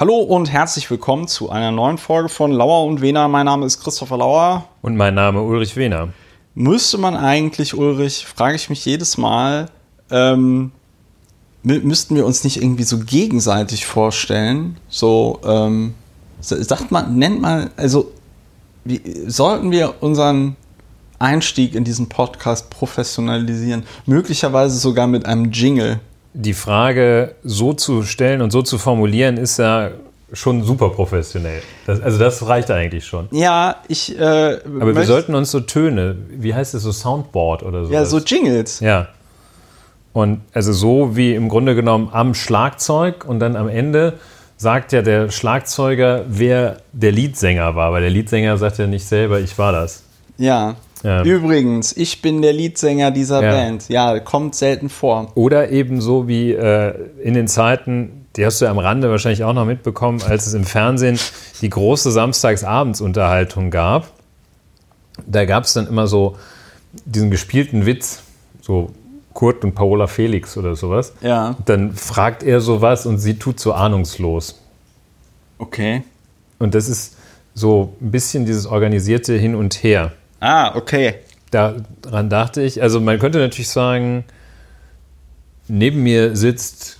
Hallo und herzlich willkommen zu einer neuen Folge von Lauer und Wehner. Mein Name ist Christopher Lauer. Und mein Name Ulrich Wehner. Müsste man eigentlich, Ulrich, frage ich mich jedes Mal, ähm, müssten wir uns nicht irgendwie so gegenseitig vorstellen? So, ähm, sagt man, nennt man, also wie, sollten wir unseren Einstieg in diesen Podcast professionalisieren? Möglicherweise sogar mit einem Jingle. Die Frage so zu stellen und so zu formulieren, ist ja schon super professionell. Das, also das reicht eigentlich schon. Ja, ich. Äh, Aber wir sollten uns so Töne, wie heißt es so Soundboard oder so? Ja, so Jingles. Ja. Und also so wie im Grunde genommen am Schlagzeug und dann am Ende sagt ja der Schlagzeuger, wer der Leadsänger war, weil der Leadsänger sagt ja nicht selber, ich war das. Ja. Ja. Übrigens, ich bin der Leadsänger dieser ja. Band. Ja, kommt selten vor. Oder eben so wie äh, in den Zeiten, die hast du ja am Rande wahrscheinlich auch noch mitbekommen, als es im Fernsehen die große Samstagabendsunterhaltung gab. Da gab es dann immer so diesen gespielten Witz, so Kurt und Paola Felix oder sowas. Ja. Dann fragt er sowas und sie tut so ahnungslos. Okay. Und das ist so ein bisschen dieses organisierte Hin und Her. Ah, okay. Daran dachte ich, also man könnte natürlich sagen, neben mir sitzt.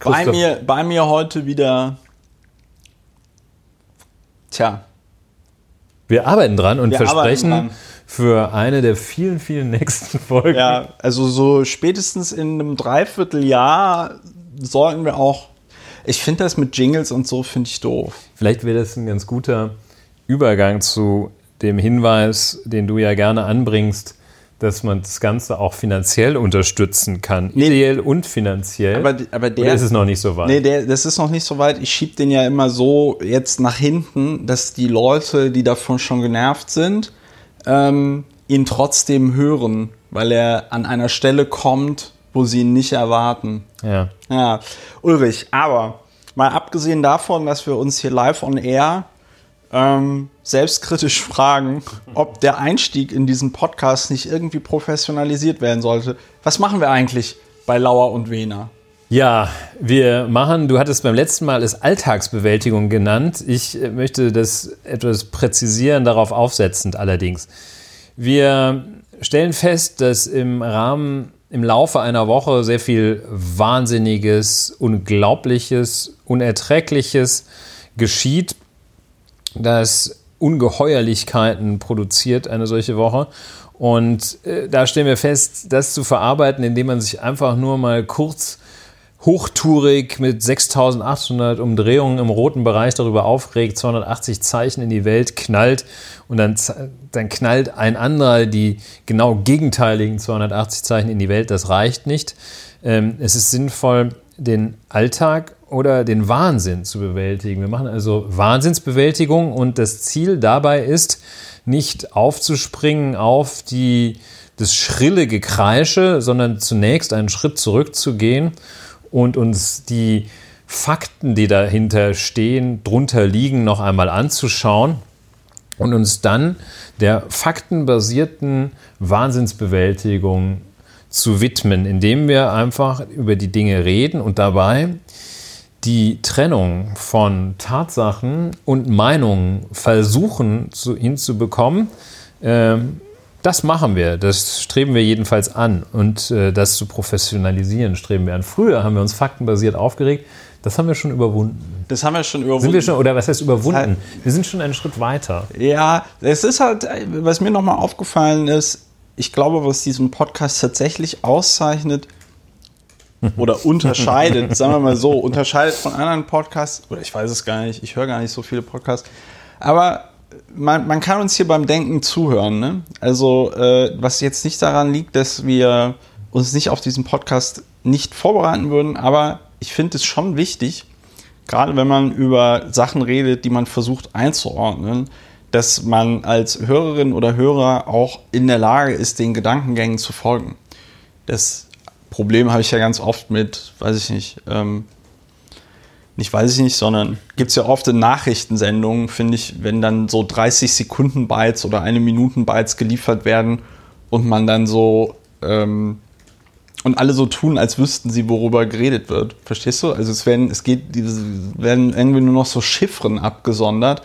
Bei mir, bei mir heute wieder. Tja. Wir arbeiten dran und Wir versprechen, dran für eine der vielen, vielen nächsten Folgen. Ja, also so spätestens in einem Dreivierteljahr sollten wir auch. Ich finde das mit Jingles und so finde ich doof. Vielleicht wäre das ein ganz guter Übergang zu dem Hinweis, den du ja gerne anbringst, dass man das Ganze auch finanziell unterstützen kann. Nee, Ideell und finanziell. Aber, aber der Oder ist es noch nicht so weit. Nee, der, das ist noch nicht so weit. Ich schiebe den ja immer so jetzt nach hinten, dass die Leute, die davon schon genervt sind, ähm, ihn trotzdem hören, weil er an einer Stelle kommt, wo sie ihn nicht erwarten. Ja. Ja, Ulrich, aber mal abgesehen davon, dass wir uns hier live on air ähm, selbstkritisch fragen, ob der Einstieg in diesen Podcast nicht irgendwie professionalisiert werden sollte. Was machen wir eigentlich bei Lauer und Wehner? Ja, wir machen, du hattest beim letzten Mal es Alltagsbewältigung genannt. Ich äh, möchte das etwas präzisieren, darauf aufsetzend allerdings. Wir stellen fest, dass im Rahmen, im Laufe einer Woche sehr viel Wahnsinniges, Unglaubliches, Unerträgliches geschieht, dass Ungeheuerlichkeiten produziert eine solche Woche. Und äh, da stellen wir fest, das zu verarbeiten, indem man sich einfach nur mal kurz hochtourig mit 6800 Umdrehungen im roten Bereich darüber aufregt, 280 Zeichen in die Welt knallt und dann, dann knallt ein anderer die genau gegenteiligen 280 Zeichen in die Welt. Das reicht nicht. Ähm, es ist sinnvoll, den Alltag oder den Wahnsinn zu bewältigen. Wir machen also Wahnsinnsbewältigung und das Ziel dabei ist, nicht aufzuspringen auf die, das schrille Gekreische, sondern zunächst einen Schritt zurückzugehen und uns die Fakten, die dahinter stehen, drunter liegen, noch einmal anzuschauen und uns dann der faktenbasierten Wahnsinnsbewältigung zu widmen, indem wir einfach über die Dinge reden und dabei die Trennung von Tatsachen und Meinungen versuchen zu, hinzubekommen. Ähm, das machen wir, das streben wir jedenfalls an und äh, das zu professionalisieren streben wir an. Früher haben wir uns faktenbasiert aufgeregt, das haben wir schon überwunden. Das haben wir schon überwunden. Sind wir schon, oder was heißt überwunden? wir sind schon einen Schritt weiter. Ja, es ist halt, was mir nochmal aufgefallen ist, ich glaube, was diesen Podcast tatsächlich auszeichnet oder unterscheidet, sagen wir mal so, unterscheidet von anderen Podcasts, oder ich weiß es gar nicht, ich höre gar nicht so viele Podcasts, aber man, man kann uns hier beim Denken zuhören. Ne? Also, äh, was jetzt nicht daran liegt, dass wir uns nicht auf diesen Podcast nicht vorbereiten würden, aber ich finde es schon wichtig, gerade wenn man über Sachen redet, die man versucht einzuordnen, dass man als Hörerin oder Hörer auch in der Lage ist, den Gedankengängen zu folgen. Das Problem habe ich ja ganz oft mit, weiß ich nicht, ähm, nicht weiß ich nicht, sondern gibt es ja oft in Nachrichtensendungen, finde ich, wenn dann so 30 Sekunden Bytes oder eine Minuten Bytes geliefert werden und man dann so ähm, und alle so tun, als wüssten sie, worüber geredet wird. Verstehst du? Also es werden, es geht, diese, werden irgendwie nur noch so Chiffren abgesondert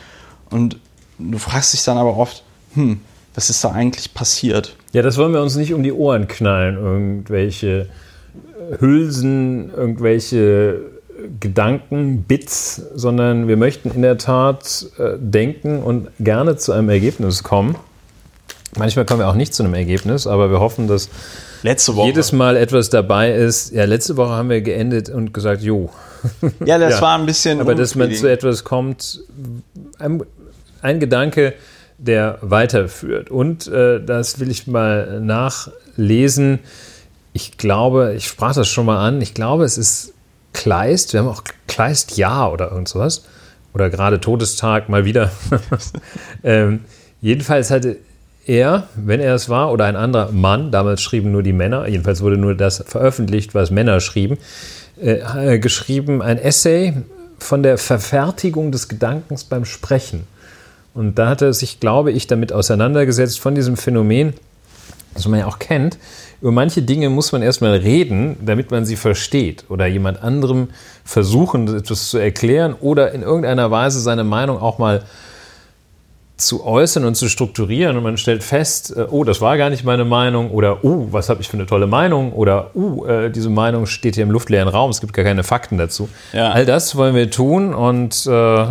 und du fragst dich dann aber oft, hm, was ist da eigentlich passiert? Ja, das wollen wir uns nicht um die Ohren knallen, irgendwelche Hülsen, irgendwelche Gedanken, Bits, sondern wir möchten in der Tat äh, denken und gerne zu einem Ergebnis kommen. Manchmal kommen wir auch nicht zu einem Ergebnis, aber wir hoffen, dass jedes Mal etwas dabei ist. Ja, letzte Woche haben wir geendet und gesagt, jo. Ja, das ja. war ein bisschen. Aber dass man zu etwas kommt, ein, ein Gedanke, der weiterführt. Und äh, das will ich mal nachlesen. Ich glaube, ich sprach das schon mal an. Ich glaube, es ist Kleist. Wir haben auch Kleist Ja oder irgend sowas. Oder gerade Todestag mal wieder. ähm, jedenfalls hatte er, wenn er es war, oder ein anderer Mann, damals schrieben nur die Männer, jedenfalls wurde nur das veröffentlicht, was Männer schrieben, äh, geschrieben ein Essay von der Verfertigung des Gedankens beim Sprechen. Und da hat er sich, glaube ich, damit auseinandergesetzt von diesem Phänomen, das man ja auch kennt. Über manche Dinge muss man erstmal reden, damit man sie versteht oder jemand anderem versuchen, etwas zu erklären oder in irgendeiner Weise seine Meinung auch mal zu äußern und zu strukturieren und man stellt fest, äh, oh, das war gar nicht meine Meinung oder oh, was habe ich für eine tolle Meinung oder oh, äh, diese Meinung steht hier im luftleeren Raum, es gibt gar keine Fakten dazu. Ja. All das wollen wir tun und äh,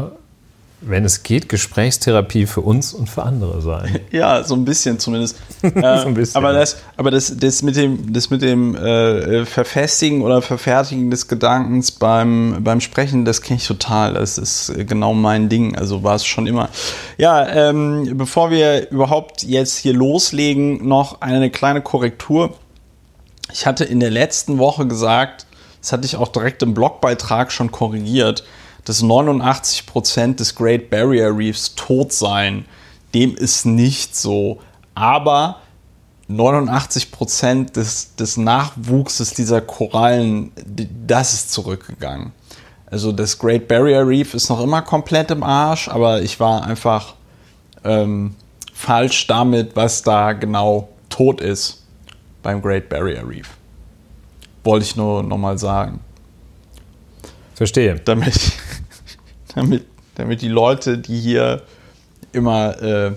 wenn es geht, Gesprächstherapie für uns und für andere sein. Ja, so ein bisschen zumindest. so ein bisschen. Aber das, aber das, das mit dem, das mit dem äh, Verfestigen oder Verfertigen des Gedankens beim, beim Sprechen, das kenne ich total. Das ist genau mein Ding. Also war es schon immer. Ja, ähm, bevor wir überhaupt jetzt hier loslegen, noch eine kleine Korrektur. Ich hatte in der letzten Woche gesagt, das hatte ich auch direkt im Blogbeitrag schon korrigiert dass 89% des Great Barrier Reefs tot seien. Dem ist nicht so. Aber 89 des, des Nachwuchses dieser Korallen, das ist zurückgegangen. Also das Great Barrier Reef ist noch immer komplett im Arsch, aber ich war einfach ähm, falsch damit, was da genau tot ist beim Great Barrier Reef. Wollte ich nur nochmal sagen. Verstehe. Damit, damit, damit die Leute, die hier immer äh,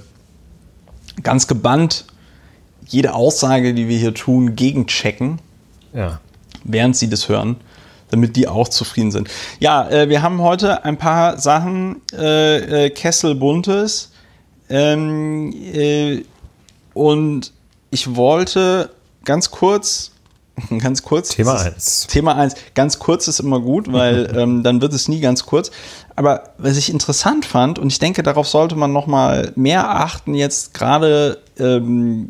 ganz gebannt jede Aussage, die wir hier tun, gegenchecken, ja. während sie das hören, damit die auch zufrieden sind. Ja, äh, wir haben heute ein paar Sachen äh, äh Kesselbuntes ähm, äh, und ich wollte ganz kurz Ganz kurz. Thema 1. Thema 1. Ganz kurz ist immer gut, weil ähm, dann wird es nie ganz kurz. Aber was ich interessant fand, und ich denke, darauf sollte man noch mal mehr achten, jetzt gerade ähm,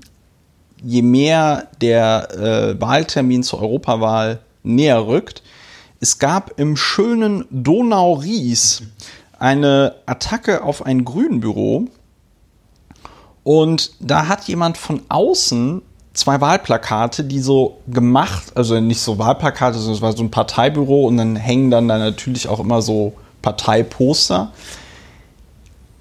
je mehr der äh, Wahltermin zur Europawahl näher rückt, es gab im schönen Donau-Ries eine Attacke auf ein Grünbüro. Und da hat jemand von außen zwei Wahlplakate, die so gemacht, also nicht so Wahlplakate, sondern es war so ein Parteibüro und dann hängen dann da natürlich auch immer so Parteiposter.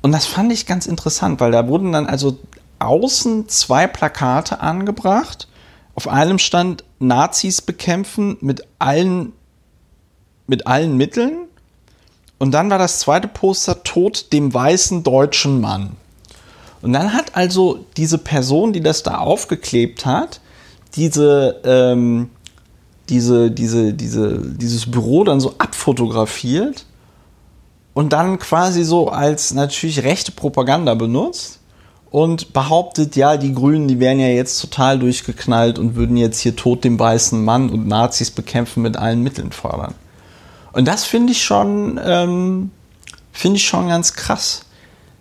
Und das fand ich ganz interessant, weil da wurden dann also außen zwei Plakate angebracht. Auf einem stand Nazis bekämpfen mit allen, mit allen Mitteln. Und dann war das zweite Poster Tod dem weißen deutschen Mann. Und dann hat also diese Person, die das da aufgeklebt hat, diese, ähm, diese, diese, diese, dieses Büro dann so abfotografiert und dann quasi so als natürlich rechte Propaganda benutzt und behauptet, ja, die Grünen, die wären ja jetzt total durchgeknallt und würden jetzt hier tot dem weißen Mann und Nazis bekämpfen mit allen Mitteln fordern. Und das finde ich schon, ähm, finde ich schon ganz krass.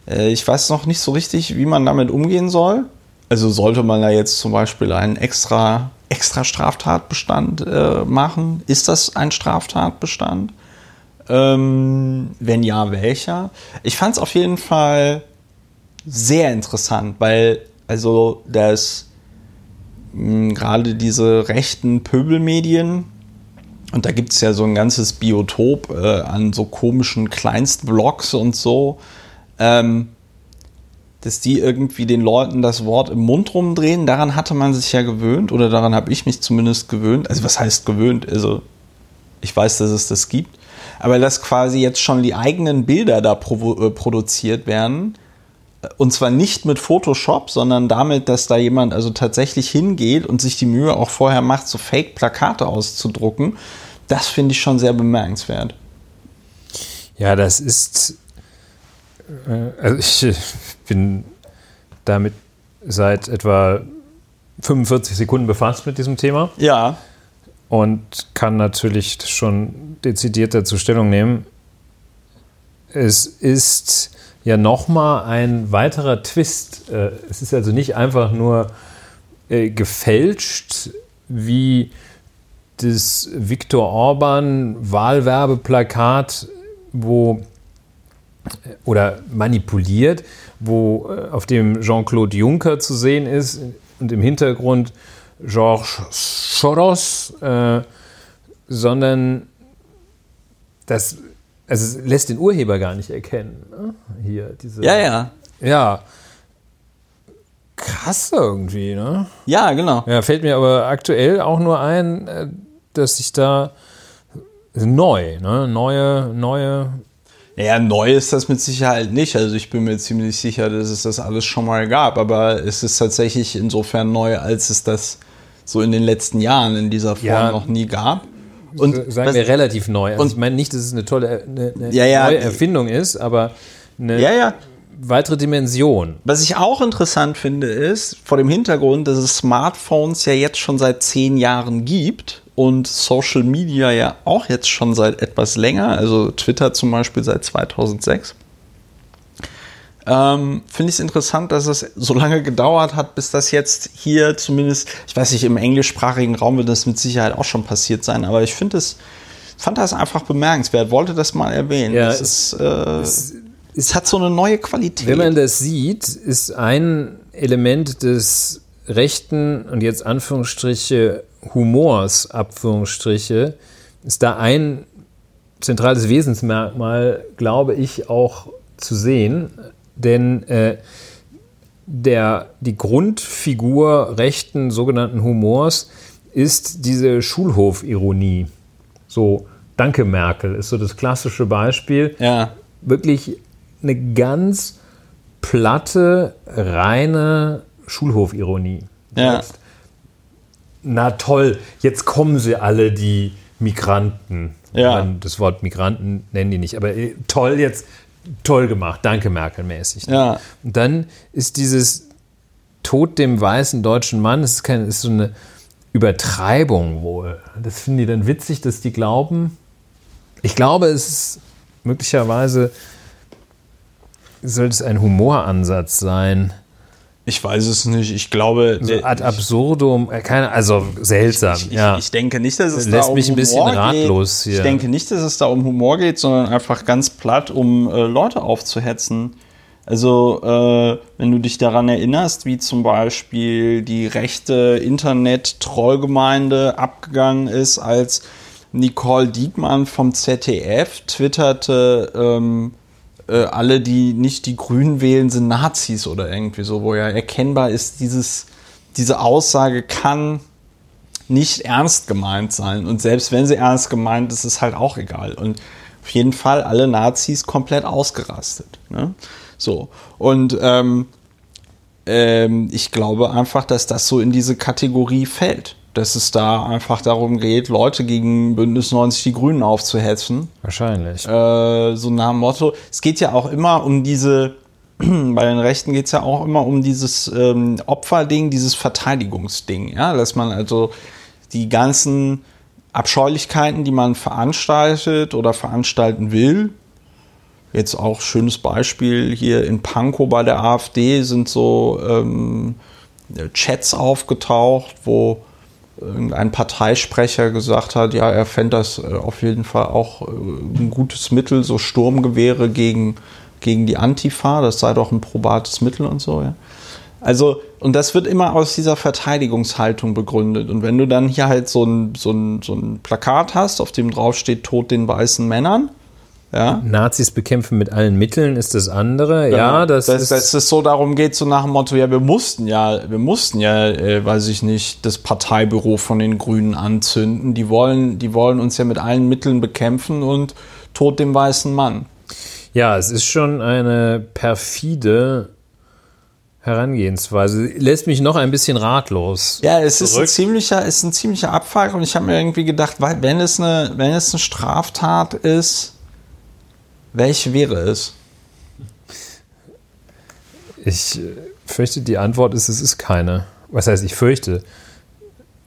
Äh, ich weiß noch nicht so richtig, wie man damit umgehen soll. Also sollte man da jetzt zum Beispiel einen extra, extra Straftatbestand äh, machen? Ist das ein Straftatbestand? Ähm, wenn ja, welcher? Ich fand es auf jeden Fall sehr interessant, weil also das hm, gerade diese rechten Pöbelmedien, und da gibt es ja so ein ganzes Biotop äh, an so komischen Kleinstblogs und so, ähm, dass die irgendwie den Leuten das Wort im Mund rumdrehen. Daran hatte man sich ja gewöhnt oder daran habe ich mich zumindest gewöhnt. Also was heißt gewöhnt? Also ich weiß, dass es das gibt. Aber dass quasi jetzt schon die eigenen Bilder da äh, produziert werden. Und zwar nicht mit Photoshop, sondern damit, dass da jemand also tatsächlich hingeht und sich die Mühe auch vorher macht, so Fake-Plakate auszudrucken. Das finde ich schon sehr bemerkenswert. Ja, das ist äh, also ich bin damit seit etwa 45 Sekunden befasst mit diesem Thema. Ja. Und kann natürlich schon dezidiert dazu Stellung nehmen. Es ist ja nochmal ein weiterer Twist. Äh, es ist also nicht einfach nur äh, gefälscht wie das Viktor Orban Wahlwerbeplakat, wo oder manipuliert, wo äh, auf dem Jean-Claude Juncker zu sehen ist und im Hintergrund Georges Soros, äh, sondern das also es lässt den Urheber gar nicht erkennen. Ne? Hier diese. Ja, ja. Ja. Krass irgendwie, ne? Ja, genau. Ja, fällt mir aber aktuell auch nur ein, äh, dass ich da neu, ne? Neue, neue ja, neu ist das mit Sicherheit nicht. Also ich bin mir ziemlich sicher, dass es das alles schon mal gab. Aber es ist tatsächlich insofern neu, als es das so in den letzten Jahren in dieser Form ja, noch nie gab. Und sagen wir relativ neu. Also und, ich meine nicht, dass es eine tolle eine, eine ja, ja, neue Erfindung ist, aber eine ja, weitere Dimension. Was ich auch interessant finde, ist vor dem Hintergrund, dass es Smartphones ja jetzt schon seit zehn Jahren gibt und Social Media ja auch jetzt schon seit etwas länger, also Twitter zum Beispiel seit 2006. Ähm, Finde ich es interessant, dass es so lange gedauert hat, bis das jetzt hier zumindest, ich weiß nicht, im englischsprachigen Raum wird das mit Sicherheit auch schon passiert sein, aber ich finde es, fand das einfach bemerkenswert, wollte das mal erwähnen. Ja, es, ist, äh, es, es hat so eine neue Qualität. Wenn man das sieht, ist ein Element des rechten und jetzt Anführungsstriche Humors, Abführungsstriche, ist da ein zentrales Wesensmerkmal, glaube ich, auch zu sehen. Denn äh, der, die Grundfigur rechten sogenannten Humors ist diese Schulhofironie. So, danke Merkel ist so das klassische Beispiel. Ja. Wirklich eine ganz platte, reine Schulhofironie. Ja. Na toll, jetzt kommen sie alle, die Migranten. Ja. das Wort Migranten nennen die nicht, aber äh, toll jetzt, toll gemacht, danke Merkel-mäßig. Ja. Und dann ist dieses Tod dem weißen deutschen Mann, das ist, keine, ist so eine Übertreibung wohl. Das finden die dann witzig, dass die glauben. Ich glaube, es ist möglicherweise sollte es ein Humoransatz sein. Ich weiß es nicht. Ich glaube. So ad absurdum, äh, keine, also seltsam. Ich, ich, ja. ich denke nicht, dass es Lässt da um mich ein bisschen Humor ratlos geht. hier. Ich denke nicht, dass es da um Humor geht, sondern einfach ganz platt, um äh, Leute aufzuhetzen. Also, äh, wenn du dich daran erinnerst, wie zum Beispiel die rechte Internet-Trollgemeinde abgegangen ist, als Nicole Diekmann vom ZDF twitterte, ähm, äh, alle, die nicht die Grünen wählen, sind Nazis oder irgendwie so, wo ja erkennbar ist, dieses, diese Aussage kann nicht ernst gemeint sein. Und selbst wenn sie ernst gemeint ist, ist halt auch egal. Und auf jeden Fall alle Nazis komplett ausgerastet. Ne? So. Und ähm, ähm, ich glaube einfach, dass das so in diese Kategorie fällt dass es da einfach darum geht, Leute gegen Bündnis 90 die Grünen aufzuhetzen. Wahrscheinlich. Äh, so nach dem Motto. Es geht ja auch immer um diese, bei den Rechten geht es ja auch immer um dieses ähm, Opferding, dieses Verteidigungsding, ja, dass man also die ganzen Abscheulichkeiten, die man veranstaltet oder veranstalten will, jetzt auch schönes Beispiel hier in Pankow bei der AfD sind so ähm, Chats aufgetaucht, wo irgendein Parteisprecher gesagt hat, ja, er fände das äh, auf jeden Fall auch äh, ein gutes Mittel, so Sturmgewehre gegen, gegen die Antifa, das sei doch ein probates Mittel und so, ja. Also, und das wird immer aus dieser Verteidigungshaltung begründet. Und wenn du dann hier halt so ein, so ein, so ein Plakat hast, auf dem drauf steht Tod den weißen Männern, Ja. Nazis bekämpfen mit allen Mitteln ist das andere. Ja, das, dass, ist. dass es so darum geht, so nach dem Motto, ja, wir mussten ja, wir mussten ja, äh, weiß ich nicht, das Parteibüro von den Grünen anzünden. Die wollen, die wollen uns ja mit allen Mitteln bekämpfen und tot dem weißen Mann. Ja, es ist schon eine perfide Herangehensweise. Lässt mich noch ein bisschen ratlos. Ja, es ist ein ziemlicher, ist ein ziemlicher Abfuck und ich habe mir irgendwie gedacht, wenn es eine, wenn es eine Straftat ist, welche wäre es? Ich äh, fürchte, die Antwort ist, es ist keine. Was heißt, ich fürchte?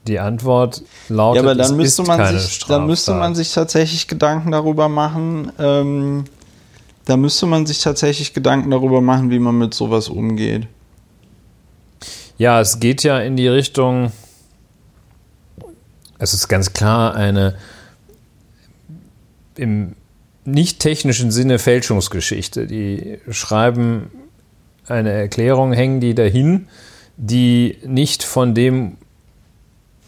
Die Antwort lautet, Ja, aber es dann müsste ist man keine sich, dann müsste man sich tatsächlich Gedanken darüber machen. Ähm, da müsste man sich tatsächlich Gedanken darüber machen, wie man mit sowas umgeht. Ja, es geht ja in die Richtung. Es ist ganz klar eine im nicht technischen Sinne Fälschungsgeschichte. Die schreiben eine Erklärung, hängen die dahin, die nicht von dem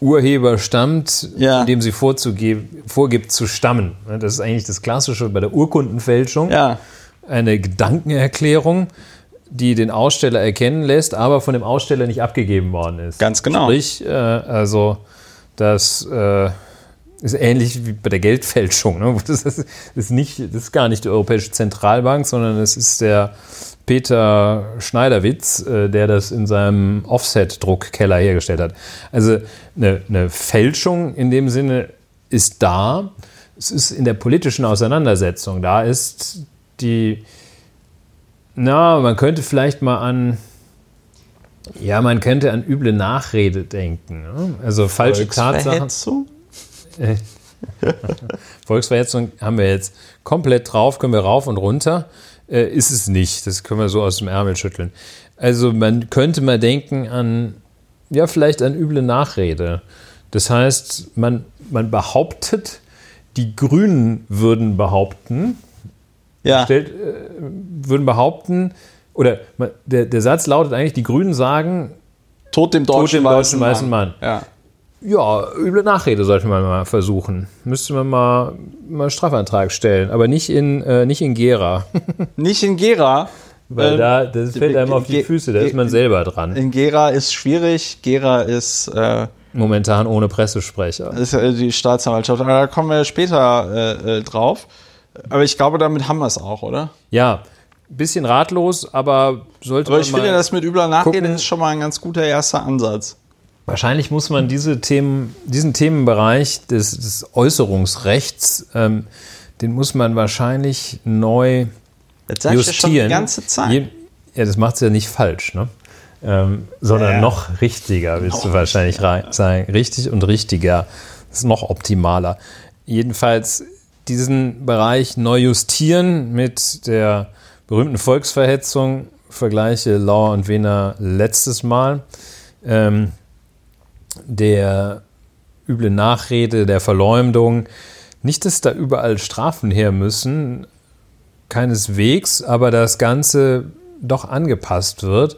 Urheber stammt, Ja. dem sie vorgibt zu stammen. Das ist eigentlich das Klassische bei der Urkundenfälschung Ja, eine Gedankenerklärung, die den Aussteller erkennen lässt, aber von dem Aussteller nicht abgegeben worden ist. Ganz genau. Sprich, äh, also das äh, ist ähnlich wie bei der Geldfälschung. Ne? Das, ist, ist nicht, das ist gar nicht die Europäische Zentralbank, sondern es ist der Peter Schneiderwitz, äh, der das in seinem Offset-Druckkeller hergestellt hat. Also eine, eine Fälschung in dem Sinne ist da. Es ist in der politischen Auseinandersetzung. Da ist die, na, man könnte vielleicht mal an, ja, man könnte an üble Nachrede denken. Ne? Also falsche Tatsachen. Volksverhetzung? Volksverhetzung haben wir jetzt komplett drauf, können wir rauf und runter. Äh, ist es nicht. Das können wir so aus dem Ärmel schütteln. Also man könnte mal denken an, ja, vielleicht an üble Nachrede. Das heißt, man, man behauptet, die Grünen würden behaupten, Ja, stellt, äh, würden behaupten, oder man, der, der Satz lautet eigentlich, die Grünen sagen, tot dem deutschen, dem deutschen weißen Mann. Ja. Ja, üble Nachrede sollte man mal versuchen. Müsste man mal, mal einen Strafantrag stellen, aber nicht in, äh, nicht in Gera. Nicht in Gera. Weil Ähm, da, das fällt einem auf die Füße, da ist man selber dran. In Gera ist schwierig. Gera ist, äh, Momentan ohne Pressesprecher. ist äh, die Staatsanwaltschaft. Aber da kommen wir später äh, äh, drauf. Aber ich glaube, damit haben wir es auch, oder? Ja, bisschen ratlos, aber sollte Aber man ich mal finde, das mit übler Nachrede gucken. ist schon mal ein ganz guter erster Ansatz. Wahrscheinlich muss man diese Themen, diesen Themenbereich des, des Äußerungsrechts, ähm, den muss man wahrscheinlich neu Das sag ich ja schon die justieren. ganze Zeit. Je, ja, das macht es ja nicht falsch, ne? Ähm, sondern Ja. noch richtiger, willst du Noch wahrscheinlich rei- sagen. Richtig und richtiger. Das ist noch optimaler. Jedenfalls diesen Bereich neu justieren mit der berühmten Volksverhetzung. Vergleiche Lauer und Wehner letztes Mal. Ähm, der üble Nachrede, der Verleumdung. Nicht, dass da überall Strafen her müssen, keineswegs, aber das Ganze doch angepasst wird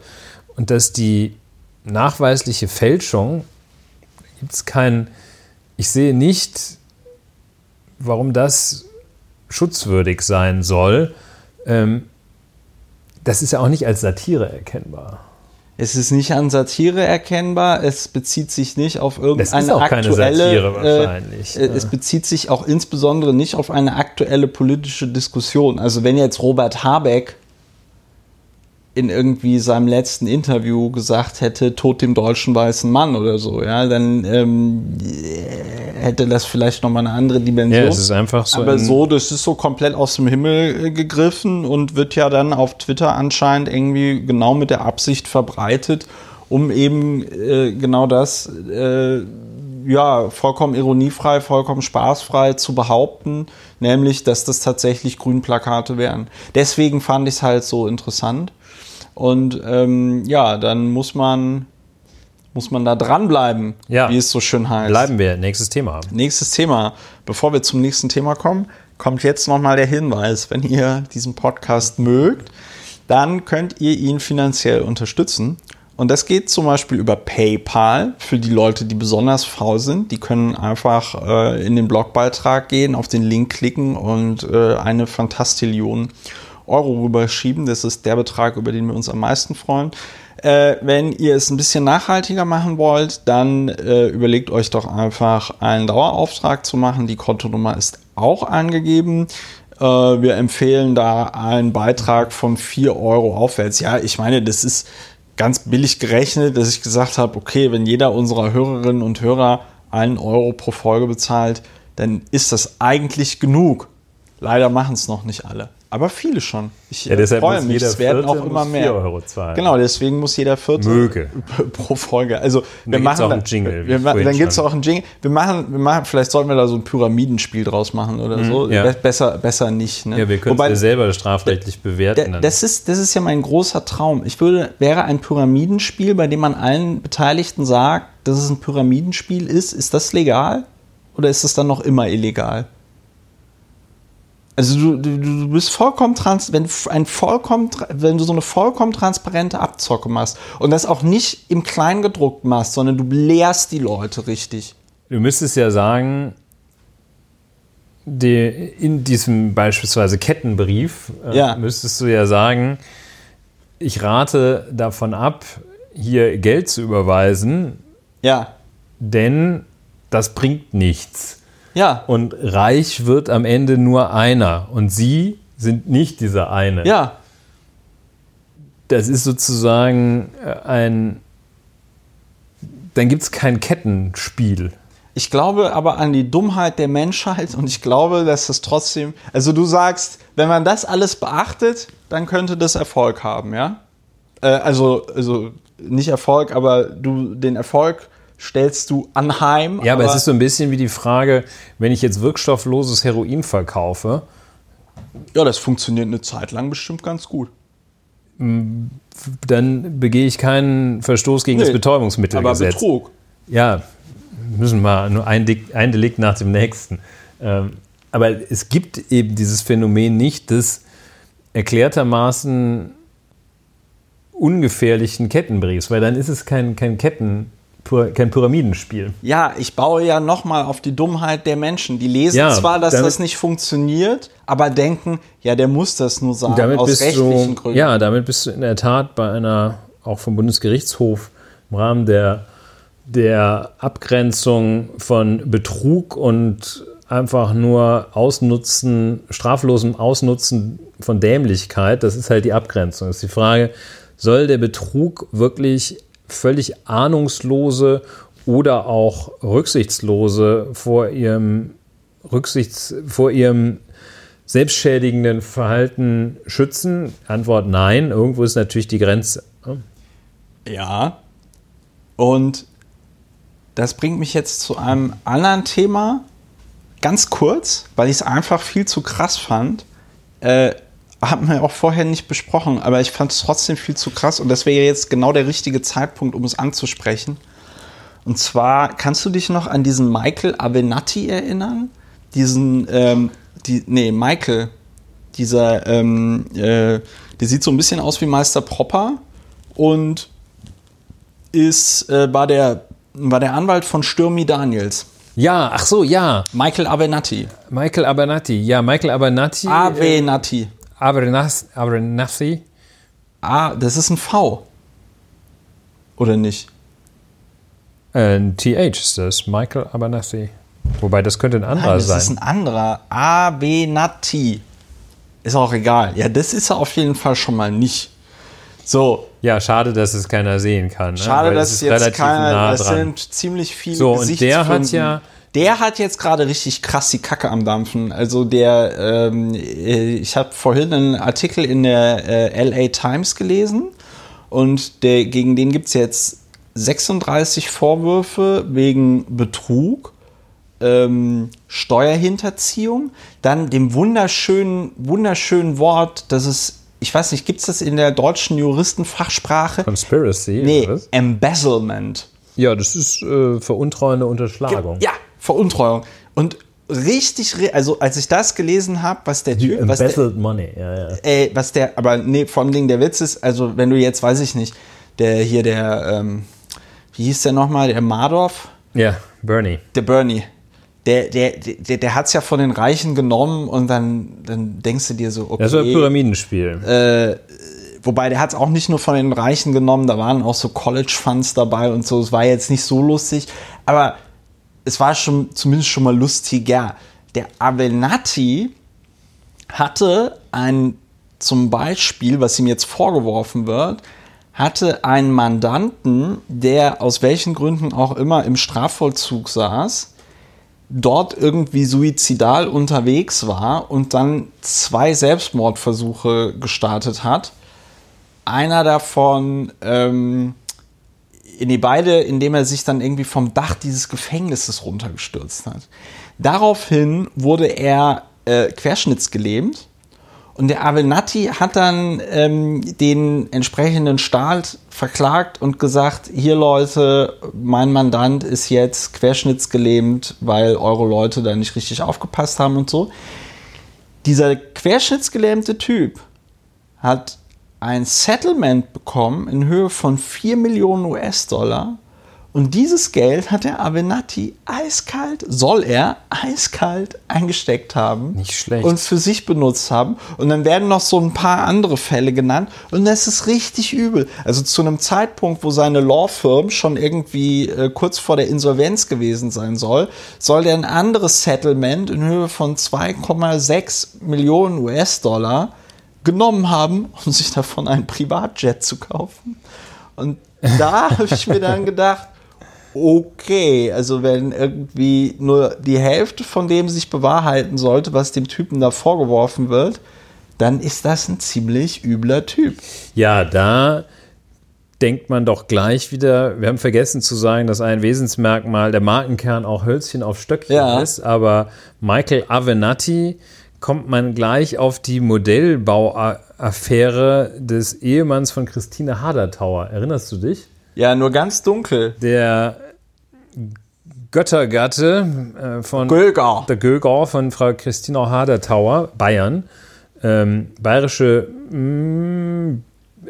und dass die nachweisliche Fälschung, gibt es kein, ich sehe nicht, warum das schutzwürdig sein soll. Ähm, das ist ja auch nicht als Satire erkennbar. Es ist nicht an Satire erkennbar, es bezieht sich nicht auf irgendeine ist auch keine aktuelle. Satire wahrscheinlich. Äh, es bezieht sich auch insbesondere nicht auf eine aktuelle politische Diskussion. Also wenn jetzt Robert Habeck in irgendwie seinem letzten Interview gesagt hätte, tot dem deutschen weißen Mann oder so, ja, dann ähm, hätte das vielleicht nochmal eine andere Dimension. Ja, es ist einfach so. Aber ein- so, das ist so komplett aus dem Himmel äh, gegriffen und wird ja dann auf Twitter anscheinend irgendwie genau mit der Absicht verbreitet, um eben äh, genau das äh, ja vollkommen ironiefrei, vollkommen spaßfrei zu behaupten, nämlich, dass das tatsächlich Grünplakate wären. Deswegen fand ich es halt so interessant. Und ähm, ja, dann muss man muss man da dranbleiben, Ja. wie es so schön heißt. Bleiben wir. Nächstes Thema. Nächstes Thema. Bevor wir zum nächsten Thema kommen, kommt jetzt nochmal der Hinweis. Wenn ihr diesen Podcast mögt, dann könnt ihr ihn finanziell unterstützen. Und das geht zum Beispiel über PayPal für die Leute, die besonders faul sind. Die können einfach äh, in den Blogbeitrag gehen, auf den Link klicken und äh, eine Fantastillion Euro rüberschieben. Das ist der Betrag, über den wir uns am meisten freuen. Äh, wenn ihr es ein bisschen nachhaltiger machen wollt, dann äh, überlegt euch doch einfach einen Dauerauftrag zu machen. Die Kontonummer ist auch angegeben. Äh, wir empfehlen da einen Beitrag von 4 Euro aufwärts. Ja, ich meine, das ist ganz billig gerechnet, dass ich gesagt habe, okay, wenn jeder unserer Hörerinnen und Hörer einen Euro pro Folge bezahlt, dann ist das eigentlich genug. Leider machen es noch nicht alle. Aber viele schon. Ich ja, deshalb freue mich, es werden auch immer mehr. 4 Euro zahlen. Genau, deswegen muss jeder Vierte Möge. pro Folge. Also wir machen auch einen Jingle, Wir, dann gibt es auch einen Jingle. Wir machen, wir machen, vielleicht sollten wir da so ein Pyramidenspiel draus machen oder so. Mhm, ja. Be besser, besser nicht. Ne? Ja, wir können es ja selber strafrechtlich bewerten. da- das ist, das ist ja mein großer Traum. Ich würde, wäre ein Pyramidenspiel, bei dem man allen Beteiligten sagt, dass es ein Pyramidenspiel ist. Ist das legal? Oder ist es dann noch immer illegal? Also du, du, bist vollkommen trans, wenn du ein vollkommen, wenn du so eine vollkommen transparente Abzocke machst und das auch nicht im Kleingedruckten machst, sondern du belehrst die Leute richtig. Du müsstest ja sagen, die, in diesem beispielsweise Kettenbrief äh, Ja. müsstest du ja sagen, ich rate davon ab, hier Geld zu überweisen, Ja, denn das bringt nichts. Ja, Und reich wird am Ende nur einer. Und sie sind nicht dieser eine. ja. Das ist sozusagen äh, ein. Dann gibt es kein Kettenspiel. Ich glaube aber an die Dummheit der Menschheit und ich glaube, dass das trotzdem, also du sagst, wenn man das alles beachtet, dann könnte das Erfolg haben, ja? Äh, also, also nicht Erfolg, aber du den Erfolg stellst du anheim. Ja, aber, es ist so ein bisschen wie die Frage, wenn ich jetzt wirkstoffloses Heroin verkaufe, ja, das funktioniert eine Zeit lang bestimmt ganz gut. dann begehe ich keinen Verstoß gegen das Nee, Aber Betäubungsmittelgesetz. Betrug. Ja, müssen wir nur ein, ein Delikt nach dem nächsten. Ähm, aber es gibt eben dieses Phänomen nicht des erklärtermaßen ungefährlichen Kettenbriefs, weil dann ist es kein, kein Ketten, kein Pyramidenspiel. Ja, ich baue ja nochmal auf die Dummheit der Menschen. Die lesen Ja, zwar, dass damit- das nicht funktioniert, aber denken, ja, der muss das nur sagen, damit aus rechtlichen du, Gründen. ja, damit bist du in der Tat bei einer, auch vom Bundesgerichtshof im Rahmen der, der Abgrenzung von Betrug und einfach nur Ausnutzen, straflosem Ausnutzen von Dämlichkeit, das ist halt die Abgrenzung. Das ist die Frage, soll der Betrug wirklich völlig ahnungslose oder auch rücksichtslose vor ihrem Rücksichts, vor ihrem selbstschädigenden Verhalten schützen? Antwort nein. Irgendwo ist natürlich die Grenze. Ja. Und das bringt mich jetzt zu einem anderen Thema. Ganz kurz, weil ich es einfach viel zu krass fand. Äh, haben wir auch vorher nicht besprochen, aber ich fand es trotzdem viel zu krass und das wäre jetzt genau der richtige Zeitpunkt, um es anzusprechen. Und zwar, kannst du dich noch an diesen Michael Avenatti erinnern? Diesen, ähm, die, nee, Michael, dieser, ähm, äh, der sieht so ein bisschen aus wie Meister Propper und ist, äh, war, der, war der Anwalt von Stürmi Daniels. Ja, ach so, ja. Michael Avenatti. Michael Abernathy. Ja, Michael Abernathy. äh, Avenatti. Abernas- Abernathy. Ah, das ist ein V. Oder nicht? Äh, TH ist das. Michael Abernathy. Wobei, das könnte ein anderer Nein, das sein. ist ein anderer. Avenatti. Ist auch egal. Ja, das ist er auf jeden Fall schon mal nicht. So, ja, schade, dass es keiner sehen kann. Ne? schade, Weil es dass ist jetzt keiner. nah das dran. sind ziemlich viele So, und der hat ja- Der hat jetzt gerade richtig krass die Kacke am Dampfen. Also der, ähm, äh, ich habe vorhin einen Artikel in der äh, LA Times gelesen und der, gegen den gibt es jetzt 36 Vorwürfe wegen Betrug, ähm, Steuerhinterziehung, dann dem wunderschönen, wunderschönen Wort, das ist, ich weiß nicht, gibt es das in der deutschen Juristenfachsprache? Conspiracy. Nee? Embezzlement. Ja, das ist äh, veruntreuende Unterschlagung. Ja, Veruntreuung. Und richtig, also als ich das gelesen habe, was der Typ, was der, money. Ja, ja. ey, was der, aber nee, vor allem Ding, der Witz ist, also wenn du jetzt, weiß ich nicht, der hier der, ähm, wie hieß der nochmal, der Madoff? Ja, Bernie. Der Bernie. Der, der, der, der hat es ja von den Reichen genommen und dann, dann denkst du dir so, okay. Das war ein Pyramidenspiel. Äh, wobei der hat es auch nicht nur von den Reichen genommen, da waren auch so College-Funds dabei und so. Es war jetzt nicht so lustig, aber es war schon zumindest schon mal lustiger. Der Avenatti hatte ein, zum Beispiel, was ihm jetzt vorgeworfen wird, hatte einen Mandanten, der aus welchen Gründen auch immer im Strafvollzug saß, dort irgendwie suizidal unterwegs war und dann zwei Selbstmordversuche gestartet hat. Einer davon, ähm, in die beide, indem er sich dann irgendwie vom Dach dieses Gefängnisses runtergestürzt hat. Daraufhin wurde er äh, querschnittsgelähmt und der Avenatti hat dann ähm, den entsprechenden Staat verklagt und gesagt, hier Leute, mein Mandant ist jetzt querschnittsgelähmt, weil eure Leute da nicht richtig aufgepasst haben und so. Dieser querschnittsgelähmte Typ hat ein Settlement bekommen in Höhe von 4 Millionen US-Dollar und dieses Geld hat der Avenatti eiskalt, soll er eiskalt eingesteckt haben. Nicht schlecht. Und für sich benutzt haben. Und dann werden noch so ein paar andere Fälle genannt. Und das ist richtig übel. Also zu einem Zeitpunkt, wo seine Law-Firm schon irgendwie äh, kurz vor der Insolvenz gewesen sein soll, soll der ein anderes Settlement in Höhe von 2,6 Millionen US-Dollar genommen haben, um sich davon einen Privatjet zu kaufen. Und da habe ich mir dann gedacht, okay, also wenn irgendwie nur die Hälfte von dem sich bewahrheiten sollte, was dem Typen da vorgeworfen wird, dann ist das ein ziemlich übler Typ. Ja, da denkt man doch gleich wieder, wir haben vergessen zu sagen, dass ein Wesensmerkmal der Markenkern auch Hölzchen auf Stöckchen Ja. ist, aber Michael Avenatti kommt man gleich auf die Modellbauaffäre des Ehemanns von Christine Hadertauer. Erinnerst du dich? Ja, nur ganz dunkel. Der Göttergatte äh, von Gölger. der Göger von Frau Christina Hadertauer, Bayern, ähm, bayerische mm,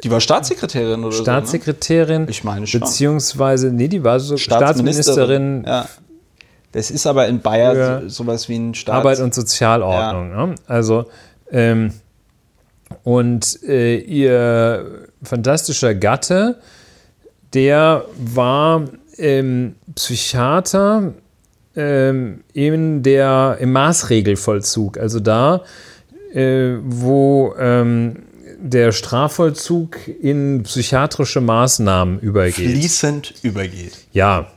Die war Staatssekretärin oder Staatssekretärin, so. Ne? Ich meine schon. beziehungsweise, nee, die war so Staatsministerin Ja. Das ist aber in Bayern Für sowas wie ein Staats Arbeit und Sozialordnung. Ne? Also, ähm, und äh, ihr fantastischer Gatte, der war ähm, Psychiater ähm, in der, im Maßregelvollzug. Also da, äh, wo ähm, der Strafvollzug in psychiatrische Maßnahmen übergeht. fließend übergeht. Ja,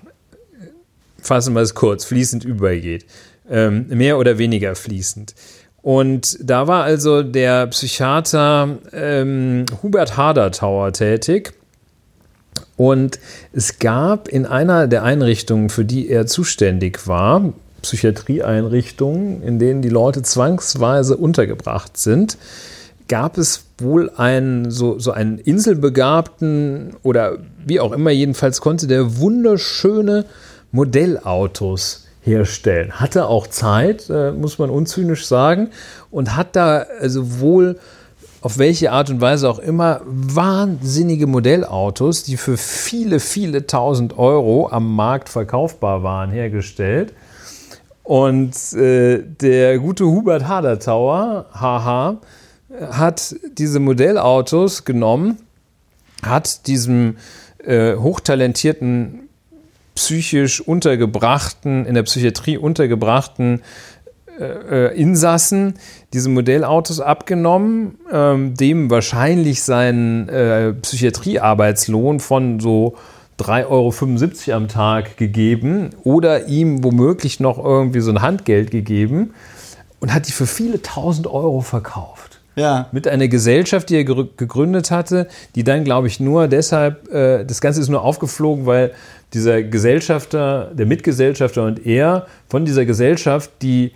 fassen wir es kurz, fließend übergeht. Ähm, mehr oder weniger fließend. Und da war also der Psychiater ähm, Hubert Hadertauer tätig. Und es gab in einer der Einrichtungen, für die er zuständig war, Psychiatrieeinrichtungen, in denen die Leute zwangsweise untergebracht sind, gab es wohl einen, so, so einen Inselbegabten oder wie auch immer, jedenfalls konnte der wunderschöne Modellautos herstellen. Hatte auch Zeit, äh, muss man unzynisch sagen, und hat da also wohl auf welche Art und Weise auch immer wahnsinnige Modellautos, die für viele, viele tausend Euro am Markt verkaufbar waren, hergestellt. Und äh, der gute Hubert Hadertauer, haha, hat diese Modellautos genommen, hat diesem äh, hochtalentierten, psychisch untergebrachten, in der Psychiatrie untergebrachten äh, äh, Insassen diese Modellautos abgenommen, ähm, dem wahrscheinlich seinen äh, Psychiatriearbeitslohn von so 3,75 Euro am Tag gegeben oder ihm womöglich noch irgendwie so ein Handgeld gegeben und hat die für viele tausend Euro verkauft Ja. mit einer Gesellschaft, die er gegrü- gegründet hatte, die dann, glaube ich, nur deshalb, äh, das Ganze ist nur aufgeflogen, weil dieser Gesellschafter, der Mitgesellschafter und er von dieser Gesellschaft die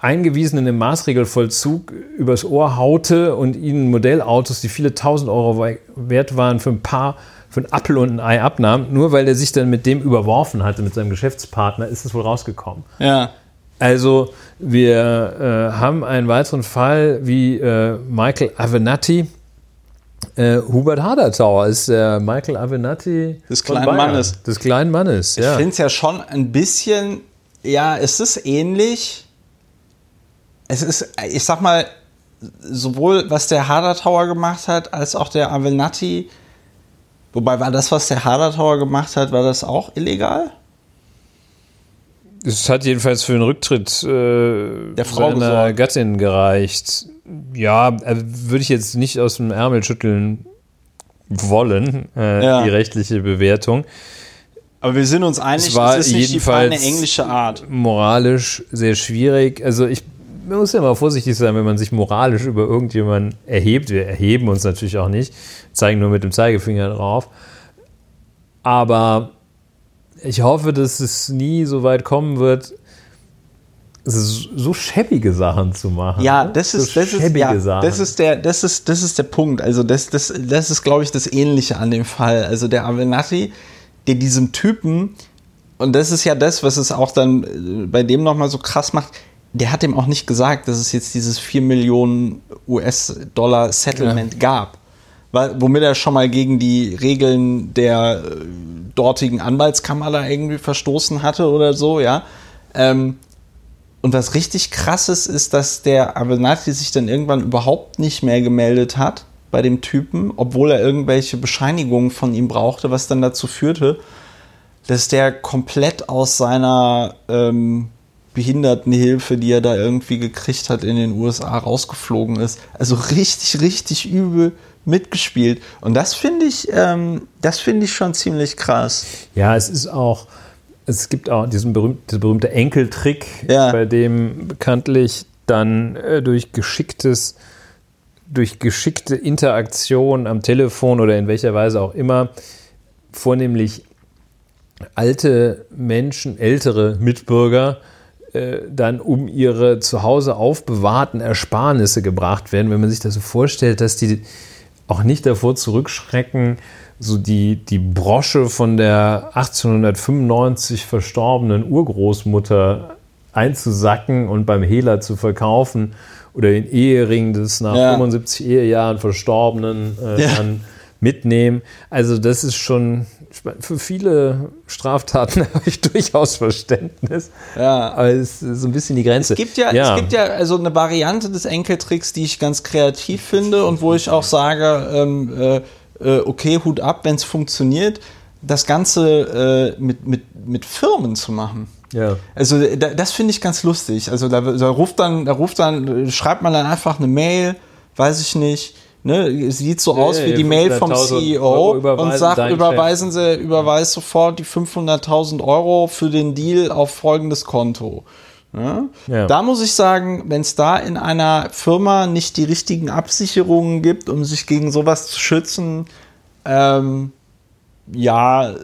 Eingewiesenen im Maßregelvollzug übers Ohr haute und ihnen Modellautos, die viele tausend Euro wert waren, für ein paar, für ein Apfel und ein Ei abnahm, nur weil er sich dann mit dem überworfen hatte, mit seinem Geschäftspartner, ist es wohl rausgekommen. Ja. Also wir äh, haben einen weiteren Fall wie äh, Michael Avenatti, Äh, Hubert Hadertauer ist der Michael Avenatti des kleinen Mannes. Des kleinen Mannes, ja. Ich finde es ja schon ein bisschen, ja, es ist ähnlich. Es ist, ich sag mal, sowohl was der Hadertauer gemacht hat, als auch der Avenatti. Wobei war das, was der Hadertauer gemacht hat, war das auch illegal? Es hat jedenfalls für den Rücktritt äh, der Frau seiner gesorgt. Gattin gereicht. Ja, äh, würde ich jetzt nicht aus dem Ärmel schütteln wollen, äh, ja. die rechtliche Bewertung. Aber wir sind uns einig, es war das ist nicht die feine englische Art. Moralisch sehr schwierig. Also ich man muss ja mal vorsichtig sein, wenn man sich moralisch über irgendjemanden erhebt. Wir erheben uns natürlich auch nicht, zeigen nur mit dem Zeigefinger drauf. Aber ich hoffe, dass es nie so weit kommen wird, so schäbige Sachen zu machen. Ja, das ist, so das, ist, ja, das ist der, das ist, das ist der Punkt. Also das, das, das ist, glaube ich, das Ähnliche an dem Fall. Also der Avenatti, der diesem Typen, und das ist ja das, was es auch dann äh, bei dem nochmal so krass macht, der hat ihm auch nicht gesagt, dass es jetzt dieses 4 Millionen US-Dollar Settlement ja. gab. Womit er schon mal gegen die Regeln der äh, dortigen Anwaltskammer da irgendwie verstoßen hatte oder so, ja. Ähm, und was richtig krass ist, ist, dass der Avenatti sich dann irgendwann überhaupt nicht mehr gemeldet hat bei dem Typen, obwohl er irgendwelche Bescheinigungen von ihm brauchte, was dann dazu führte, dass der komplett aus seiner ähm, Behindertenhilfe, die er da irgendwie gekriegt hat in den USA, rausgeflogen ist. Also richtig, richtig übel mitgespielt. Und das finde ich, ähm, das finde ich schon ziemlich krass. Ja, es ist auch, es gibt auch diesen berühmten, diesen berühmte Enkeltrick, ja. bei dem bekanntlich dann äh, durch geschicktes, durch geschickte Interaktion am Telefon oder in welcher Weise auch immer, vornehmlich alte Menschen, ältere Mitbürger, äh, dann um ihre zu Hause aufbewahrten Ersparnisse gebracht werden. Wenn man sich das so vorstellt, dass die auch nicht davor zurückschrecken, so die, die Brosche von der 1895 verstorbenen Urgroßmutter einzusacken und beim Hehler zu verkaufen oder den Ehering des nach ja. 75 Ehejahren Verstorbenen äh, ja. dann mitnehmen. Also das ist schon, für viele Straftaten habe ich durchaus Verständnis. Ja. Aber es ist so ein bisschen die Grenze. Es gibt ja, ja. Es gibt ja also eine Variante des Enkeltricks, die ich ganz kreativ finde und wo ich auch sage, ähm, äh, äh okay, Hut ab, wenn es funktioniert, das Ganze äh, mit, mit, mit Firmen zu machen. Ja. Also da, das finde ich ganz lustig. Also da, da ruft dann, da ruft dann, schreibt man dann einfach eine Mail, weiß ich nicht, Ne, sieht so aus ja, wie die Mail vom CEO und sagt, überweisen Sie, überweist sofort die 500.000 Euro für den Deal auf folgendes Konto. Ja? Ja. Da muss ich sagen, wenn es da in einer Firma nicht die richtigen Absicherungen gibt, um sich gegen sowas zu schützen, ähm, ja,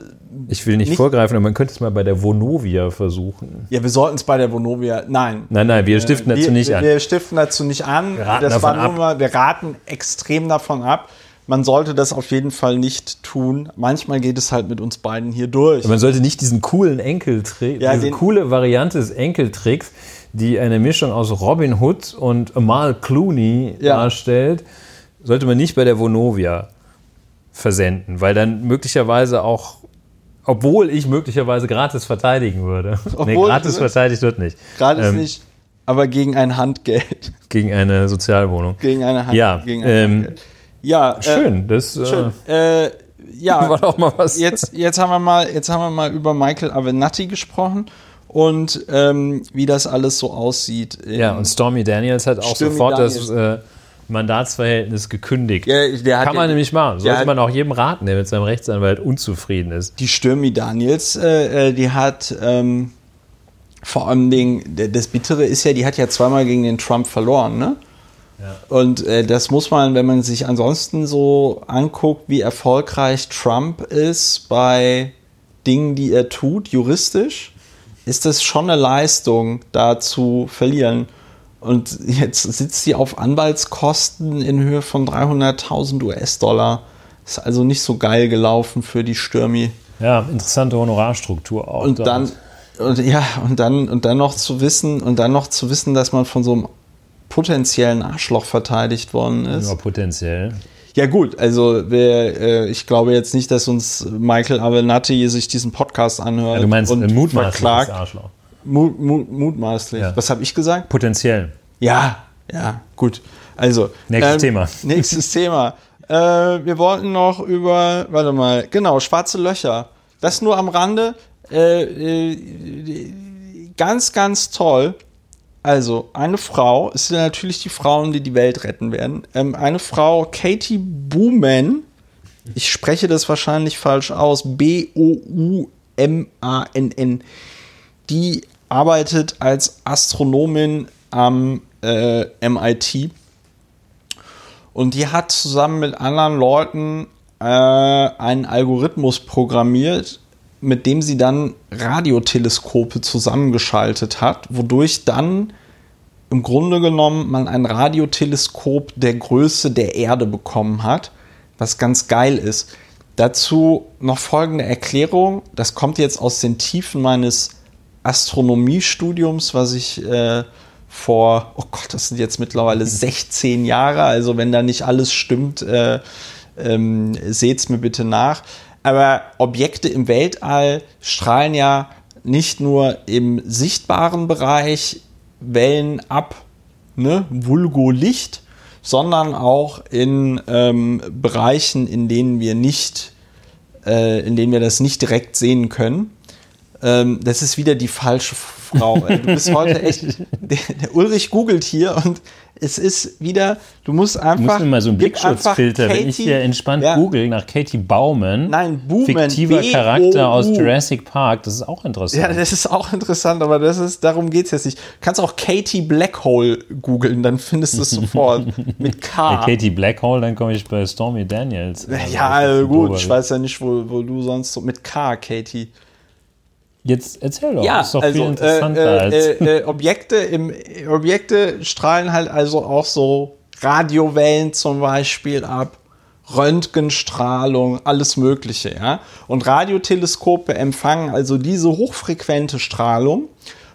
ich will nicht, nicht, vorgreifen, aber man könnte es mal bei der Vonovia versuchen. Ja, wir sollten es bei der Vonovia. Nein. Nein, nein, wir stiften dazu wir, nicht an. Wir stiften dazu nicht an. Wir raten, das davon ab. Mal, wir raten extrem davon ab. Man sollte das auf jeden Fall nicht tun. Manchmal geht es halt mit uns beiden hier durch. Man sollte nicht diesen coolen Enkeltrick, ja, diese coole Variante des Enkeltricks, die eine Mischung aus Robin Hood und Amal Clooney ja. darstellt, sollte man nicht bei der Vonovia versenden, weil dann möglicherweise auch obwohl ich möglicherweise gratis verteidigen würde. Obwohl, nee, gratis verteidigt wird nicht. Gratis ähm, nicht, aber gegen ein Handgeld. Gegen eine Sozialwohnung. Gegen eine Hand, ja, gegen ein ähm, Handgeld. Ja, äh, schön. Das, äh, schön. Äh, ja, war doch mal was. Jetzt, jetzt, haben wir mal, jetzt haben wir mal über Michael Avenatti gesprochen und ähm, wie das alles so aussieht. Ja, und Stormy Daniels hat auch Stormy sofort Daniels. das äh, Mandatsverhältnis gekündigt. Ja, Kann man ja, nämlich machen. Sollte man auch jedem raten, der mit seinem Rechtsanwalt unzufrieden ist. Die Stürmi Daniels, äh, äh die hat ähm, vor allem Dingen, das Bittere ist ja, die hat ja zweimal gegen den Trump verloren, ne? Ja. Und äh, das muss man, wenn man sich ansonsten so anguckt, wie erfolgreich Trump ist bei Dingen, die er tut, juristisch, ist das schon eine Leistung, da zu verlieren. Und jetzt sitzt sie auf Anwaltskosten in Höhe von 300.000 US-Dollar. Ist also nicht so geil gelaufen für die Stürmi. Ja, interessante Honorarstruktur auch. Und dann, und ja, und dann, und dann noch zu wissen, und dann noch zu wissen, dass man von so einem potenziellen Arschloch verteidigt worden ist. Nur potenziell. Ja gut, also wir, äh, ich glaube jetzt nicht, dass uns Michael Avenatti sich diesen Podcast anhört. Ja, du meinst und äh, mutmaßliches verklagt. Arschloch. Mut, mut, mutmaßlich. Ja. Was habe ich gesagt? Potenziell. Ja, ja, gut. Also. Nächstes Thema. Nächstes Thema. Äh, wir wollten noch über, warte mal, genau, schwarze Löcher. Das nur am Rande. Äh, äh, ganz, ganz toll. Also, eine Frau, es sind natürlich die Frauen, die die Welt retten werden. Ähm, eine Frau, Katie Booman, ich spreche das wahrscheinlich falsch aus, B-O-U-M-A-N-N, die arbeitet als Astronomin am äh, MIT und die hat zusammen mit anderen Leuten äh, einen Algorithmus programmiert, mit dem sie dann Radioteleskope zusammengeschaltet hat, wodurch dann im Grunde genommen man ein Radioteleskop der Größe der Erde bekommen hat, was ganz geil ist. Dazu noch folgende Erklärung. Das kommt jetzt aus den Tiefen meines Astronomiestudiums, was ich äh, vor, oh Gott, das sind jetzt mittlerweile 16 Jahre, also wenn da nicht alles stimmt, äh, ähm, seht's mir bitte nach. Aber Objekte im Weltall strahlen ja nicht nur im sichtbaren Bereich Wellen ab, ne, vulgo Licht, sondern auch in ähm, Bereichen, in denen wir nicht, äh, in denen wir das nicht direkt sehen können. Ähm, das ist wieder die falsche Frau. ey. Du bist heute echt. Der, der Ulrich googelt hier und es ist wieder. Du musst Du einfach. musst mir mal so einen Blickschutzfilter, wenn ich hier entspannt Ja. google nach Katie Bauman, Nein, Booman, fiktiver B-O-U. Charakter aus Jurassic Park, das ist auch interessant. Ja, das ist auch interessant, aber das ist, darum geht es jetzt nicht. Du kannst auch Katie Blackhole googeln, dann findest du es sofort. Mit K. Bei Katie Blackhole, dann komme ich bei Stormy Daniels. Also, ja, gut, ich weiß ja nicht, wo, wo du sonst so mit K, Katie. Jetzt erzähl doch, Ja, ist doch also viel interessanter äh, als. äh, äh, Objekte im Objekte strahlen halt also auch so Radiowellen zum Beispiel ab, Röntgenstrahlung, alles Mögliche, ja. Und Radioteleskope empfangen also diese hochfrequente Strahlung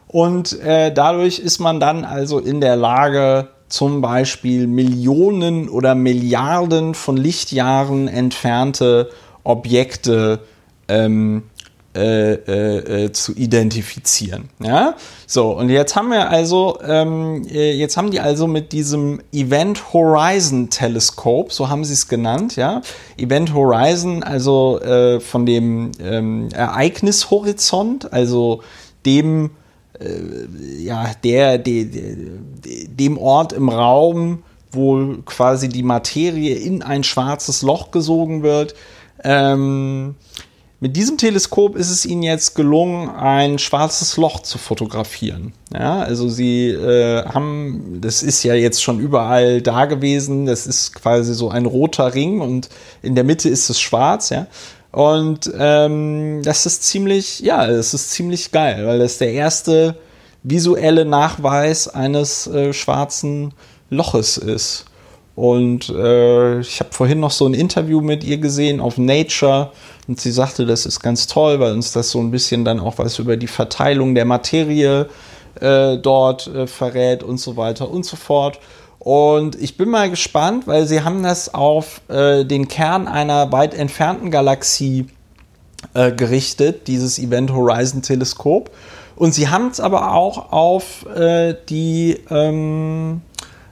und äh, dadurch ist man dann also in der Lage, zum Beispiel Millionen oder Milliarden von Lichtjahren entfernte Objekte ähm, äh, äh, äh, zu identifizieren. Ja, so und jetzt haben wir also, ähm, äh, jetzt haben die also mit diesem Event Horizon Teleskop, so haben sie es genannt, ja, Event Horizon, also äh, von dem ähm, Ereignishorizont, also dem ja, der, der, der, dem Ort im Raum, wo quasi die Materie in ein schwarzes Loch gesogen wird. Ähm, mit diesem Teleskop ist es ihnen jetzt gelungen, ein schwarzes Loch zu fotografieren. Ja, also sie äh, haben, das ist ja jetzt schon überall da gewesen, das ist quasi so ein roter Ring und in der Mitte ist es schwarz, ja. Und ähm, das ist ziemlich, ja, das ist ziemlich geil, weil das der erste visuelle Nachweis eines äh, schwarzen Loches ist. Und äh, ich habe vorhin noch so ein Interview mit ihr gesehen auf Nature und sie sagte, das ist ganz toll, weil uns das so ein bisschen dann auch was über die Verteilung der Materie äh, dort äh, verrät und so weiter und so fort. Und ich bin mal gespannt, weil sie haben das auf äh, den Kern einer weit entfernten Galaxie äh, gerichtet, dieses Event Horizon Teleskop. Und sie haben es aber auch auf äh, die ähm,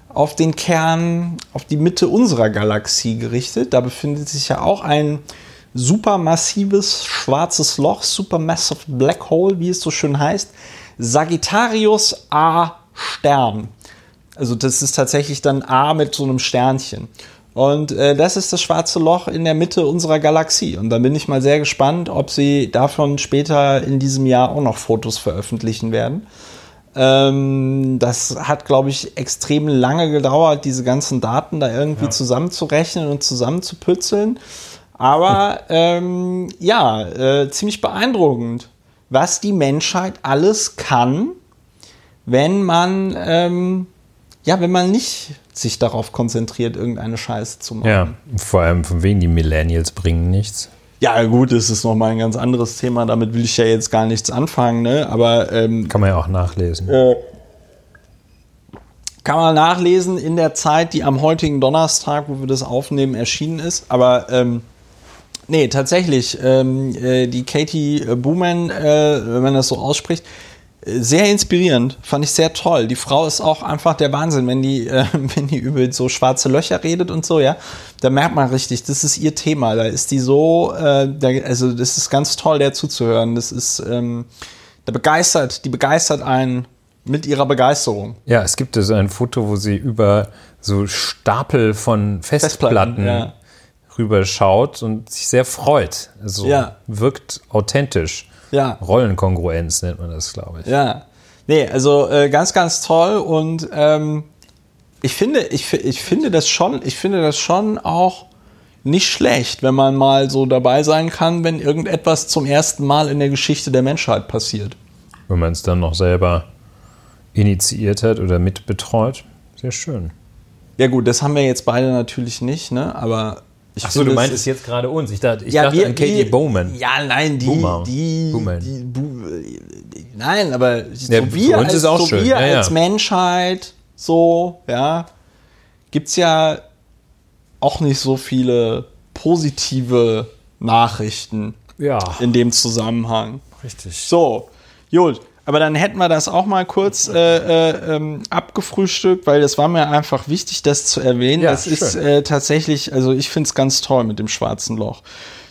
auf den Kern, auf die Mitte unserer Galaxie gerichtet. Da befindet sich ja auch ein supermassives schwarzes Loch, supermassive Black Hole, wie es so schön heißt, Sagittarius A Stern. Also das ist tatsächlich dann A mit so einem Sternchen. Und äh, das ist das schwarze Loch in der Mitte unserer Galaxie. Und da bin ich mal sehr gespannt, ob sie davon später in diesem Jahr auch noch Fotos veröffentlichen werden. Ähm, das hat, glaube ich, extrem lange gedauert, diese ganzen Daten da irgendwie Ja. zusammenzurechnen und zusammenzupützeln. Aber ähm, ja, äh, ziemlich beeindruckend, was die Menschheit alles kann, wenn man ähm, ja, wenn man nicht sich darauf konzentriert, irgendeine Scheiße zu machen. ja, vor allem von wegen die Millennials bringen nichts. Ja, gut, das ist nochmal ein ganz anderes Thema. Damit will ich ja jetzt gar nichts anfangen, ne? Aber ähm, Kann man ja auch nachlesen. äh, Kann man nachlesen in der Zeit, die am heutigen Donnerstag, wo wir das aufnehmen, erschienen ist. Aber ähm, nee, tatsächlich, ähm, äh, die Katie Booman, äh, wenn man das so ausspricht, äh, sehr inspirierend, fand ich sehr toll. Die Frau ist auch einfach der Wahnsinn, wenn die, äh, wenn die über so schwarze Löcher redet und so, ja. Da merkt man richtig, das ist ihr Thema. Da ist die so, äh, da, also das ist ganz toll, der zuzuhören. Das ist, ähm, da begeistert, die begeistert einen mit ihrer Begeisterung. Ja, es gibt so ein Foto, wo sie über so Stapel von Festplatten, Festplatten ja. Rüberschaut und sich sehr freut. Also ja. wirkt authentisch. Ja. Rollenkongruenz nennt man das, glaube ich. Ja. Nee, also äh, ganz, ganz toll und ähm, ich finde, ich, ich finde das schon, ich finde das schon auch nicht schlecht, wenn man mal so dabei sein kann, wenn irgendetwas zum ersten Mal in der Geschichte der Menschheit passiert. Wenn man es dann noch selber initiiert hat oder mitbetreut. Sehr schön. Ja gut, das haben wir jetzt beide natürlich nicht, ne? Aber ich Achso, du meintest jetzt gerade uns. Ich dachte, ich ja, dachte wir, an Katie Bowman. Ja, nein, die, Boomer. die, die Bu nein, aber so ja, wir, als, so wir ja, als Menschheit, so, ja, gibt's ja auch nicht so viele positive Nachrichten ja. in dem Zusammenhang. Richtig. So, gut. Aber dann hätten wir das auch mal kurz äh, äh, ähm, abgefrühstückt, weil das war mir einfach wichtig, das zu erwähnen. Ja, das schön. ist äh, tatsächlich, also ich finde es ganz toll mit dem schwarzen Loch.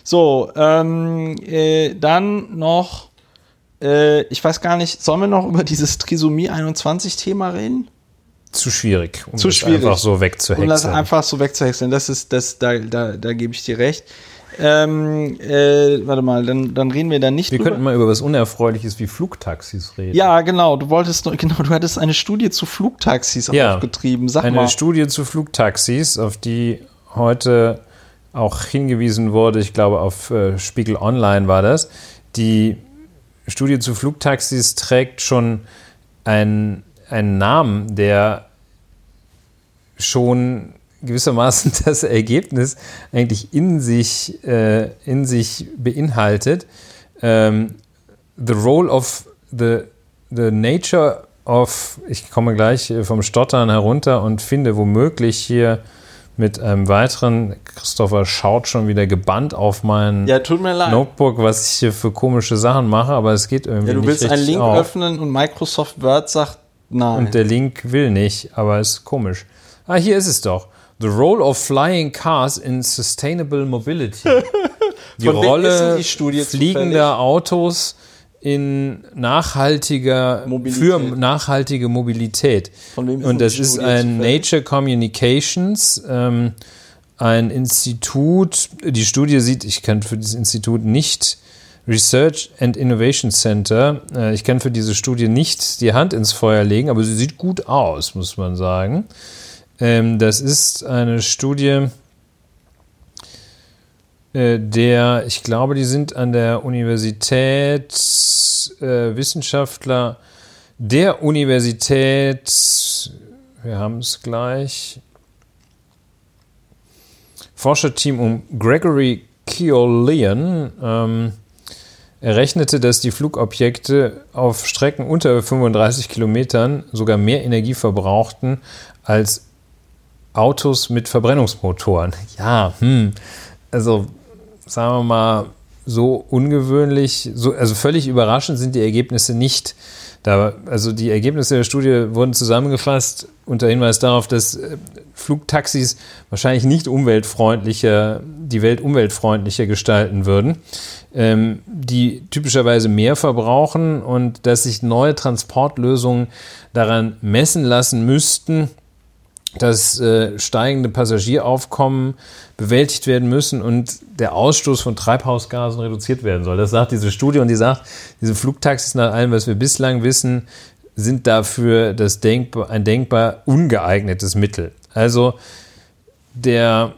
So, ähm, äh, dann noch, äh, ich weiß gar nicht, sollen wir noch über dieses Trisomie 21 Thema reden? Zu schwierig, um Zu das schwierig. einfach so wegzuhexen. Um das einfach so wegzuhexen, das ist, das, da, da, da gebe ich dir recht. Ähm, äh, warte mal, dann, dann reden wir da nicht Wir drüber. könnten mal über was Unerfreuliches wie Flugtaxis reden. Ja, genau. Du wolltest, genau, du hattest eine Studie zu Flugtaxis ja, aufgetrieben. Sag eine mal. Eine Studie zu Flugtaxis, auf die heute auch hingewiesen wurde. Ich glaube, auf äh, Spiegel Online war das. Die Studie zu Flugtaxis trägt schon einen, einen Namen, der schon gewissermaßen das Ergebnis eigentlich in sich, äh, in sich beinhaltet. Ähm, the role of the, the nature of, ich komme gleich vom Stottern herunter und finde womöglich hier mit einem weiteren, Christopher schaut schon wieder gebannt auf mein ja, Notebook, was ich hier für komische Sachen mache, aber es geht irgendwie nicht. Ja, du willst einen Link auf. öffnen und Microsoft Word sagt nein. Und der Link will nicht, aber es ist komisch. Ah, hier ist es doch. The Role of Flying Cars in Sustainable Mobility. Die Rolle die fliegender Autos in nachhaltiger Mobilität. für nachhaltige Mobilität. Und das ist ein Nature Communications, ähm, ein Institut. Die Studie sieht, ich kann für dieses Institut nicht Research and Innovation Center. Äh, ich kann für diese Studie nicht die Hand ins Feuer legen, aber sie sieht gut aus, muss man sagen. Ähm, das ist eine Studie, äh, der, ich glaube, die sind an der Universität äh, Wissenschaftler der Universität, wir haben es gleich, Forscherteam um Gregory Keolean ähm, errechnete, dass die Flugobjekte auf Strecken unter 35 Kilometern sogar mehr Energie verbrauchten als Autos mit Verbrennungsmotoren. Ja, hm, also sagen wir mal, so ungewöhnlich, so, also völlig überraschend sind die Ergebnisse nicht. Da, also die Ergebnisse der Studie wurden zusammengefasst unter Hinweis darauf, dass äh, Flugtaxis wahrscheinlich nicht umweltfreundlicher, die Welt umweltfreundlicher gestalten würden, ähm, die typischerweise mehr verbrauchen und dass sich neue Transportlösungen daran messen lassen müssten, das äh, steigende Passagieraufkommen bewältigt werden müssen und der Ausstoß von Treibhausgasen reduziert werden soll. Das sagt diese Studie und die sagt, diese Flugtaxis nach allem, was wir bislang wissen, sind dafür das denkbar, ein denkbar ungeeignetes Mittel. Also der,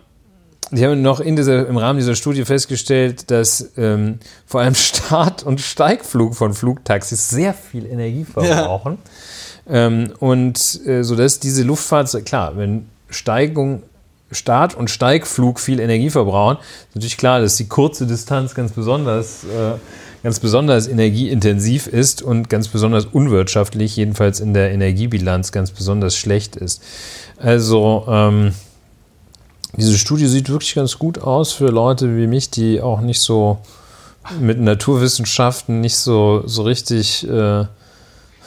die haben noch in dieser, im Rahmen dieser Studie festgestellt, dass ähm, vor allem Start- und Steigflug von Flugtaxis sehr viel Energie verbrauchen. Ja. Ähm, und äh, so dass diese Luftfahrt, klar, wenn Steigung, Start- und Steigflug viel Energie verbrauchen, ist natürlich klar, dass die kurze Distanz ganz besonders äh, ganz besonders energieintensiv ist und ganz besonders unwirtschaftlich, jedenfalls in der Energiebilanz ganz besonders schlecht ist. Also ähm, diese Studie sieht wirklich ganz gut aus für Leute wie mich, die auch nicht so mit Naturwissenschaften nicht so, so richtig äh,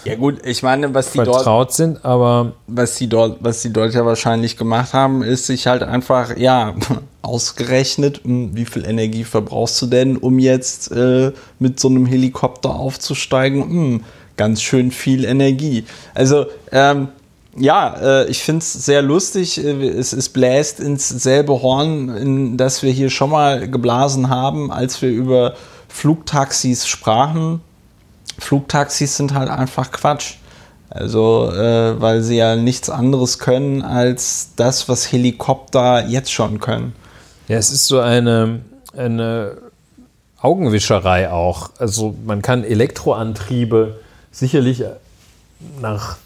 ja gut, ich meine, was die vertraut dort, sind, aber was die dort, was die dort ja wahrscheinlich gemacht haben, ist sich halt einfach, ja, ausgerechnet, hm, wie viel Energie verbrauchst du denn, um jetzt äh, mit so einem Helikopter aufzusteigen? Hm, ganz schön viel Energie. Also, ähm, ja, äh, ich finde es sehr lustig. Äh, es, es bläst ins selbe Horn, in das wir hier schon mal geblasen haben, als wir über Flugtaxis sprachen. Flugtaxis sind halt einfach Quatsch. Also, äh, weil sie ja nichts anderes können als das, was Helikopter jetzt schon können. Ja, es ist so eine, eine Augenwischerei auch. Also man kann Elektroantriebe sicherlich nach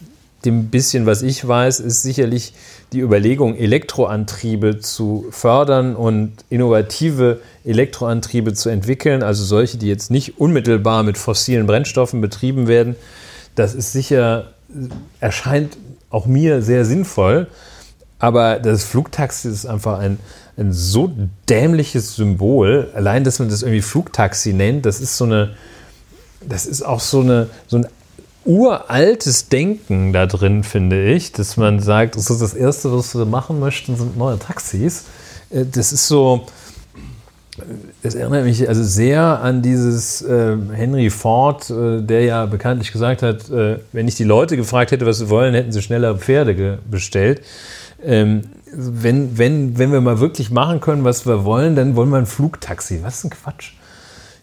dem bisschen, was ich weiß, ist sicherlich die Überlegung, Elektroantriebe zu fördern und innovative Elektroantriebe zu entwickeln, also solche, die jetzt nicht unmittelbar mit fossilen Brennstoffen betrieben werden. Das ist sicher, erscheint auch mir sehr sinnvoll. Aber das Flugtaxi ist einfach ein, ein so dämliches Symbol. Allein, dass man das irgendwie Flugtaxi nennt, das ist so eine, das ist auch so, eine, so ein uraltes Denken da drin, finde ich, dass man sagt, das ist das Erste, was wir machen möchten, sind neue Taxis. Äh, das ist so, das erinnert mich also sehr an dieses äh, Henry Ford, äh, der ja bekanntlich gesagt hat, äh, wenn ich die Leute gefragt hätte, was sie wollen, hätten sie schneller Pferde bestellt. Ähm, wenn, wenn, wenn wir mal wirklich machen können, was wir wollen, dann wollen wir ein Flugtaxi. Was ist ein Quatsch?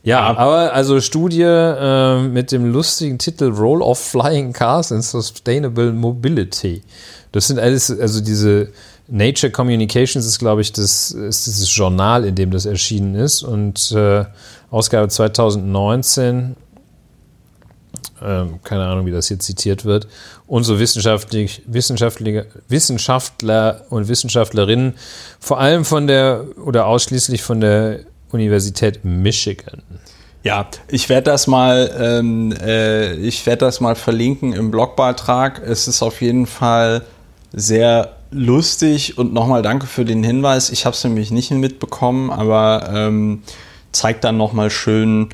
Ja, aber also Studie äh, mit dem lustigen Titel Role of Flying Cars in Sustainable Mobility. Das sind alles, also diese Nature Communications ist, glaube ich, das ist dieses Journal, in dem das erschienen ist. Und äh, Ausgabe 2019, äh, keine Ahnung, wie das hier zitiert wird, und so wissenschaftlich, Wissenschaftler, Wissenschaftler und Wissenschaftlerinnen, vor allem von der oder ausschließlich von der Universität Michigan. Ja, ich werde das mal, ähm, äh, ich werde das mal verlinken im Blogbeitrag. Es ist auf jeden Fall sehr lustig und nochmal danke für den Hinweis. Ich habe es nämlich nicht mitbekommen, aber ähm, zeigt dann nochmal schön,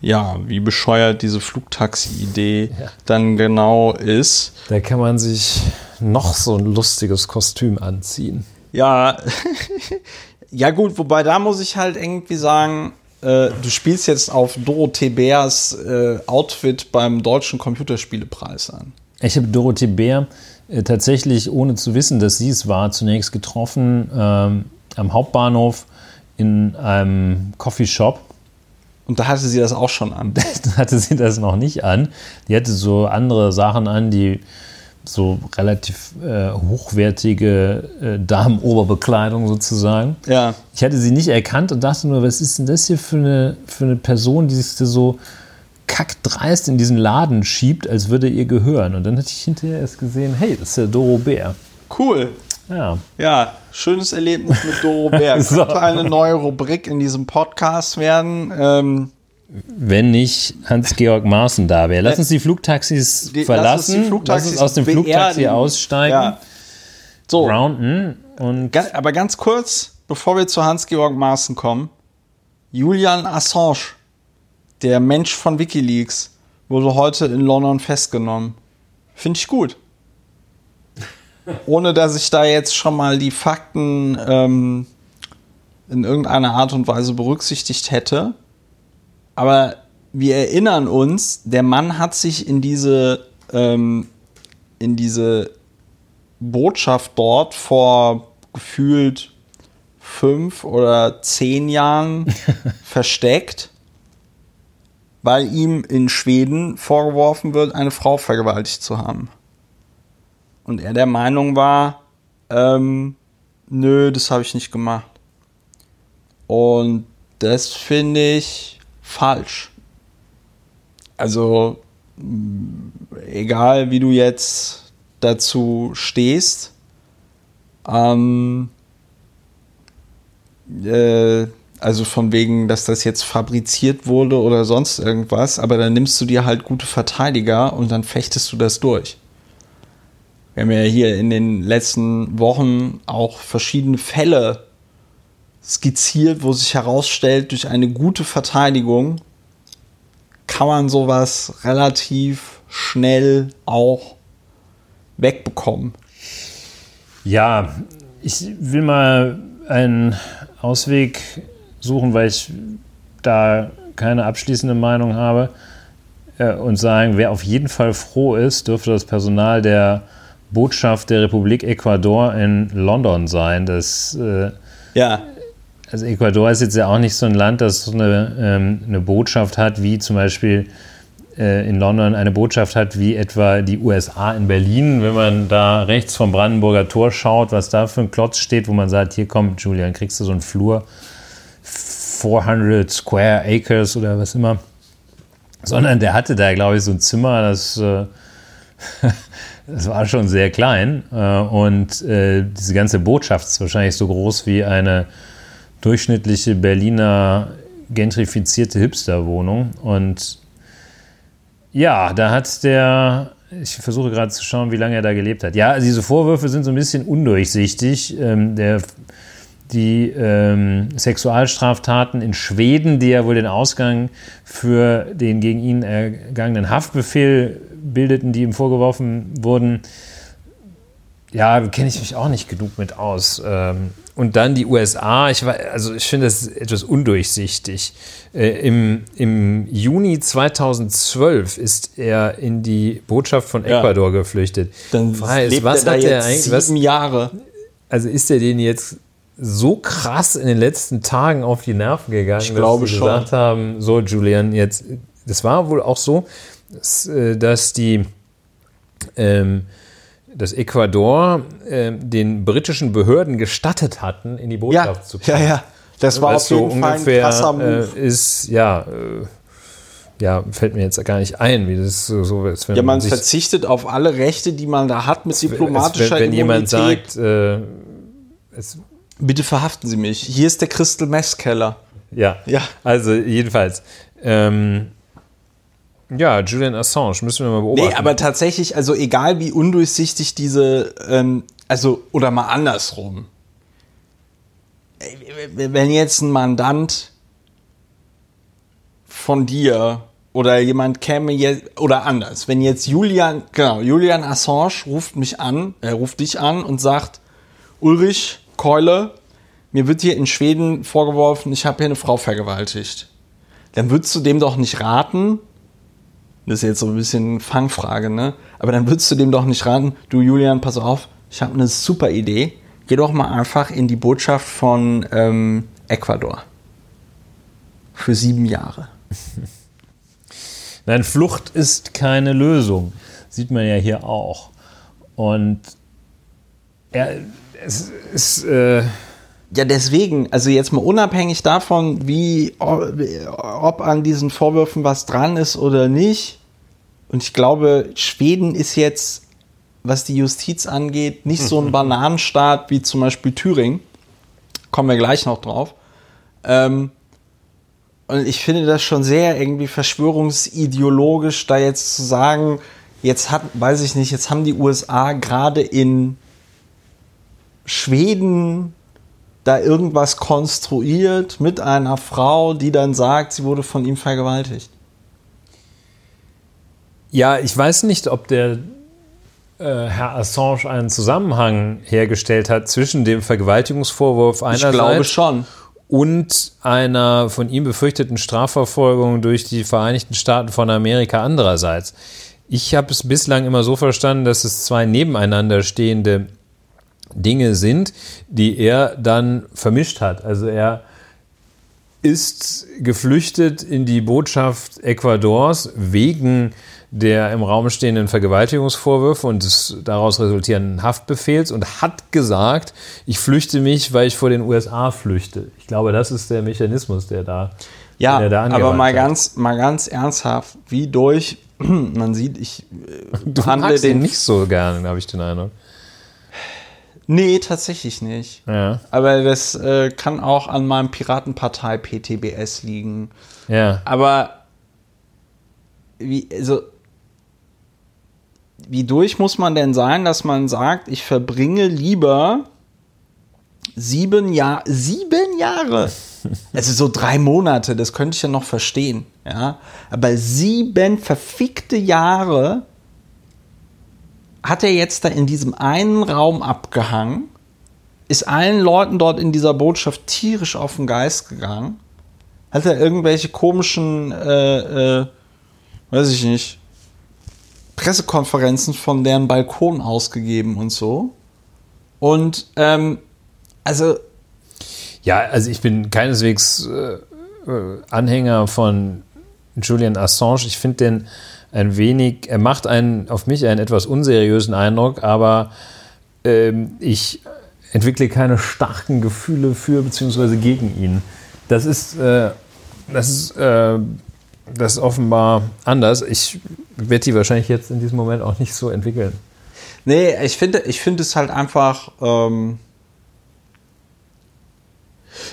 ja, wie bescheuert diese Flugtaxi-Idee ja. dann genau ist. Da kann man sich noch so ein lustiges Kostüm anziehen. Ja, Ja, gut, wobei da muss ich halt irgendwie sagen, äh, du spielst jetzt auf Dorothee Bärs äh, Outfit beim Deutschen Computerspielepreis an. Ich habe Dorothee Bär äh, tatsächlich, ohne zu wissen, dass sie es war, zunächst getroffen ähm, am Hauptbahnhof in einem Coffeeshop. Und da hatte sie das auch schon an. da hatte sie das noch nicht an. Die hatte so andere Sachen an, die so relativ äh, hochwertige äh, Damenoberbekleidung sozusagen. Ja. Ich hatte sie nicht erkannt und dachte nur, was ist denn das hier für eine, für eine Person, die sich so kackdreist in diesen Laden schiebt, als würde ihr gehören. Und dann hatte ich hinterher erst gesehen, hey, das ist der Doro Bär. Cool. Ja. Ja, schönes Erlebnis mit Doro Bär. so. Könnte eine neue Rubrik in diesem Podcast werden. Ähm, wenn nicht Hans-Georg Maaßen da wäre. Lass uns die Flugtaxis die, verlassen. Lass uns, Flugtaxis lass uns aus dem beerdigen. Flugtaxi aussteigen. Ja. So. Grounden und aber ganz kurz, bevor wir zu Hans-Georg Maaßen kommen. Julian Assange, der Mensch von Wikileaks, wurde heute in London festgenommen. Finde ich gut. Ohne dass ich da jetzt schon mal die Fakten ähm, in irgendeiner Art und Weise berücksichtigt hätte aber wir erinnern uns, der Mann hat sich in diese, ähm, in diese Botschaft dort vor gefühlt fünf oder zehn Jahren versteckt, weil ihm in Schweden vorgeworfen wird, eine Frau vergewaltigt zu haben. Und er der Meinung war, ähm, nö, das habe ich nicht gemacht. Und das finde ich falsch. Also egal wie du jetzt dazu stehst, ähm, äh, Also von wegen, dass das jetzt fabriziert wurde oder sonst irgendwas, aber dann nimmst du dir halt gute Verteidiger und dann fechtest du das durch. Wir haben ja hier in den letzten Wochen auch verschiedene Fälle skizziert, wo sich herausstellt, durch eine gute Verteidigung kann man sowas relativ schnell auch wegbekommen. Ja, ich will mal einen Ausweg suchen, weil ich da keine abschließende Meinung habe äh, und sagen, wer auf jeden Fall froh ist, dürfte das Personal der Botschaft der Republik Ecuador in London sein. Das, äh, ja. Also Ecuador ist jetzt ja auch nicht so ein Land, das so eine, ähm, eine Botschaft hat, wie zum Beispiel äh, in London eine Botschaft hat, wie etwa die USA in Berlin. Wenn man da rechts vom Brandenburger Tor schaut, was da für ein Klotz steht, wo man sagt, hier kommt Julian, kriegst du so einen Flur, 400 Square Acres oder was immer. Sondern der hatte da, glaube ich, so ein Zimmer, das... Äh, war schon sehr klein äh, und äh, diese ganze Botschaft ist wahrscheinlich so groß wie eine durchschnittliche Berliner gentrifizierte Hipsterwohnung. Und ja, da hat der, ich versuche gerade zu schauen, wie lange er da gelebt hat. Ja, diese Vorwürfe sind so ein bisschen undurchsichtig. Ähm, der, die ähm, Sexualstraftaten in Schweden, die ja wohl den Ausgang für den gegen ihn ergangenen Haftbefehl bildeten, die ihm vorgeworfen wurden, ja, kenne ich mich auch nicht genug mit aus. Ähm, und dann die USA, ich war, also ich finde das etwas undurchsichtig. Äh, im, Im Juni 2012 ist er in die Botschaft von Ecuador ja. geflüchtet. Dann Weiß, lebt was er hat er eigentlich? Sieben was, Jahre. Also ist er den jetzt so krass in den letzten Tagen auf die Nerven gegangen, ich glaube sie schon. gesagt haben, so Julian, jetzt, das war wohl auch so, dass, äh, dass die ähm, dass Ecuador äh, den britischen Behörden gestattet hatten, in die Botschaft ja, zu kommen. Ja, ja, das war auf jeden so Fall ein krasser Move. Äh, ist, ja, äh, ja, fällt mir jetzt gar nicht ein, wie das so, so ist. ja, man verzichtet auf alle Rechte, die man da hat mit diplomatischer wenn, wenn jemand sagt, äh, bitte verhaften Sie mich. Hier ist der Crystal Mess Keller. Ja, ja. also jedenfalls. Ähm, ja, Julian Assange, müssen wir mal beobachten. Nee, aber tatsächlich, also egal wie undurchsichtig diese, ähm, also, oder mal andersrum. Wenn jetzt ein Mandant von dir oder jemand käme jetzt, oder anders, wenn jetzt Julian, genau, Julian Assange ruft mich an, er ruft dich an und sagt, Ulrich Keule, mir wird hier in Schweden vorgeworfen, ich habe hier eine Frau vergewaltigt. Dann würdest du dem doch nicht raten, das ist jetzt so ein bisschen Fangfrage, ne? Aber dann würdest du dem doch nicht raten, du Julian, pass auf, ich habe eine super Idee. Geh doch mal einfach in die Botschaft von ähm, Ecuador. Für sieben Jahre. Nein, Flucht ist keine Lösung. Sieht man ja hier auch. Und er, es ist. Äh ja, deswegen, also jetzt mal unabhängig davon, wie, ob an diesen Vorwürfen was dran ist oder nicht. Und ich glaube, Schweden ist jetzt, was die Justiz angeht, nicht so ein Bananenstaat wie zum Beispiel Thüringen. Kommen wir gleich noch drauf. Ähm, und ich finde das schon sehr irgendwie verschwörungsideologisch, da jetzt zu sagen, jetzt hat, weiß ich nicht, jetzt haben die USA gerade in Schweden da irgendwas konstruiert mit einer Frau, die dann sagt, sie wurde von ihm vergewaltigt. Ja, ich weiß nicht, ob der äh, Herr Assange einen Zusammenhang hergestellt hat zwischen dem Vergewaltigungsvorwurf einerseits ich glaube schon. und einer von ihm befürchteten Strafverfolgung durch die Vereinigten Staaten von Amerika andererseits. Ich habe es bislang immer so verstanden, dass es zwei nebeneinander stehende Dinge sind, die er dann vermischt hat. Also er ist geflüchtet in die Botschaft Ecuadors wegen der im Raum stehenden Vergewaltigungsvorwürfe und des daraus resultierenden Haftbefehls und hat gesagt, ich flüchte mich, weil ich vor den USA flüchte. Ich glaube, das ist der Mechanismus, der da ja, der da aber mal hat. ganz mal ganz ernsthaft, wie durch man sieht, ich äh, du handle den nicht so gerne, habe ich den Eindruck Nee, tatsächlich nicht. Ja. Aber das äh, kann auch an meinem Piratenpartei PTBS liegen. Ja. Aber wie, also, wie durch muss man denn sein, dass man sagt, ich verbringe lieber sieben Jahre, sieben Jahre, also so drei Monate, das könnte ich ja noch verstehen, ja, aber sieben verfickte Jahre hat er jetzt da in diesem einen Raum abgehangen, ist allen Leuten dort in dieser Botschaft tierisch auf den Geist gegangen, hat er irgendwelche komischen, äh, äh, weiß ich nicht, Pressekonferenzen von deren Balkon ausgegeben und so. Und ähm, also Ja, also ich bin keineswegs äh, äh, Anhänger von Julian Assange. Ich finde den ein wenig, er macht einen auf mich einen etwas unseriösen Eindruck, aber ähm, ich entwickle keine starken Gefühle für bzw. gegen ihn. Das ist, äh, das ist, äh, das ist offenbar anders. Ich werde die wahrscheinlich jetzt in diesem Moment auch nicht so entwickeln. Nee, ich finde, ich finde es halt einfach. Ähm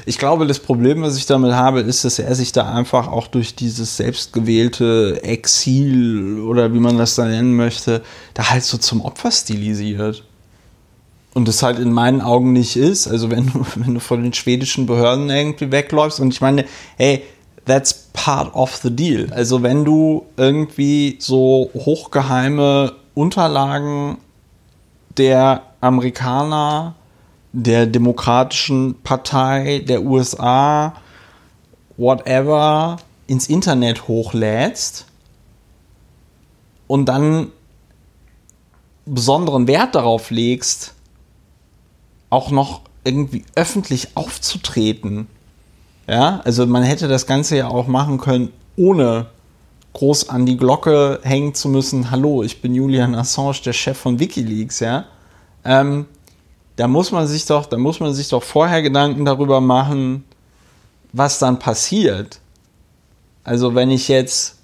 ich glaube, das Problem, was ich damit habe, ist, dass er sich da einfach auch durch dieses selbstgewählte Exil oder wie man das da nennen möchte, da halt so zum Opfer stilisiert. Und das halt in meinen Augen nicht ist. Also wenn du, wenn du von den schwedischen Behörden irgendwie wegläufst und ich meine, hey, that's part of the deal. Also wenn du irgendwie so hochgeheime Unterlagen der Amerikaner, der Demokratischen Partei der USA, whatever, ins Internet hochlädst und dann besonderen Wert darauf legst, auch noch irgendwie öffentlich aufzutreten. Ja, also man hätte das Ganze ja auch machen können, ohne groß an die Glocke hängen zu müssen. Hallo, ich bin Julian Assange, der Chef von WikiLeaks, ja. Ähm, da muss man sich doch, da muss man sich doch vorher Gedanken darüber machen, was dann passiert. Also wenn ich jetzt,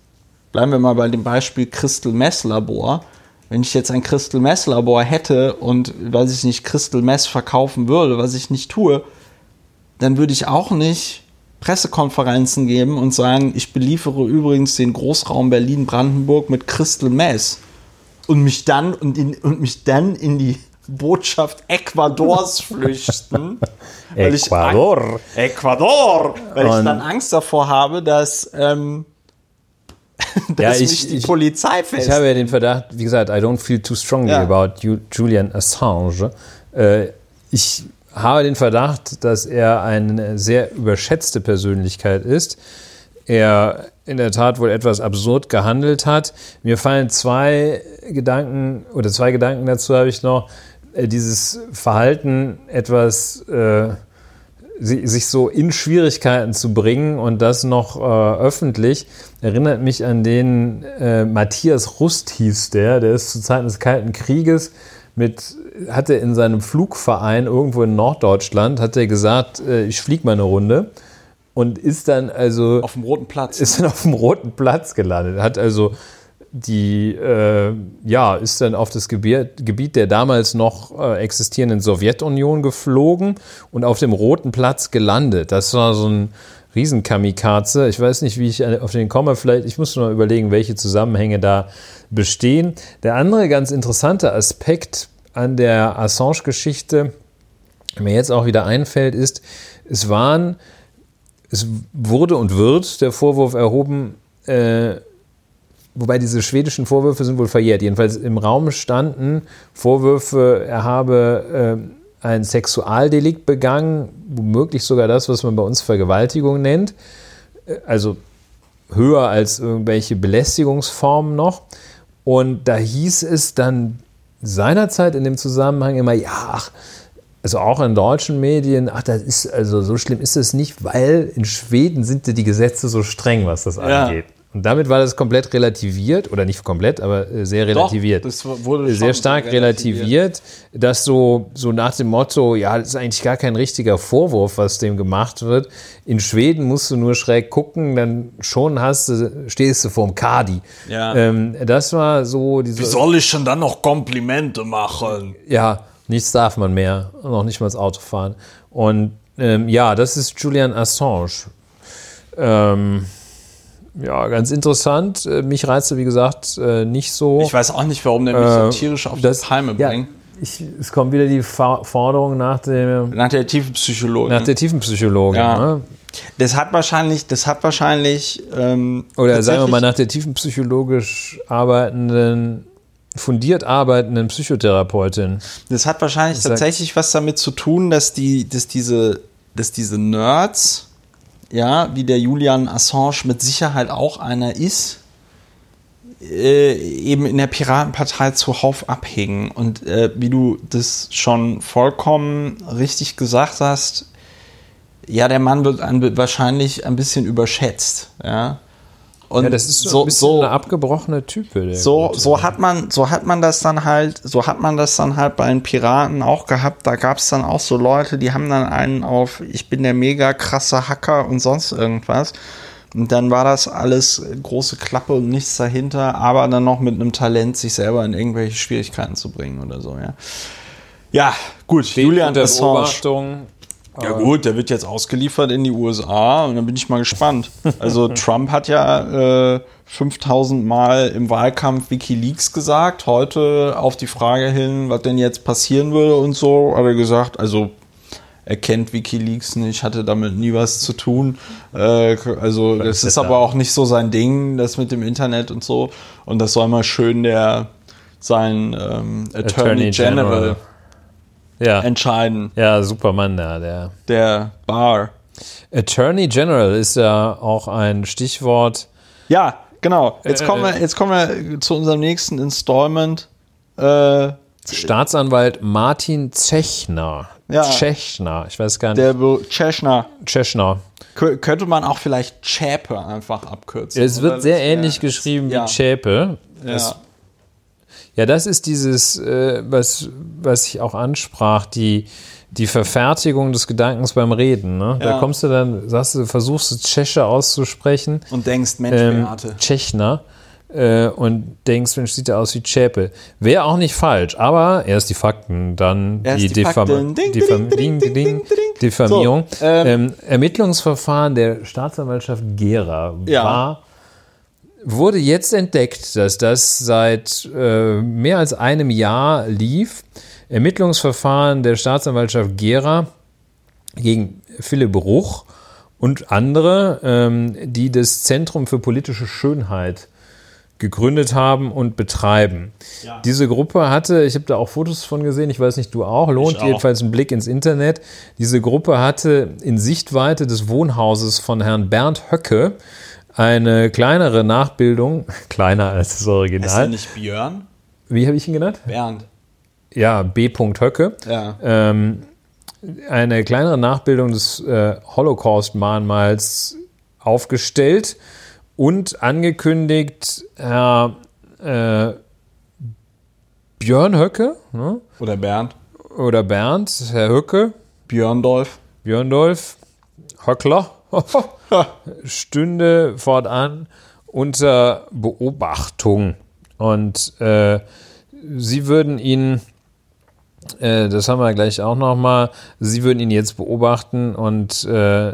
bleiben wir mal bei dem Beispiel Crystal Mess Labor, wenn ich jetzt ein Crystal Mess Labor hätte und, weiß ich nicht, Crystal Mess verkaufen würde, was ich nicht tue, dann würde ich auch nicht Pressekonferenzen geben und sagen, ich beliefere übrigens den Großraum Berlin-Brandenburg mit Crystal Mess und mich dann und, in, und mich dann in die Botschaft Ecuadors flüchten. weil ich Ecuador. Ang- Ecuador! Weil ich Und- dann Angst davor habe, dass, ähm, dass Ja, ich- mich die ich- Polizei fest. Ich habe ja den Verdacht, wie gesagt, I don't feel too strongly Ja. about Ju Julian Assange. Äh, ich habe den Verdacht, dass er eine sehr überschätzte Persönlichkeit ist. Er in der Tat wohl etwas absurd gehandelt hat. Mir fallen zwei Gedanken oder zwei Gedanken dazu habe ich noch. Äh, Dieses Verhalten etwas äh, si- sich so in Schwierigkeiten zu bringen und das noch äh, öffentlich, erinnert mich an den äh, Matthias Rust hieß der, der ist zu Zeiten des Kalten Krieges mit, hatte in seinem Flugverein irgendwo in Norddeutschland, hat er gesagt, äh, ich fliege mal eine Runde und ist dann also auf dem Roten Platz. ist dann auf dem roten Platz gelandet. Hat also die, äh, ja, ist dann auf das Gebiet, der damals noch äh, existierenden Sowjetunion geflogen und auf dem roten Platz gelandet. Das war so ein Riesenkamikaze. Ich weiß nicht, wie ich auf den komme. Vielleicht, ich muss nur überlegen, welche Zusammenhänge da bestehen. Der andere ganz interessante Aspekt an der Assange-Geschichte, mir jetzt auch wieder einfällt, ist, es waren es wurde und wird der Vorwurf erhoben, äh, wobei diese schwedischen Vorwürfe sind wohl verjährt. Jedenfalls im Raum standen Vorwürfe, er habe äh, ein Sexualdelikt begangen, womöglich sogar das, was man bei uns Vergewaltigung nennt. Äh, Also höher als irgendwelche Belästigungsformen noch. Und da hieß es dann seinerzeit in dem Zusammenhang immer, ja, ach, also auch in deutschen Medien, ach, das ist, also so schlimm ist es nicht, weil in Schweden sind die Gesetze so streng, was das Ja. angeht. Und damit war das komplett relativiert, oder nicht komplett, aber äh, sehr relativiert. das wurde sehr stark so relativiert, dass so, so nach dem Motto, ja, das ist eigentlich gar kein richtiger Vorwurf, was dem gemacht wird. In Schweden musst du nur schräg gucken, dann schon hast du, stehst du vorm Kadi. Ja. Ähm, das war so diese. soll ich schon dann noch Komplimente machen? Ja, Nichts darf man mehr, noch nicht mal das Auto fahren. Und ähm, ja, das ist Julian Assange. Ähm, ja, ganz interessant. Äh, mich reizte, wie gesagt, äh, nicht so. Ich weiß auch nicht, warum der mich Äh, so tierisch auf das- die Palme ja, bringt. ich, es kommt wieder die Forderung nach, dem, Nach der tiefen Psychologin. nach der Tiefenpsychologin. Ja. Ne? das hat wahrscheinlich, das hat wahrscheinlich. Ähm, Oder sagen wir mal nach der tiefenpsychologisch arbeitenden, fundiert arbeitenden Psychotherapeutin. Das hat wahrscheinlich Das tatsächlich was damit zu tun, dass die, dass diese, dass diese Nerds, ja, wie der Julian Assange mit Sicherheit auch einer ist, äh, eben in der Piratenpartei zuhauf abhängen. Und äh, wie du das schon vollkommen richtig gesagt hast, ja, der Mann wird ein, wahrscheinlich ein bisschen überschätzt, ja. Und Ja, das ist so, ein so, eine abgebrochene Type. Der so, Gute. so hat man, so hat man das dann halt, so hat man das dann halt bei den Piraten auch gehabt. Da gab es dann auch so Leute, die haben dann einen auf, ich bin der mega krasse Hacker und sonst irgendwas. Und dann war das alles große Klappe und nichts dahinter, aber dann noch mit einem Talent, sich selber in irgendwelche Schwierigkeiten zu bringen oder so, ja. Ja, gut, Julian unter Assange. Beobachtung. Ja gut, der wird jetzt ausgeliefert in die USA und dann bin ich mal gespannt. Also Trump hat ja äh, 5000 Mal im Wahlkampf WikiLeaks gesagt. Heute auf die Frage hin, was denn jetzt passieren würde und so, hat er gesagt, also er kennt WikiLeaks nicht, hatte damit nie was zu tun. Äh, also das ist aber auch nicht so sein Ding, das mit dem Internet und so. Und das soll mal schön der sein ähm, Attorney, Attorney General, General. Ja. entscheiden. ja, Superman da, der. Der Bar. Attorney General ist ja auch ein Stichwort. Ja, genau. Jetzt Äh, kommen wir, jetzt kommen wir zu unserem nächsten Installment. Äh, Staatsanwalt Martin Zechner. Ja. Tschechner, ich weiß gar nicht. der Be- Tschechner. Tschechner. Kö- Könnte man auch vielleicht Chäpe einfach abkürzen. Es wird sehr ähnlich geschrieben ja. wie Zschäpe. Das, Ja. Ja, das ist dieses, äh, was, was ich auch ansprach, die, die Verfertigung des Gedankens beim Reden. Ne? Da Ja. kommst du dann, sagst du, versuchst du Tscheche auszusprechen. Und denkst, Mensch, ähm, Beate. Tschechner äh, und denkst, Mensch, sieht er aus wie Zschäpe. Wäre auch nicht falsch, aber erst die Fakten, dann Erst die. Ding, ding, ding. Diffamierung. So, ähm, ähm, Ermittlungsverfahren der Staatsanwaltschaft Gera Ja. war wurde jetzt entdeckt, dass das seit äh, mehr als einem Jahr lief. Ermittlungsverfahren der Staatsanwaltschaft Gera gegen Philipp Bruch und andere, ähm, die das Zentrum für politische Schönheit gegründet haben und betreiben. Ja. Diese Gruppe hatte, ich habe da auch Fotos von gesehen, ich weiß nicht, du auch, lohnt auch. jedenfalls einen Blick ins Internet. Diese Gruppe hatte in Sichtweite des Wohnhauses von Herrn Bernd Höcke eine kleinere Nachbildung, kleiner als das Ist er Original. nicht Björn? Wie habe ich ihn genannt? Bernd. Ja, B. Höcke. Ja. Ähm, eine kleinere Nachbildung des äh, Holocaust-Mahnmals aufgestellt und angekündigt, Herr äh, Björn Höcke ne? Oder Bernd. oder Bernd, Herr Höcke, Björndolf. Björndolf, Höckler, stünde fortan unter Beobachtung. Und äh, sie würden ihn, äh, das haben wir gleich auch nochmal, sie würden ihn jetzt beobachten und äh,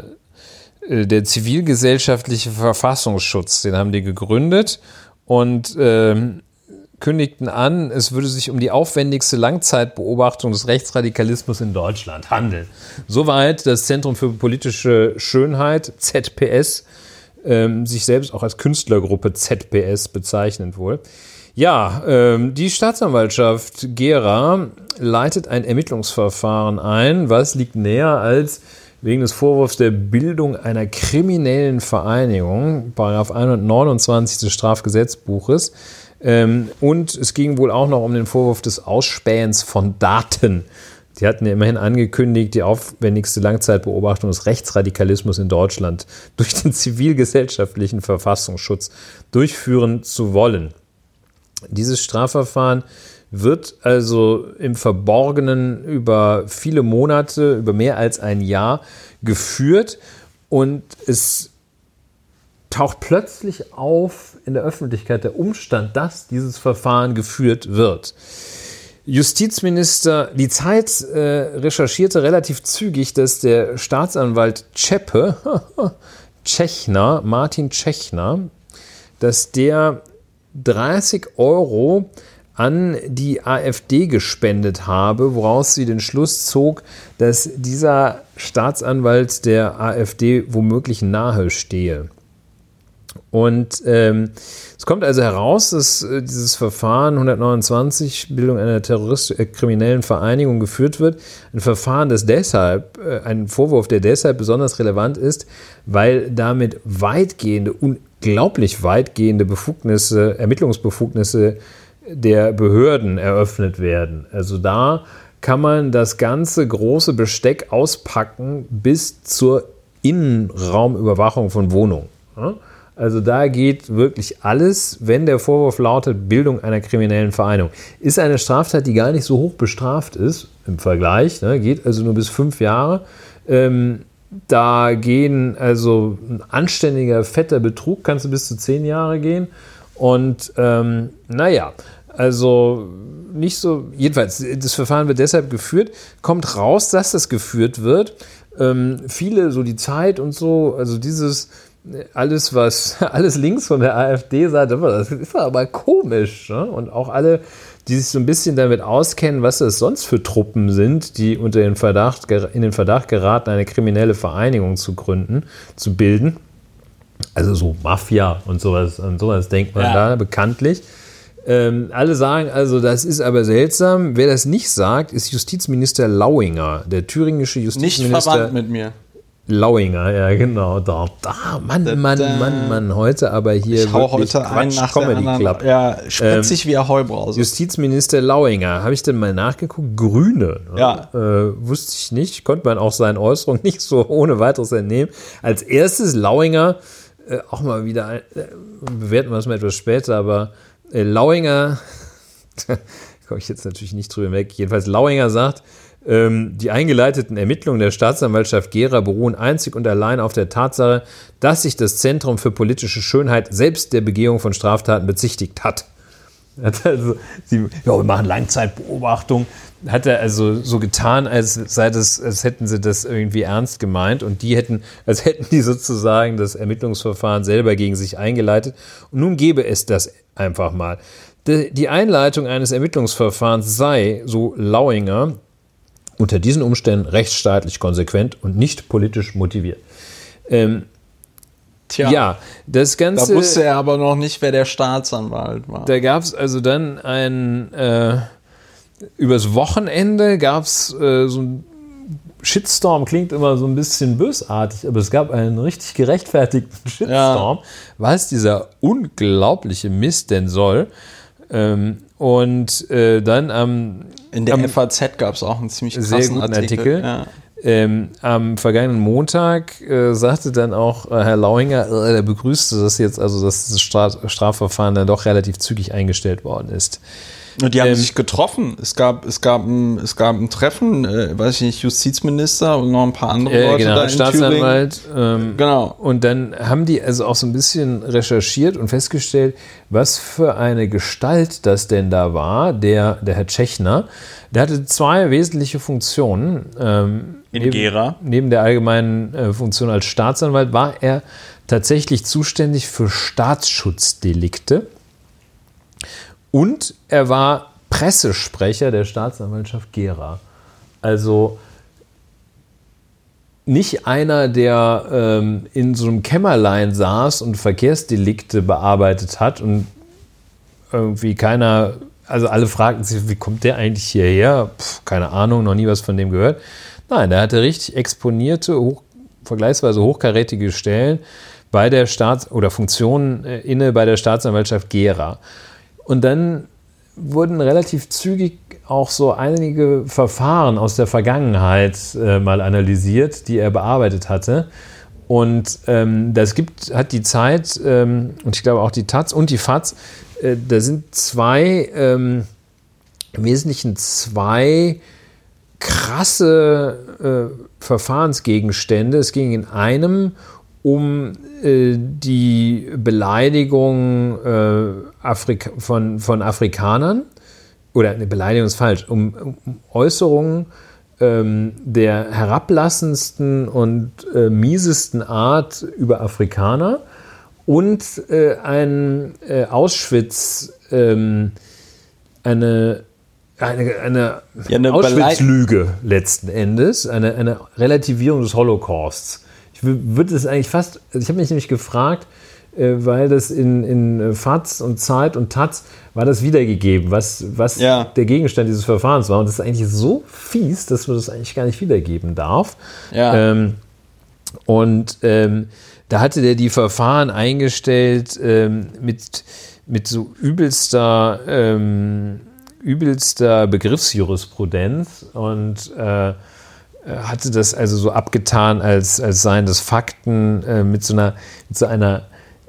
der zivilgesellschaftliche Verfassungsschutz, den haben die gegründet und ähm, kündigten an, es würde sich um die aufwendigste Langzeitbeobachtung des Rechtsradikalismus in Deutschland handeln. Soweit das Zentrum für politische Schönheit, ZPS, ähm, sich selbst auch als Künstlergruppe ZPS bezeichnet wohl. Ja, ähm, die Staatsanwaltschaft Gera leitet ein Ermittlungsverfahren ein. Was liegt näher als wegen des Vorwurfs der Bildung einer kriminellen Vereinigung, Paragraph 129 des Strafgesetzbuches. Ähm, und es ging wohl auch noch um den Vorwurf des Ausspähens von Daten. Die hatten ja immerhin angekündigt, die aufwendigste Langzeitbeobachtung des Rechtsradikalismus in Deutschland durch den zivilgesellschaftlichen Verfassungsschutz durchführen zu wollen. Dieses Strafverfahren wird also im Verborgenen über viele Monate, über mehr als ein Jahr geführt und es taucht plötzlich auf in der Öffentlichkeit der Umstand, dass dieses Verfahren geführt wird. Justizminister, die Zeit äh, recherchierte relativ zügig, dass der Staatsanwalt Czeppe, Tschechner, Martin Tschechner, dass der 30 Euro an die AfD gespendet habe, woraus sie den Schluss zog, dass dieser Staatsanwalt der AfD womöglich nahe stehe. Und ähm, es kommt also heraus, dass äh, dieses Verfahren 129, Bildung einer terrorist äh, kriminellen Vereinigung geführt wird. Ein Verfahren, das deshalb, äh, ein Vorwurf, der deshalb besonders relevant ist, weil damit weitgehende, unglaublich weitgehende Befugnisse, Ermittlungsbefugnisse der Behörden eröffnet werden. Also da kann man das ganze große Besteck auspacken bis zur Innenraumüberwachung von Wohnungen. Also da geht wirklich alles, wenn der Vorwurf lautet Bildung einer kriminellen Vereinigung. Ist eine Straftat, die gar nicht so hoch bestraft ist im Vergleich, ne, geht also nur bis fünf Jahre. Ähm, da gehen also ein anständiger, fetter Betrug, kannst du bis zu zehn Jahre gehen. Und ähm, naja, also nicht so, jedenfalls, das Verfahren wird deshalb geführt, kommt raus, dass das geführt wird. Ähm, viele, so die Zeit und so, also dieses, alles, was, alles links von der AfD sagt, das ist aber komisch. Ne? Und auch alle, die sich so ein bisschen damit auskennen, was das sonst für Truppen sind, die unter den Verdacht, in den Verdacht geraten, eine kriminelle Vereinigung zu gründen, zu bilden. Also so Mafia und sowas, an sowas denkt man ja. da bekanntlich. Ähm, alle sagen also, das ist aber seltsam. Wer das nicht sagt, ist Justizminister Lauinger, der thüringische Justizminister. Nicht verwandt mit mir. Lauinger, ja genau. Da, da Mann, da, Mann, da. Mann, Mann, heute aber hier ich hau heute Quatsch einen nach Comedy der Club. Ja, spitzig ähm, wie ein Heubrause. Justizminister Lauinger, habe ich denn mal nachgeguckt? Grüne. Ne? Ja. Äh, wusste ich nicht, konnte man auch seinen Äußerungen nicht so ohne weiteres entnehmen. Als erstes Lauinger, äh, auch mal wieder, äh, bewerten wir es mal etwas später, aber äh, Lauinger, komme ich jetzt natürlich nicht drüber weg, jedenfalls Lauinger sagt, ähm, die eingeleiteten Ermittlungen der Staatsanwaltschaft Gera beruhen einzig und allein auf der Tatsache, dass sich das Zentrum für politische Schönheit selbst der Begehung von Straftaten bezichtigt hat. Also, sie, ja, wir machen Langzeitbeobachtung. Hat er also so getan, als sei das, als hätten sie das irgendwie ernst gemeint und die hätten, als hätten die sozusagen das Ermittlungsverfahren selber gegen sich eingeleitet. Und nun gäbe es das einfach mal. Die Einleitung eines Ermittlungsverfahrens sei, so Lauinger, unter diesen Umständen rechtsstaatlich konsequent und nicht politisch motiviert. Ähm, Tja, ja, das Ganze. Da wusste er aber noch nicht, wer der Staatsanwalt war. Da gab es also dann ein. Äh, übers Wochenende gab es äh, so ein Shitstorm, klingt immer so ein bisschen bösartig, aber es gab einen richtig gerechtfertigten Shitstorm, ja. was dieser unglaubliche Mist denn soll. Ähm, und äh, dann am. In der am, FAZ gab es auch einen ziemlich krassen sehr guten Artikel. Artikel. Ja. Ähm, am vergangenen Montag äh, sagte dann auch äh, Herr Lauinger, äh, er begrüßte das jetzt, also dass das Strafverfahren dann doch relativ zügig eingestellt worden ist. Und die haben ähm, sich getroffen. Es gab, es gab, ein, es gab ein Treffen, äh, weiß ich nicht, Justizminister und noch ein paar andere äh, Leute genau, da Staatsanwalt. Ähm, genau. Und dann haben die also auch so ein bisschen recherchiert und festgestellt, was für eine Gestalt das denn da war, der, der Herr Tschechner. Der hatte zwei wesentliche Funktionen. Ähm, In neben, Gera. Neben der allgemeinen äh, Funktion als Staatsanwalt war er tatsächlich zuständig für Staatsschutzdelikte. Und er war Pressesprecher der Staatsanwaltschaft Gera. Also nicht einer, der ähm, in so einem Kämmerlein saß und Verkehrsdelikte bearbeitet hat und irgendwie keiner, also alle fragten sich, wie kommt der eigentlich hierher? Puh, keine Ahnung, noch nie was von dem gehört. Nein, der hatte richtig exponierte, hoch, vergleichsweise hochkarätige Stellen bei der Staats- oder Funktionen äh, inne bei der Staatsanwaltschaft Gera. Und dann wurden relativ zügig auch so einige Verfahren aus der Vergangenheit äh, mal analysiert, die er bearbeitet hatte. Und ähm, das gibt, hat die Zeit ähm, und ich glaube auch die Taz und die FAZ, äh, da sind zwei, ähm, im Wesentlichen zwei krasse äh, Verfahrensgegenstände. Es ging in einem um äh, die Beleidigung äh, Afrika von, von Afrikanern oder eine Beleidigung ist falsch, um, um Äußerungen ähm, der herablassendsten und äh, miesesten Art über Afrikaner und äh, ein äh, Auschwitz, ähm, eine, eine, eine, Ja, eine Auschwitz-Lüge letzten Endes, eine, eine Relativierung des Holocausts. Ich wü- würde es eigentlich fast, also ich habe mich nämlich gefragt, äh, weil das in, in äh, FAZ und Zeit und Taz war das wiedergegeben, was, was Ja. der Gegenstand dieses Verfahrens war. Und das ist eigentlich so fies, dass man das eigentlich gar nicht wiedergeben darf. Ja. Ähm, und ähm, da hatte der die Verfahren eingestellt ähm, mit, mit so übelster, ähm, übelster Begriffsjurisprudenz und äh, hatte das also so abgetan, als, als seien das Fakten äh, mit, so einer, mit so einer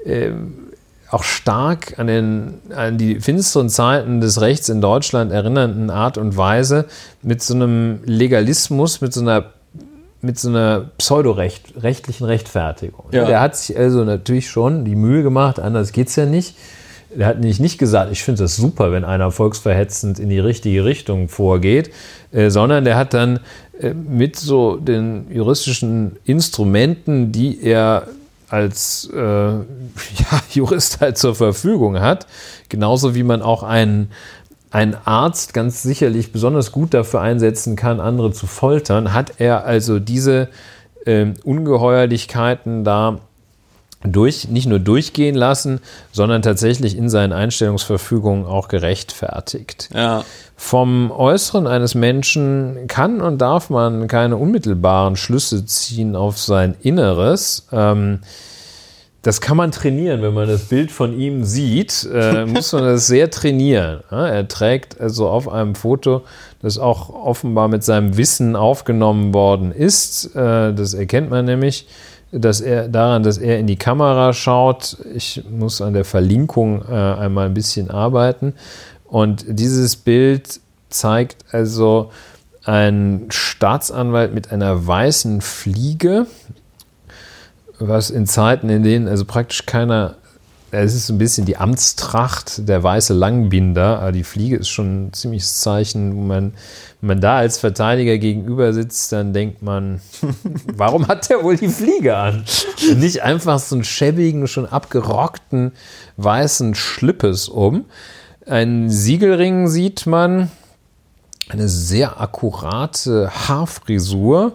ähm, auch stark an, den, an die finsteren Zeiten des Rechts in Deutschland erinnernden Art und Weise, mit so einem Legalismus, mit so einer mit so einer pseudorechtlichen Rechtfertigung. Ja. Der hat sich also natürlich schon die Mühe gemacht, anders geht's ja nicht. Der hat nicht, nicht gesagt, ich finde das super, wenn einer volksverhetzend in die richtige Richtung vorgeht, äh, sondern der hat dann äh, mit so den juristischen Instrumenten, die er als äh, ja, Jurist halt zur Verfügung hat, genauso wie man auch einen ein Arzt ganz sicherlich besonders gut dafür einsetzen kann, andere zu foltern, hat er also diese ähm, Ungeheuerlichkeiten da durch, nicht nur durchgehen lassen, sondern tatsächlich in seinen Einstellungsverfügungen auch gerechtfertigt. Ja. Vom Äußeren eines Menschen kann und darf man keine unmittelbaren Schlüsse ziehen auf sein Inneres. Ähm, das kann man trainieren, wenn man das Bild von ihm sieht, äh, muss man das sehr trainieren. Ja, er trägt also auf einem Foto, das auch offenbar mit seinem Wissen aufgenommen worden ist, äh, das erkennt man nämlich, dass er daran, dass er in die Kamera schaut. Ich muss an der Verlinkung äh, einmal ein bisschen arbeiten. Und dieses Bild zeigt also einen Staatsanwalt mit einer weißen Fliege, was in Zeiten, in denen also praktisch keiner, es ist ein bisschen die Amtstracht, der weiße Langbinder, aber die Fliege ist schon ein ziemliches Zeichen, wo man, wenn man da als Verteidiger gegenüber sitzt, dann denkt man, warum hat der wohl die Fliege an? Und nicht einfach so einen schäbigen, schon abgerockten weißen Schlippes um. Einen Siegelring sieht man, eine sehr akkurate Haarfrisur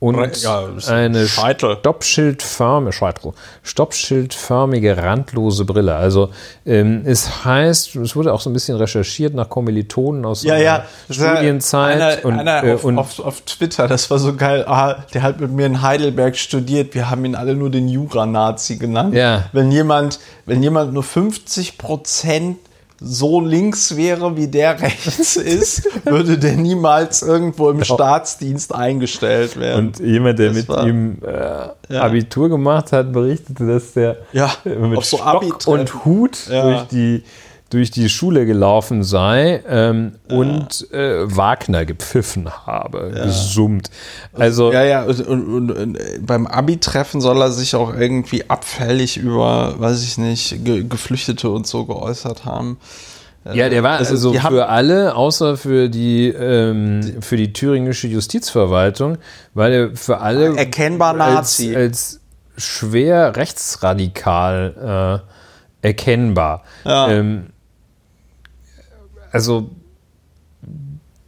und Ja, eine Scheitel. Stoppschildförmige, Scheitel, Stoppschildförmige randlose Brille. Also ähm, es heißt, es wurde auch so ein bisschen recherchiert nach Kommilitonen aus Ja, ja. Studienzeit Einer, und, einer äh, auf, und auf, auf Twitter, das war so geil. Ah, der hat mit mir in Heidelberg studiert. Wir haben ihn alle nur den Jura-Nazi genannt. Ja. Wenn jemand, wenn jemand nur 50 Prozent so links wäre, wie der rechts ist, würde der niemals irgendwo im Staatsdienst eingestellt werden. Und jemand, der Das mit war- ihm äh, Abitur gemacht hat, berichtete, dass der Ja, mit so Stock und Hut Ja. durch, die, durch die Schule gelaufen sei ähm, und äh, Wagner gepfiffen habe, gesummt. Also Ja, ja, und, und, und, äh, beim Abi-Treffen soll er sich auch irgendwie abfällig über, weiß ich nicht, Ge Geflüchtete und so geäußert haben. Ja, der war Also, also, für alle, außer für die, ähm, für die thüringische Justizverwaltung, weil er für alle Erkennbar als, Nazi. als schwer rechtsradikal äh, erkennbar. Ja. Ähm, also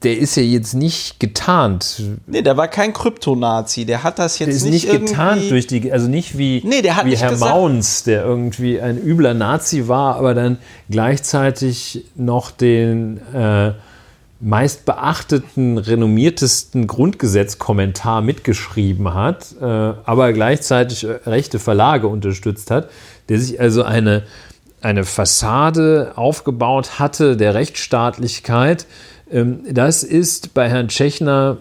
der ist ja jetzt nicht getarnt. Nee, der war kein Kryptonazi. Der hat das jetzt Der ist nicht, nicht, getarnt durch die, also nicht wie, Nee, der hat wie nicht Herr gesagt- Mauns, der irgendwie ein übler Nazi war, aber dann gleichzeitig noch den äh, meist beachteten, renommiertesten Grundgesetzkommentar mitgeschrieben hat, äh, aber gleichzeitig äh, rechte Verlage unterstützt hat, der sich also eine, eine Fassade aufgebaut hatte der Rechtsstaatlichkeit. Ähm, das ist bei Herrn Tschechner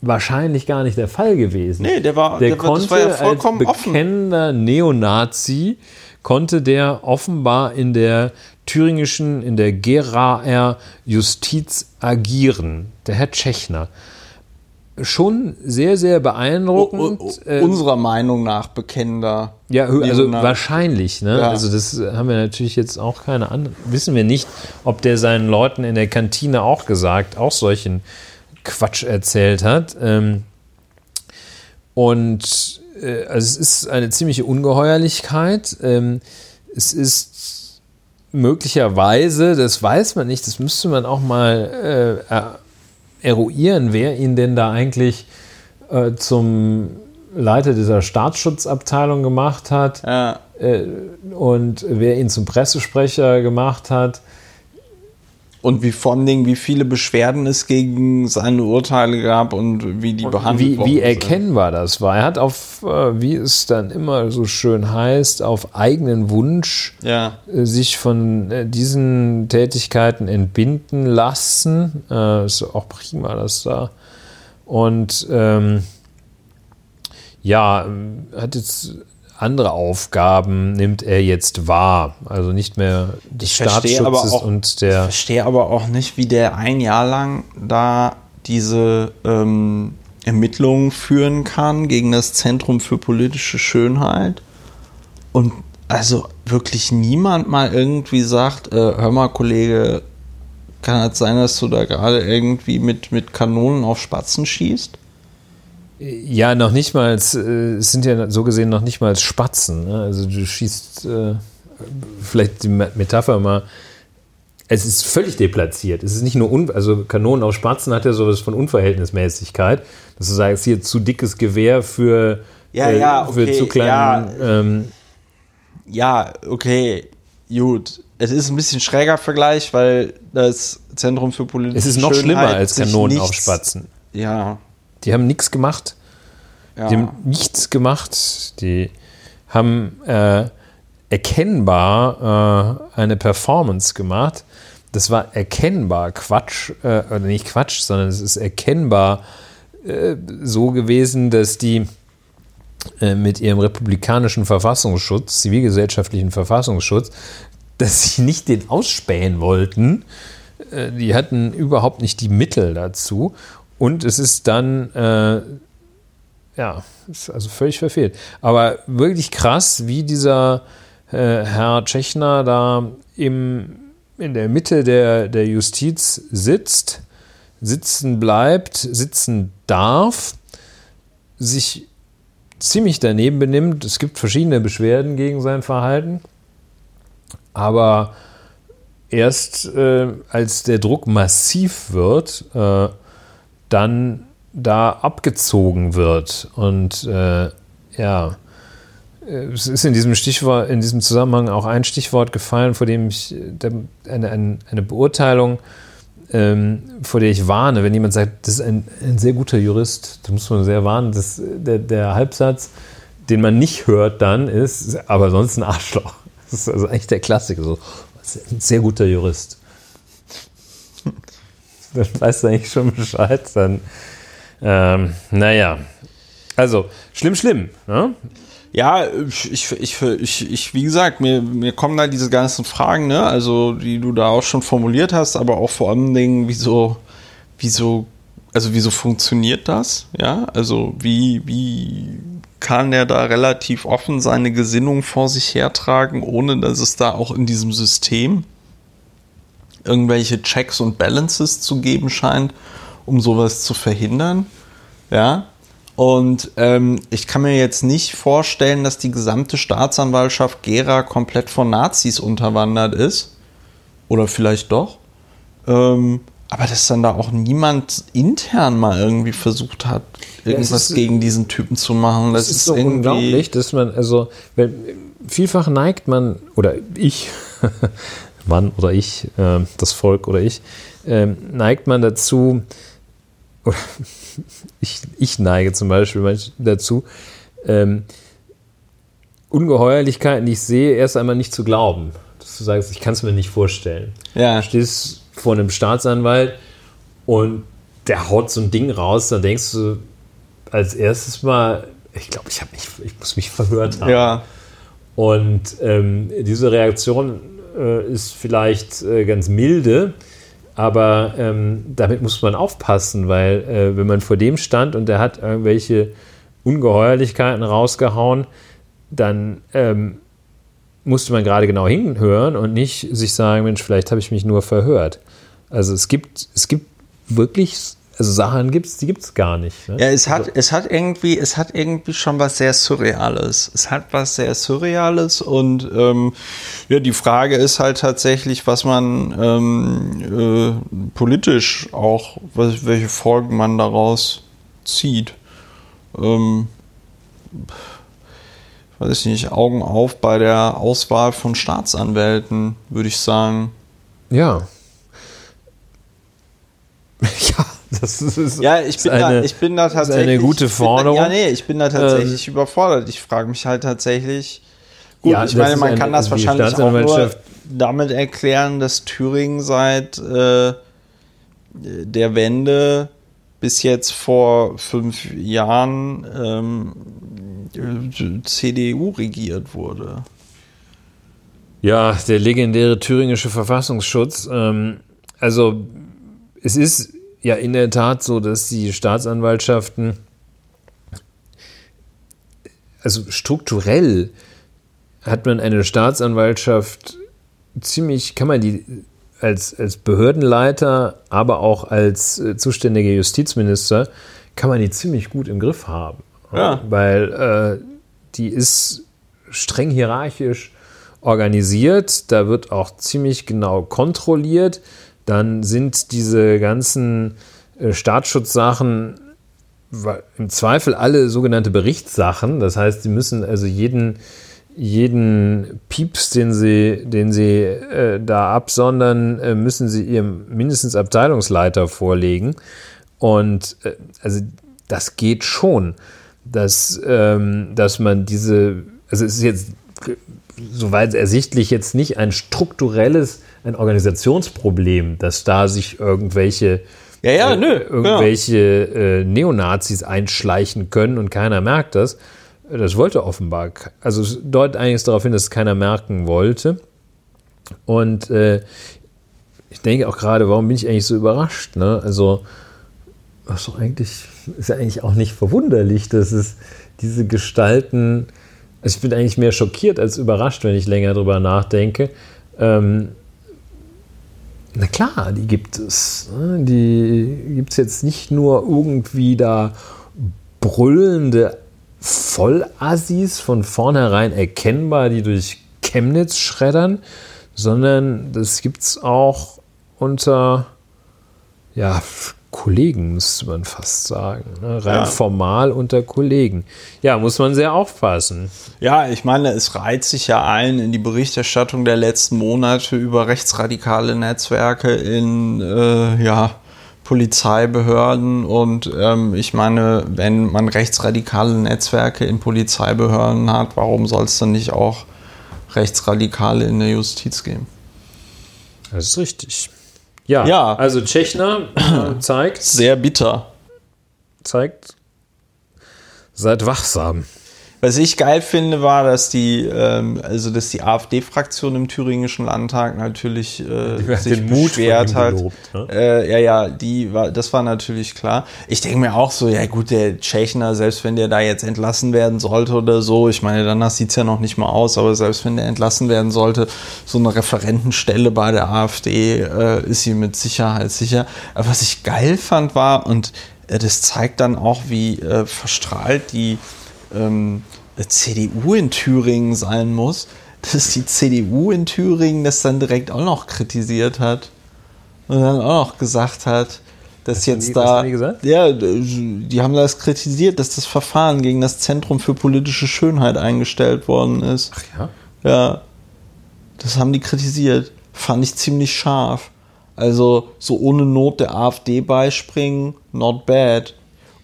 wahrscheinlich gar nicht der Fall gewesen. Nee, der war- der der konnte war ja vollkommen als offen. bekennender Neonazi konnte der offenbar in der thüringischen, in der Geraer Justiz agieren, der Herr Tschechner. Schon sehr, sehr beeindruckend. U äh, unserer Meinung nach bekennender. Ja, also wahrscheinlich. Ne? Ja. Also das haben wir natürlich jetzt auch keine Ahnung. Wissen wir nicht, ob der seinen Leuten in der Kantine auch gesagt, auch solchen Quatsch erzählt hat. Ähm, und äh, also es ist eine ziemliche Ungeheuerlichkeit. Ähm, es ist möglicherweise, das weiß man nicht, das müsste man auch mal äh, eruieren, wer ihn denn da eigentlich äh, zum Leiter dieser Staatsschutzabteilung gemacht hat ja. äh, und wer ihn zum Pressesprecher gemacht hat. Und wie vor allen Dingen, wie viele Beschwerden es gegen seine Urteile gab und wie die und behandelt wie, Wie erkennbar sind. das war. Er hat auf, äh, wie es dann immer so schön heißt, auf eigenen Wunsch ja. Äh, sich von äh, diesen Tätigkeiten entbinden lassen. ist auch prima, das da. Und ähm, ja, hat jetzt andere Aufgaben nimmt er jetzt wahr. Also nicht mehr des ich Staatsschutzes auch, und der. Ich verstehe aber auch nicht, wie der ein Jahr lang da diese ähm, Ermittlungen führen kann gegen das Zentrum für politische Schönheit. Und also wirklich niemand mal irgendwie sagt, äh, hör mal, Kollege, kann es sein, dass du da gerade irgendwie mit, mit Kanonen auf Spatzen schießt? Ja, noch nicht mal, es sind ja so gesehen noch nicht mal Spatzen. Ne? Also du schießt, äh, vielleicht die Metapher mal, es ist völlig deplatziert. Es ist nicht nur, un also Kanonen auf Spatzen hat ja sowas von Unverhältnismäßigkeit, dass du sagst, hier zu dickes Gewehr für, ja, äh, ja, okay, für zu kleinen. Ja, ähm, ja, okay, gut. Es ist ein bisschen schräger Vergleich, weil das Zentrum für politische Es ist noch Schönheit schlimmer als Kanonen auf Spatzen. Ja, die haben nichts gemacht. Ja. Die haben nichts gemacht. Die haben äh, erkennbar äh, eine Performance gemacht. Das war erkennbar Quatsch, äh, oder nicht Quatsch, sondern es ist erkennbar äh, so gewesen, dass die äh, mit ihrem republikanischen Verfassungsschutz, zivilgesellschaftlichen Verfassungsschutz, dass sie nicht den ausspähen wollten. Äh, die hatten überhaupt nicht die Mittel dazu. Und es ist dann, äh, ja, ist also völlig verfehlt. Aber wirklich krass, wie dieser äh, Herr Tschechner da im, in der Mitte der, der Justiz sitzt, sitzen bleibt, sitzen darf, sich ziemlich daneben benimmt. Es gibt verschiedene Beschwerden gegen sein Verhalten. Aber erst äh, als der Druck massiv wird, äh, dann da abgezogen wird. Und äh, ja, es ist in diesem Stichwort, in diesem Zusammenhang auch ein Stichwort gefallen, vor dem ich eine, eine, Beurteilung, ähm, vor der ich warne, wenn jemand sagt, das ist ein, ein sehr guter Jurist, da muss man sehr warnen, dass der, der Halbsatz, den man nicht hört, dann ist, aber sonst ein Arschloch. Das ist also eigentlich der Klassiker. So, ein sehr guter Jurist dann weißt du eigentlich schon Bescheid. Dann, ähm, naja. Also, schlimm, schlimm. Ne? Ja, ich, ich, ich, ich, wie gesagt, mir, mir kommen da diese ganzen Fragen, ne, also die du da auch schon formuliert hast, aber auch vor allen Dingen, wieso, wieso, also wieso funktioniert das? Ja, also wie, wie kann der da relativ offen seine Gesinnung vor sich hertragen, ohne dass es da auch in diesem System irgendwelche Checks und Balances zu geben scheint, um sowas zu verhindern. Ja. Und ähm, ich kann mir jetzt nicht vorstellen, dass die gesamte Staatsanwaltschaft Gera komplett von Nazis unterwandert ist. Oder vielleicht doch. Ähm, aber dass dann da auch niemand intern mal irgendwie versucht hat, irgendwas ja, gegen diesen Typen zu machen. Das ist, ist so irgendwie unglaublich, dass man, also, vielfach neigt man, oder ich, Mann oder ich, äh, das Volk oder ich, äh, neigt man dazu, ich, ich neige zum Beispiel dazu, ähm, Ungeheuerlichkeiten, die ich sehe, erst einmal nicht zu glauben. Dass du sagst, ich kann es mir nicht vorstellen. Ja. Du stehst vor einem Staatsanwalt und der haut so ein Ding raus, dann denkst du als erstes mal, ich glaube, ich, mich, ich muss mich verhört haben. Ja. Und ähm, diese Reaktion äh, ist vielleicht äh, ganz milde, Aber ähm, damit muss man aufpassen, weil äh, wenn man vor dem stand und der hat irgendwelche Ungeheuerlichkeiten rausgehauen, dann ähm, musste man gerade genau hinhören und nicht sich sagen, Mensch, vielleicht habe ich mich nur verhört. Also es gibt, es gibt wirklich, also Sachen gibt es, die gibt es gar nicht. Ne? Ja, es hat, es hat irgendwie, es hat irgendwie schon was sehr Surreales. Es hat was sehr Surreales und ähm, ja, die Frage ist halt tatsächlich, was man ähm, äh, politisch auch, was, welche Folgen man daraus zieht. Ähm, weiß ich nicht, Augen auf bei der Auswahl von Staatsanwälten, würde ich sagen. Ja. ja, das ist. Ja, ich bin, eine, da, ich bin da tatsächlich. eine gute Forderung. Da, ja, nee, ich bin da tatsächlich ähm, überfordert. Ich frage mich halt tatsächlich. Gut, ja, ich meine, man eine, kann das wahrscheinlich auch nur damit erklären, dass Thüringen seit äh, der Wende bis jetzt vor fünf Jahren ähm, CDU regiert wurde. Ja, der legendäre thüringische Verfassungsschutz. Ähm, also es ist ja in der Tat so, dass die Staatsanwaltschaften, also strukturell hat man eine Staatsanwaltschaft ziemlich, kann man die als, als Behördenleiter, aber auch als äh, zuständiger Justizminister, kann man die ziemlich gut im Griff haben. Ja. Weil äh, die ist streng hierarchisch organisiert, da wird auch ziemlich genau kontrolliert. Dann sind diese ganzen äh, Staatsschutzsachen im Zweifel alle sogenannte Berichtssachen. Das heißt, sie müssen also jeden, jeden Pieps, den sie, den sie äh, da absondern, äh, müssen sie ihrem mindestens Abteilungsleiter vorlegen. Und äh, also das geht schon dass, ähm, dass man diese, also es ist jetzt soweit ersichtlich jetzt nicht ein strukturelles, ein Organisationsproblem, dass da sich irgendwelche ja, ja, äh, nö, irgendwelche äh, Neonazis einschleichen können und keiner merkt das. Das wollte offenbar, also es deutet eigentlich darauf hin, dass es keiner merken wollte. Und äh, ich denke auch gerade, warum bin ich eigentlich so überrascht? Ne? Also, was doch eigentlich ist ja eigentlich auch nicht verwunderlich, dass es diese Gestalten, also ich bin eigentlich mehr schockiert als überrascht, wenn ich länger drüber nachdenke. Ähm, na klar, die gibt es. Ne? Die gibt es jetzt nicht nur irgendwie da brüllende Vollassis von vornherein erkennbar, die durch Chemnitz schreddern, sondern das gibt es auch unter ja, Kollegen, müsste man fast sagen. Ne? Rein ja. formal unter Kollegen. Ja, muss man sehr aufpassen. Ja, ich meine, es reiht sich ja ein in die Berichterstattung der letzten Monate über rechtsradikale Netzwerke in äh, ja, Polizeibehörden. Und ähm, ich meine, wenn man rechtsradikale Netzwerke in Polizeibehörden hat, warum soll es dann nicht auch Rechtsradikale in der Justiz geben? Das ist richtig. Ja, ja. also Tschechner zeigt. Sehr bitter. Zeigt, seid wachsam. Was ich geil finde, war, dass die, ähm, also dass die AfD-Fraktion im thüringischen Landtag natürlich äh, sich den Mut beschwert hat. Gelobt, ne? äh, ja, ja, die war, das war natürlich klar. Ich denke mir auch so, ja gut, der Tschechner, selbst wenn der da jetzt entlassen werden sollte oder so, ich meine, danach sieht es ja noch nicht mal aus, aber selbst wenn der entlassen werden sollte, so eine Referentenstelle bei der AfD äh, ist sie mit Sicherheit sicher. Aber was ich geil fand war, und äh, das zeigt dann auch, wie äh, verstrahlt die ähm, CDU in Thüringen sein muss, dass die CDU in Thüringen das dann direkt auch noch kritisiert hat und dann auch noch gesagt hat, dass was jetzt die, da. Ja, die haben das kritisiert, dass das Verfahren gegen das Zentrum für politische Schönheit eingestellt worden ist. Ach ja? Ja. Das haben die kritisiert. Fand ich ziemlich scharf. Also so ohne Not der AfD beispringen, not bad.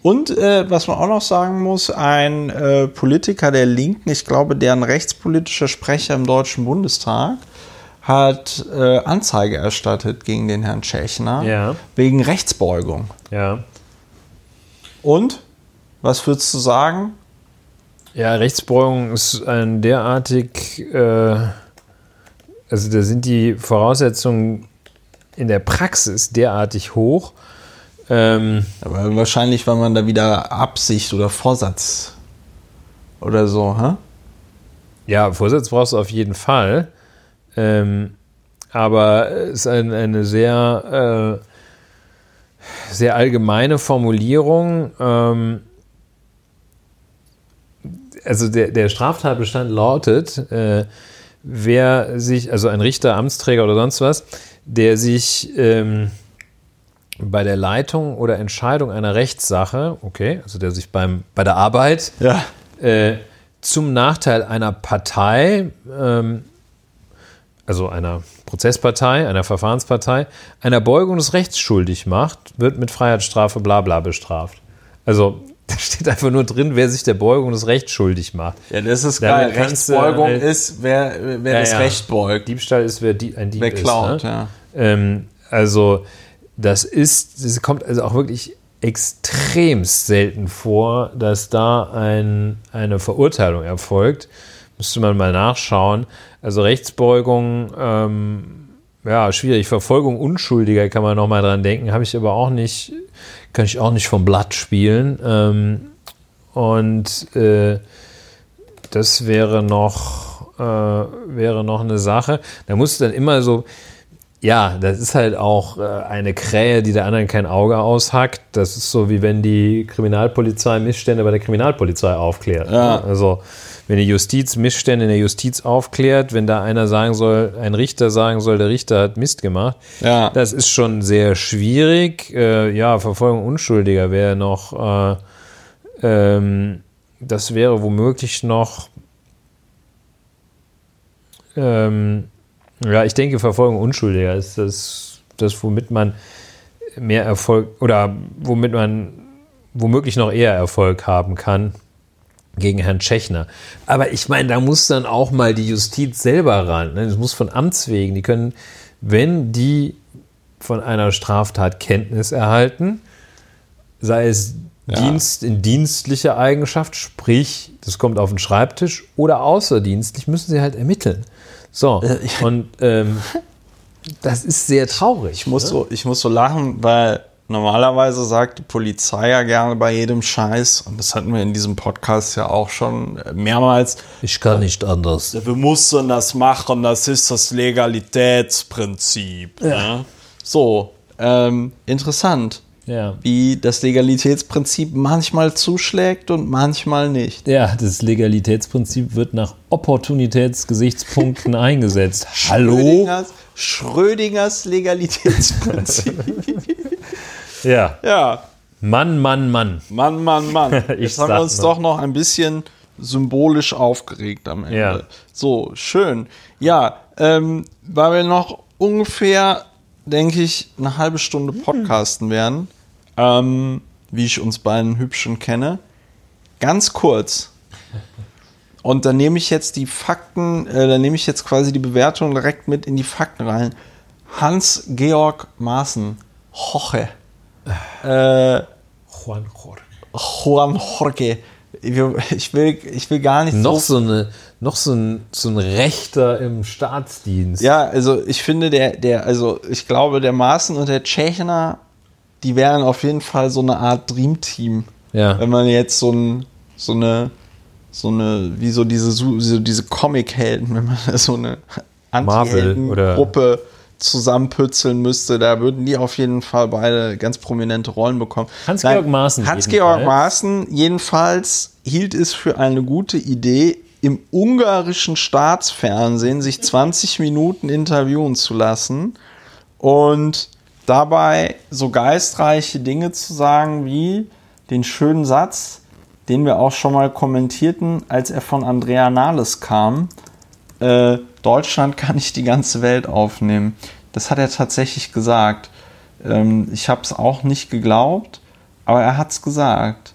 Und äh, was man auch noch sagen muss, ein äh, Politiker der Linken, ich glaube, deren rechtspolitischer Sprecher im Deutschen Bundestag, hat äh, Anzeige erstattet gegen den Herrn Tschechner ja. wegen Rechtsbeugung. Ja. Und was würdest du sagen? Ja, Rechtsbeugung ist ein derartig, äh, also da sind die Voraussetzungen in der Praxis derartig hoch. Ähm, Aber wahrscheinlich, weil man da wieder Absicht oder Vorsatz oder so, hä? Ja, Vorsatz brauchst du auf jeden Fall. Ähm, aber es ist ein, eine sehr, äh, sehr allgemeine Formulierung. Ähm, also der, der Straftatbestand lautet, äh, wer sich, also ein Richter, Amtsträger oder sonst was, der sich ähm, bei der Leitung oder Entscheidung einer Rechtssache, okay, also der sich beim, bei der Arbeit Ja. äh, zum Nachteil einer Partei, ähm, also einer Prozesspartei, einer Verfahrenspartei, einer Beugung des Rechts schuldig macht, wird mit Freiheitsstrafe bla bla bestraft. Also da steht einfach nur drin, wer sich der Beugung des Rechts schuldig macht. Ja, das ist Damit geil. Rechtsbeugung halt- ist, wer, wer Ja, das ja. Recht beugt. Diebstahl ist, wer die, ein Dieb Wer ist. klaut, ne? ja. Ähm, also, das ist, das kommt also auch wirklich extremst selten vor, dass da ein, eine Verurteilung erfolgt. Müsste man mal nachschauen. Also Rechtsbeugung, ähm, ja, schwierig. Verfolgung Unschuldiger kann man noch mal dran denken. Habe ich aber auch nicht, kann ich auch nicht vom Blatt spielen. Ähm, und äh, das wäre noch, äh, wäre noch eine Sache. Da muss dann immer so, ja, das ist halt auch äh, eine Krähe, die der anderen kein Auge aushackt. Das ist so, wie wenn die Kriminalpolizei Missstände bei der Kriminalpolizei aufklärt. Ja. Also, wenn die Justiz Missstände in der Justiz aufklärt, wenn da einer sagen soll, ein Richter sagen soll, der Richter hat Mist gemacht, Ja. das ist schon sehr schwierig. Äh, ja, Verfolgung Unschuldiger wäre noch, äh, ähm, das wäre womöglich noch, ähm, ja, ich denke, Verfolgung Unschuldiger ist das, das, womit man mehr Erfolg oder womit man womöglich noch eher Erfolg haben kann gegen Herrn Tschechner. Aber ich meine, da muss dann auch mal die Justiz selber ran. Ne? Das muss von Amts wegen. Die können, wenn die von einer Straftat Kenntnis erhalten, sei es Ja. Dienst in dienstlicher Eigenschaft, sprich, das kommt auf den Schreibtisch, oder außerdienstlich, müssen sie halt ermitteln. So, Äh, ich- und ähm, das ist sehr traurig. Ich muss, so, ich muss so lachen, weil normalerweise sagt die Polizei ja gerne bei jedem Scheiß, und das hatten wir in diesem Podcast ja auch schon äh, mehrmals, Ich kann nicht anders. wir mussten das machen, das ist das Legalitätsprinzip. Ne? So, ähm, interessant, Ja. wie das Legalitätsprinzip manchmal zuschlägt und manchmal nicht. Ja, das Legalitätsprinzip wird nach Opportunitätsgesichtspunkten eingesetzt. Hallo? Schrödingers, Schrödingers Legalitätsprinzip. Ja. ja, Mann, Mann, Mann. Mann, Mann, Mann. Ich Jetzt haben wir uns noch. doch noch ein bisschen symbolisch aufgeregt am Ende. Ja. So, schön. Ja, ähm, weil wir noch ungefähr, denke ich, eine halbe Stunde podcasten werden, ähm, wie ich uns beiden hübschen kenne. Ganz kurz. Und dann nehme ich jetzt die Fakten, äh, dann nehme ich jetzt quasi die Bewertung direkt mit in die Fakten rein. Hans-Georg Maaßen, Hoche. Äh, Juan Jorge. Juan Jorge. Ich will, ich will, ich will gar nicht Noch so. so, eine, noch so ein, so ein Rechter im Staatsdienst. Ja, also ich finde, der, der, also ich glaube, der Maaßen und der Tschechner, die wären auf jeden Fall so eine Art Dreamteam. Ja. Wenn man jetzt so, ein, so eine, so eine, wie so diese, so diese Comic-Helden, wenn man so eine Anti-Helden-Gruppe zusammenpützeln müsste, da würden die auf jeden Fall beide ganz prominente Rollen bekommen. Hans-Georg Maaßen Hans-Georg. Maaßen jedenfalls hielt es für eine gute Idee, im ungarischen Staatsfernsehen sich 20 Minuten interviewen zu lassen und dabei so geistreiche Dinge zu sagen wie den schönen Satz, den wir auch schon mal kommentierten, als er von Andrea Nahles kam. Äh, Deutschland kann nicht die ganze Welt aufnehmen. Das hat er tatsächlich gesagt. Ähm, ich habe es auch nicht geglaubt, aber er hat es gesagt.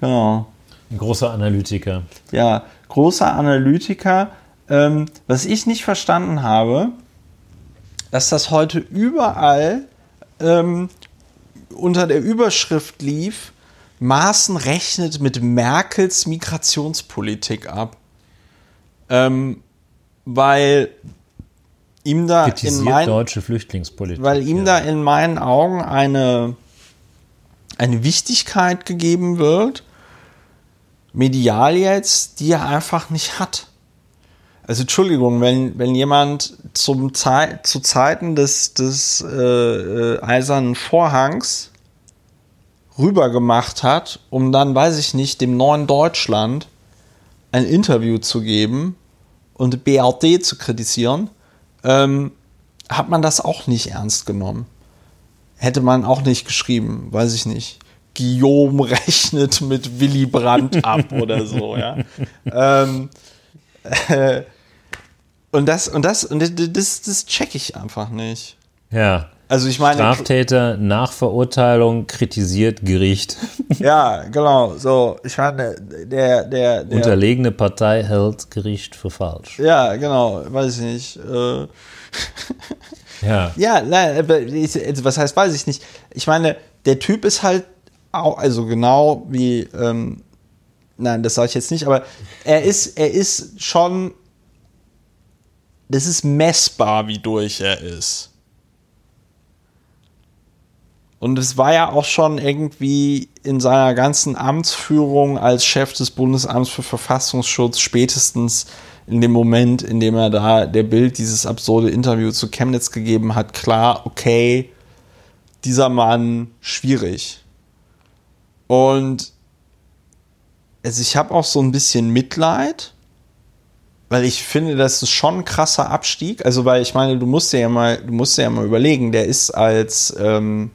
Genau. Ein großer Analytiker. Ja, großer Analytiker. Ähm, was ich nicht verstanden habe, dass das heute überall ähm, unter der Überschrift lief, Maaßen rechnet mit Merkels Migrationspolitik ab. Ähm, weil ihm da in meinen, deutsche Flüchtlingspolitik. weil ihm ja. da in meinen Augen eine, eine Wichtigkeit gegeben wird, medial jetzt, die er einfach nicht hat. Also Entschuldigung, wenn, wenn jemand zum Zei zu Zeiten des, des äh, äh, Eisernen Vorhangs rübergemacht hat, um dann, weiß ich nicht, dem neuen Deutschland ein Interview zu geben und BRD zu kritisieren, ähm, hat man das auch nicht ernst genommen. Hätte man auch nicht geschrieben, weiß ich nicht. Guillaume rechnet mit Willy Brandt ab oder so, ja. ähm, äh, und das, und das, und das, das check ich einfach nicht. Ja. Also ich meine. Straftäter nach Verurteilung kritisiert Gericht. Ja, genau. So, ich meine, der, der, der Unterlegene Partei hält Gericht für falsch. Ja, genau, weiß ich nicht. Äh, Ja. ja, nein, also was heißt, weiß ich nicht. Ich meine, der Typ ist halt also genau wie, ähm, nein, das sage ich jetzt nicht, aber er ist, er ist schon, das ist messbar, wie durch er ist. Und es war ja auch schon irgendwie in seiner ganzen Amtsführung als Chef des Bundesamts für Verfassungsschutz spätestens in dem Moment, in dem er da der Bild dieses absurde Interview zu Chemnitz gegeben hat, klar, okay, dieser Mann schwierig. Und also ich habe auch so ein bisschen Mitleid, weil ich finde, das ist schon ein krasser Abstieg. Also, weil ich meine, du musst dir ja mal, du musst dir ja mal überlegen, der ist als ähm,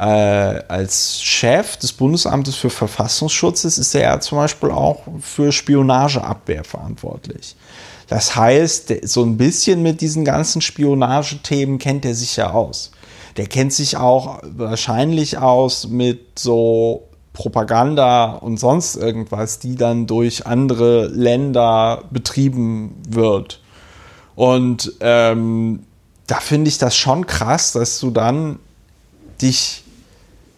äh, als Chef des Bundesamtes für Verfassungsschutz ist er ja zum Beispiel auch für Spionageabwehr verantwortlich. Das heißt, so ein bisschen mit diesen ganzen Spionagethemen kennt er sich ja aus. Der kennt sich auch wahrscheinlich aus mit so Propaganda und sonst irgendwas, die dann durch andere Länder betrieben wird. Und ähm, da finde ich das schon krass, dass du dann dich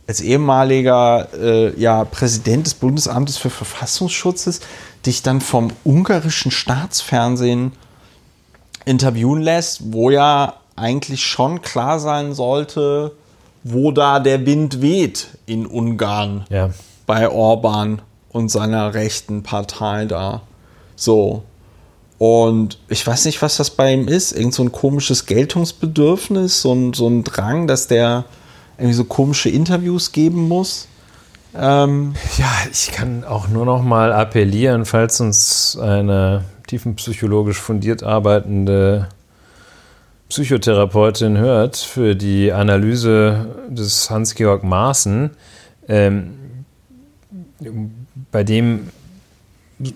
als ehemaliger äh, ja, Präsident des Bundesamtes für Verfassungsschutzes dich dann vom ungarischen Staatsfernsehen interviewen lässt, wo ja eigentlich schon klar sein sollte, wo da der Wind weht in Ungarn Ja. bei Orban und seiner rechten Partei da. So. Und ich weiß nicht, was das bei ihm ist. Irgend so ein komisches Geltungsbedürfnis, so ein, so ein Drang, dass der irgendwie so komische Interviews geben muss. Ähm, Ja, ich kann auch nur noch mal appellieren, falls uns eine tiefenpsychologisch fundiert arbeitende Psychotherapeutin hört, für die Analyse des Hans-Georg Maaßen, ähm, bei dem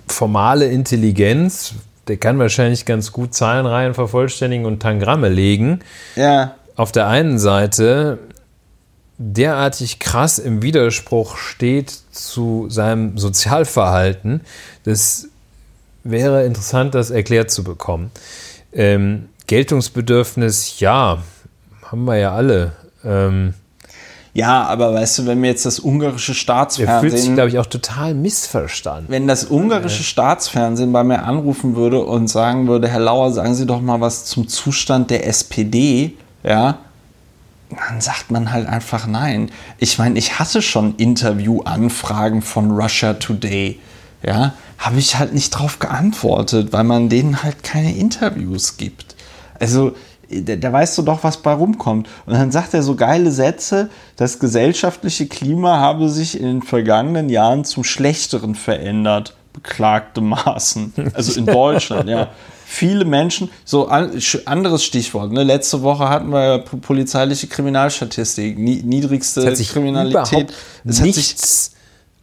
formale Intelligenz, der kann wahrscheinlich ganz gut Zahlenreihen vervollständigen und Tangramme legen. ja, auf der einen Seite derartig krass im Widerspruch steht zu seinem Sozialverhalten, das wäre interessant, das erklärt zu bekommen. Ähm, Geltungsbedürfnis, ja, haben wir ja alle. Ähm, ja, aber weißt du, wenn mir jetzt das ungarische er fühlt sich, Staatsfernsehen, glaube ich, auch total missverstanden. wenn das ungarische Staatsfernsehen bei mir anrufen würde und sagen würde, Herr Lauer, sagen Sie doch mal was zum Zustand der SPD, ja, dann sagt man halt einfach nein. Ich meine, ich hatte schon Interviewanfragen von Russia Today, ja, habe ich halt nicht drauf geantwortet, weil man denen halt keine Interviews gibt. Also, da, da weißt du doch, was bei rumkommt. Und dann sagt er so geile Sätze, das gesellschaftliche Klima habe sich in den vergangenen Jahren zum Schlechteren verändert, beklagte Maßen. Also in Deutschland, ja. Viele Menschen, so an, anderes Stichwort, ne? letzte Woche hatten wir po- polizeiliche Kriminalstatistik, nie, niedrigste Es hat sich Kriminalität. überhaupt Es hat sich nichts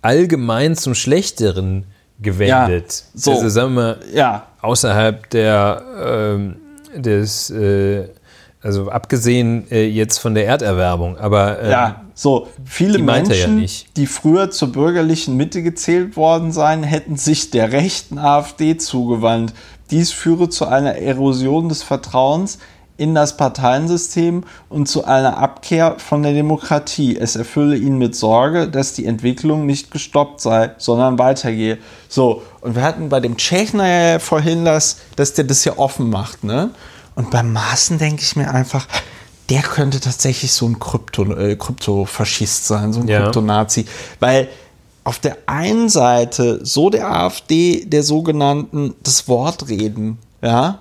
allgemein zum Schlechteren gewendet. Ja, so. Also sagen wir, ja, außerhalb der ähm, des äh, also abgesehen äh, jetzt von der Erderwärmung, aber ähm, Ja, so viele die ja Menschen, nicht. die früher zur bürgerlichen Mitte gezählt worden seien, hätten sich der rechten AfD zugewandt. Dies führe zu einer Erosion des Vertrauens in das Parteiensystem und zu einer Abkehr von der Demokratie. Es erfülle ihn mit Sorge, dass die Entwicklung nicht gestoppt sei, sondern weitergehe. So, und wir hatten bei dem Tschechner ja vorhin das, dass der das ja offen macht, ne? Und beim Maaßen denke ich mir einfach, der könnte tatsächlich so ein Krypto, äh, Kryptofaschist sein, so ein Ja. Kryptonazi. Weil auf der einen Seite so der AfD der sogenannten das Wort reden, ja,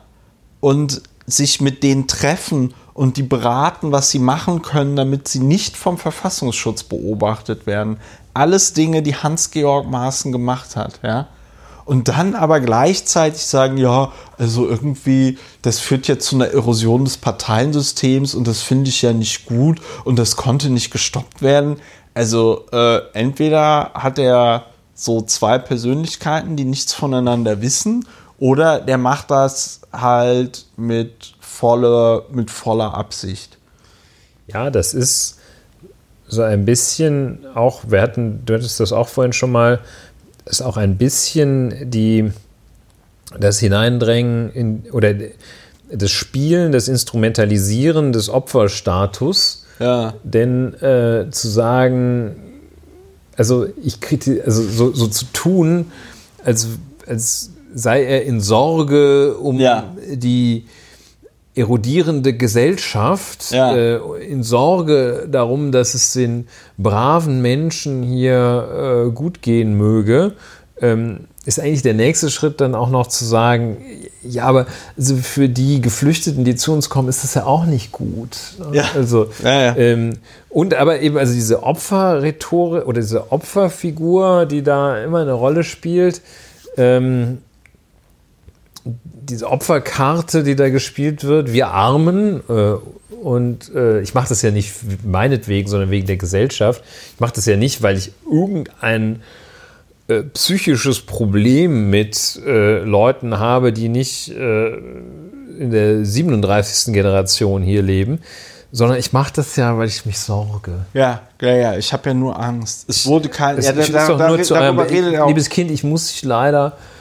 und sich mit denen treffen und die beraten, was sie machen können, damit sie nicht vom Verfassungsschutz beobachtet werden. Alles Dinge, die Hans-Georg Maaßen gemacht hat, ja. Und dann aber gleichzeitig sagen, ja, also irgendwie, das führt ja zu einer Erosion des Parteiensystems und das finde ich ja nicht gut und das konnte nicht gestoppt werden. Also äh, entweder hat er so zwei Persönlichkeiten, die nichts voneinander wissen, oder der macht das halt mit voller, mit voller Absicht. Ja, das ist so ein bisschen auch, wir hatten, du hattest das auch vorhin schon mal, ist auch ein bisschen die, das Hineindrängen in, oder das Spielen, das Instrumentalisieren des Opferstatus. Ja. Denn äh, zu sagen, also ich kriti also so, so zu tun, als, als sei er in Sorge um Ja. die erodierende Gesellschaft, Ja. äh, in Sorge darum, dass es den braven Menschen hier äh, gut gehen möge, ähm, ist eigentlich der nächste Schritt dann auch noch zu sagen, ja, aber also für die Geflüchteten, die zu uns kommen, ist das ja auch nicht gut. ne? Ja. Also, Ja, ja. Ähm, und aber eben, also diese Opferrhetorik oder diese Opferfigur, die da immer eine Rolle spielt, ähm, diese Opferkarte, die da gespielt wird, wir Armen, äh, und äh, ich mache das ja nicht meinetwegen, sondern wegen der Gesellschaft. Ich mache das ja nicht, weil ich irgendein äh, psychisches Problem mit äh, Leuten habe, die nicht äh, in der 37. Generation hier leben, sondern ich mache das ja, weil ich mich sorge. Ja, ja, ja, ich habe ja nur Angst. Es wurde kein. Es ja, da, ist da, da, nur zu darüber redet er auch. liebes Kind, ich muss dich leider, ich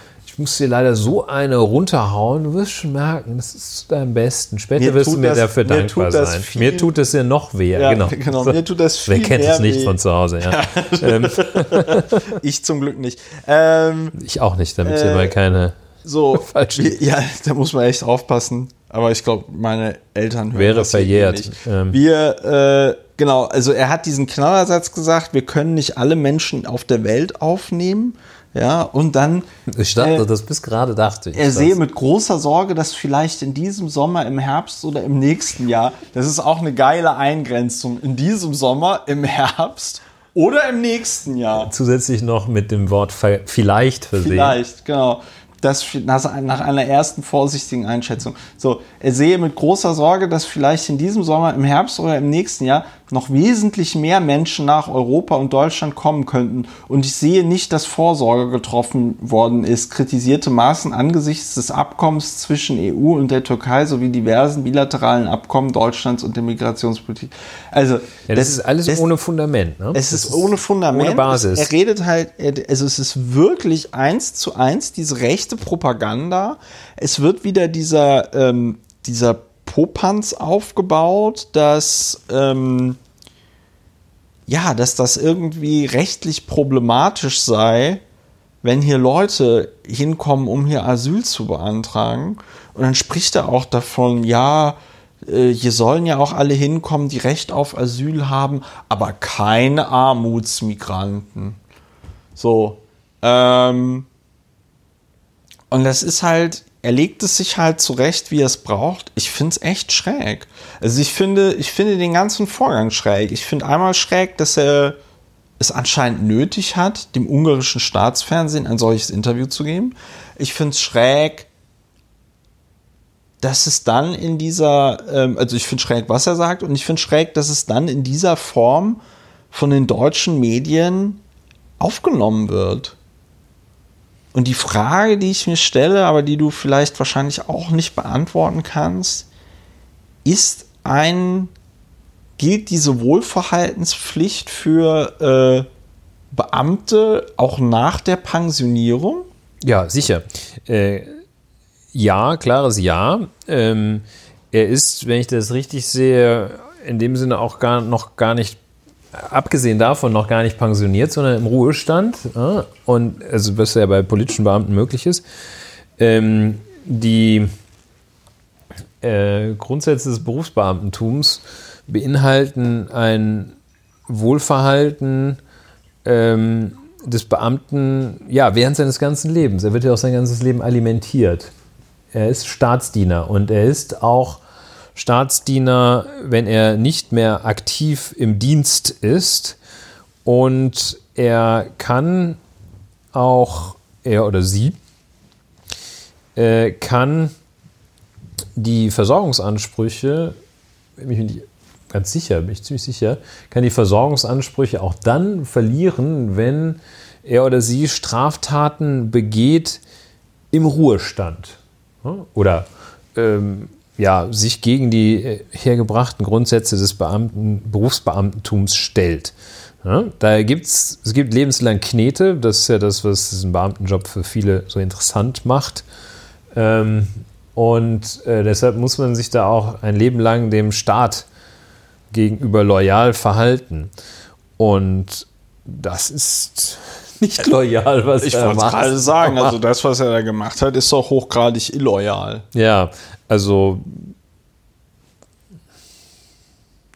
muss dir leider so eine runterhauen. Du wirst schon merken, das ist zu deinem Besten. Später Mir wirst du mir das- dafür mir dankbar das sein. viel- mir tut es ja noch weh. Ja, genau. genau, mir tut das Wer viel kennt es nicht weh. von zu Hause? Ja. ähm, Ich zum Glück nicht. Ähm, ich auch nicht, damit Äh, hier mal keine. so, Falsch. wir, ja, da muss man echt aufpassen. Aber ich glaube, meine Eltern hören Wäre das verjährt. Nicht. Ähm. Wir, äh, genau, also er hat diesen Knallersatz gesagt, wir können nicht alle Menschen auf der Welt aufnehmen. Ja, und dann Ich dachte, Äh, das bis gerade dachte ich. er das. sehe mit großer Sorge, dass vielleicht in diesem Sommer, im Herbst oder im nächsten Jahr, das ist auch eine geile Eingrenzung, in diesem Sommer, im Herbst oder im nächsten Jahr. zusätzlich noch mit dem Wort vielleicht versehen. Vielleicht, genau. Das nach nach einer ersten vorsichtigen Einschätzung. So, er sehe mit großer Sorge, dass vielleicht in diesem Sommer, im Herbst oder im nächsten Jahr noch wesentlich mehr Menschen nach Europa und Deutschland kommen könnten. Und ich sehe nicht, dass Vorsorge getroffen worden ist. Kritisierte Maßen angesichts des Abkommens zwischen EU und der Türkei sowie diversen bilateralen Abkommen Deutschlands und der Migrationspolitik. Also, Ja, das, ist alles das- ohne Fundament. Ne? es Das ist ohne Fundament. Ohne Basis. Er redet halt, also es ist wirklich eins zu eins diese rechte Propaganda. Es wird wieder dieser, ähm, dieser Popanz aufgebaut, dass, ähm, ja, dass das irgendwie rechtlich problematisch sei, wenn hier Leute hinkommen, um hier Asyl zu beantragen. Und dann spricht er auch davon, ja, äh, hier sollen ja auch alle hinkommen, die Recht auf Asyl haben, aber keine Armutsmigranten. So. Ähm, und das ist halt, er legt es sich halt zurecht, wie er es braucht. Ich finde es echt schräg. Also ich finde, ich finde den ganzen Vorgang schräg. Ich finde einmal schräg, dass er es anscheinend nötig hat, dem ungarischen Staatsfernsehen ein solches Interview zu geben. Ich finde es schräg, dass es dann in dieser, ähm, also ich finde schräg, was er sagt, und ich finde schräg, dass es dann in dieser Form von den deutschen Medien aufgenommen wird. Und die Frage, die ich mir stelle, aber die du vielleicht wahrscheinlich auch nicht beantworten kannst, ist ein, gilt diese Wohlverhaltenspflicht für äh, Beamte auch nach der Pensionierung? Ja, sicher. Äh, ja, klares Ja. Ähm, er ist, wenn ich das richtig sehe, in dem Sinne auch gar, noch gar nicht, abgesehen davon, noch gar nicht pensioniert, sondern im Ruhestand. Ja? Und also, was ja bei politischen Beamten möglich ist. Ähm, die äh, Grundsätze des Berufsbeamtentums beinhalten ein Wohlverhalten ähm, des Beamten ja, während seines ganzen Lebens. Er wird ja auch sein ganzes Leben alimentiert. Er ist Staatsdiener und er ist auch Staatsdiener, wenn er nicht mehr aktiv im Dienst ist. Und er kann auch, er oder sie, äh, kann die Versorgungsansprüche, ganz sicher, bin ich ziemlich sicher, kann die Versorgungsansprüche auch dann verlieren, wenn er oder sie Straftaten begeht im Ruhestand. Oder ähm, ja, sich gegen die äh, hergebrachten Grundsätze des Beamten, Berufsbeamtentums stellt. Ja, da gibt's, es gibt lebenslang Knete, das ist ja das, was diesen Beamtenjob für viele so interessant macht. Ähm, und äh, deshalb muss man sich da auch ein Leben lang dem Staat gegenüber loyal verhalten. Und das ist nicht loyal, was ich er macht. Ich wollte gerade sagen, also das, was er da gemacht hat, ist doch hochgradig illoyal. Ja, also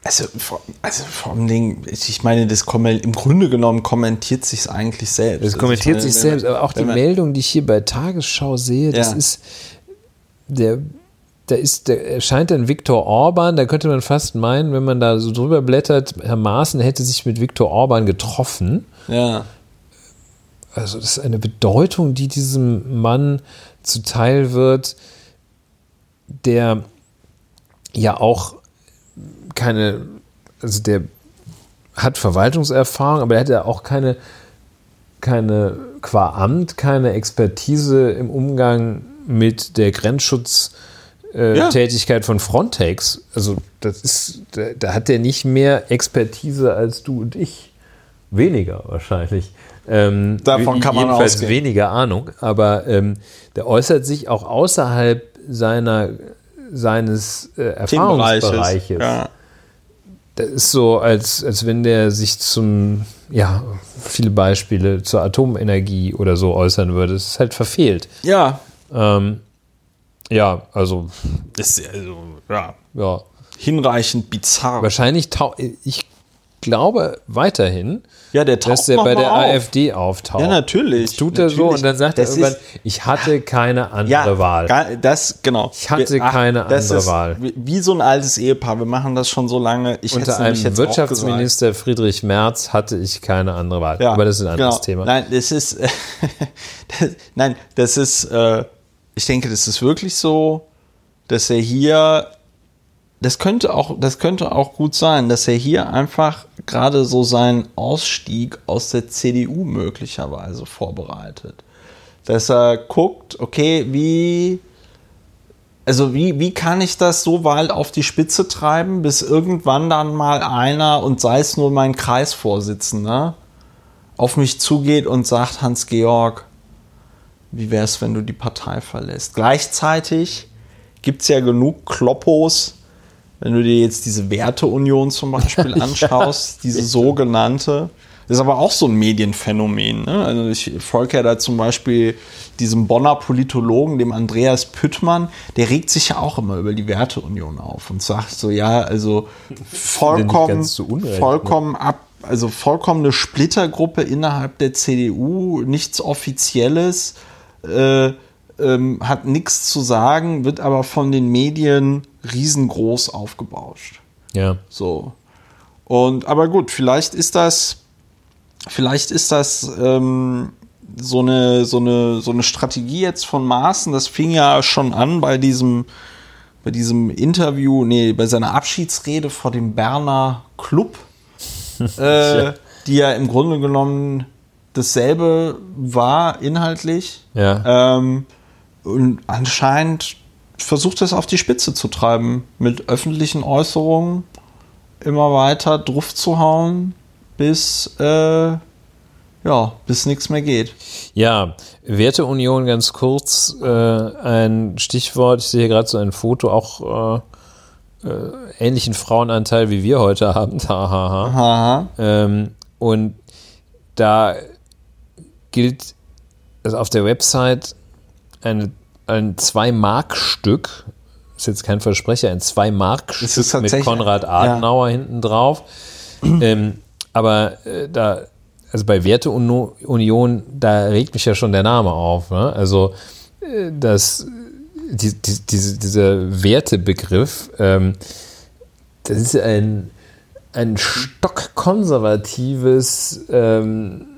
also, also vor allem Dingen, ich meine, das im Grunde genommen kommentiert sich eigentlich selbst. Es kommentiert also sich selbst, aber auch die Meldung, die ich hier bei Tagesschau sehe, das Ja. ist der, da ist, der erscheint dann Viktor Orban, da könnte man fast meinen, wenn man da so drüber blättert, Herr Maaßen hätte sich mit Viktor Orban getroffen. Ja. Also das ist eine Bedeutung, die diesem Mann zuteil wird, der ja auch keine, also der hat Verwaltungserfahrung, aber er hat ja auch keine, keine qua Amt, keine Expertise im Umgang mit der Grenzschutztätigkeit Ja. Tätigkeit von Frontex. Also das ist, da, da hat er nicht mehr Expertise als du und ich. Weniger wahrscheinlich. Ähm, Davon kann man jedenfalls ausgehen. weniger Ahnung, aber ähm, der äußert sich auch außerhalb seiner, seines äh, Erfahrungsbereiches. Ja. Das ist so, als, als wenn der sich zum, ja, viele Beispiele zur Atomenergie oder so äußern würde. Das ist halt verfehlt. ja. Ähm, ja, also, Das ist also, ja. ja. Hinreichend bizarr. Wahrscheinlich, ich glaube weiterhin, Ja, der taucht dass der bei der auf. AfD auftaucht. Ja, natürlich. Das tut er so Natürlich. und dann sagt Das er irgendwann, ich hatte keine andere ja, Wahl. das, genau. Ich hatte Wir- keine andere ist Wahl. Wie, so ein altes Ehepaar. Wir machen das schon so lange. Ich Unter einem. Wirtschaftsminister Friedrich Merz hatte ich keine andere Wahl. Ja, Aber das ist ein anderes genau. Thema. Nein, das ist, das, nein, das ist, äh, ich denke, das ist wirklich so, dass er hier, das könnte auch, das könnte auch gut sein, dass er hier einfach gerade so seinen Ausstieg aus der CDU möglicherweise vorbereitet. Dass er guckt, okay, wie, also wie, wie kann ich das so weit auf die Spitze treiben, bis irgendwann dann mal einer, und sei es nur mein Kreisvorsitzender, auf mich zugeht und sagt, Hans-Georg, wie wäre es, wenn du die Partei verlässt? Gleichzeitig gibt es ja genug Kloppos, wenn du dir jetzt diese Werteunion zum Beispiel anschaust, diese sogenannte. Das ist aber auch so ein Medienphänomen. Ne? Also ich folge ja da zum Beispiel diesem Bonner Politologen, dem Andreas Püttmann, der regt sich ja auch immer über die Werteunion auf und sagt so, ja, also vollkommen, zu Unrecht, ne? vollkommen ab, also vollkommene Splittergruppe innerhalb der CDU, nichts Offizielles, äh, ähm, hat nichts zu sagen, wird aber von den Medien riesengroß aufgebauscht. Ja. So. Und aber gut, vielleicht ist das, vielleicht ist das ähm, so eine, so eine, so eine Strategie jetzt von Maaßen. Das fing ja schon an bei diesem, bei diesem Interview, nee, bei seiner Abschiedsrede vor dem Berner Club, äh, die ja im Grunde genommen dasselbe war inhaltlich. Ja. Ähm, und anscheinend versucht es auf die Spitze zu treiben, mit öffentlichen Äußerungen immer weiter drauf zu hauen, bis, äh, ja, bis nichts mehr geht. Ja, Werteunion ganz kurz, äh, ein Stichwort, ich sehe hier gerade so ein Foto, auch äh, äh, ähnlichen Frauenanteil wie wir heute haben. Hahaha. Aha. Ähm, und da gilt also auf der Website eine, ein 2-Mark-Stück ist jetzt kein Versprecher, ein zwei mark Es ist mit Konrad Adenauer hinten drauf. ähm, aber äh, da, also bei Werteunion, da regt mich ja schon der Name auf. Ne? Also äh, das, die, die, diese, dieser Wertebegriff, ähm, das ist ein, ein stockkonservatives ähm,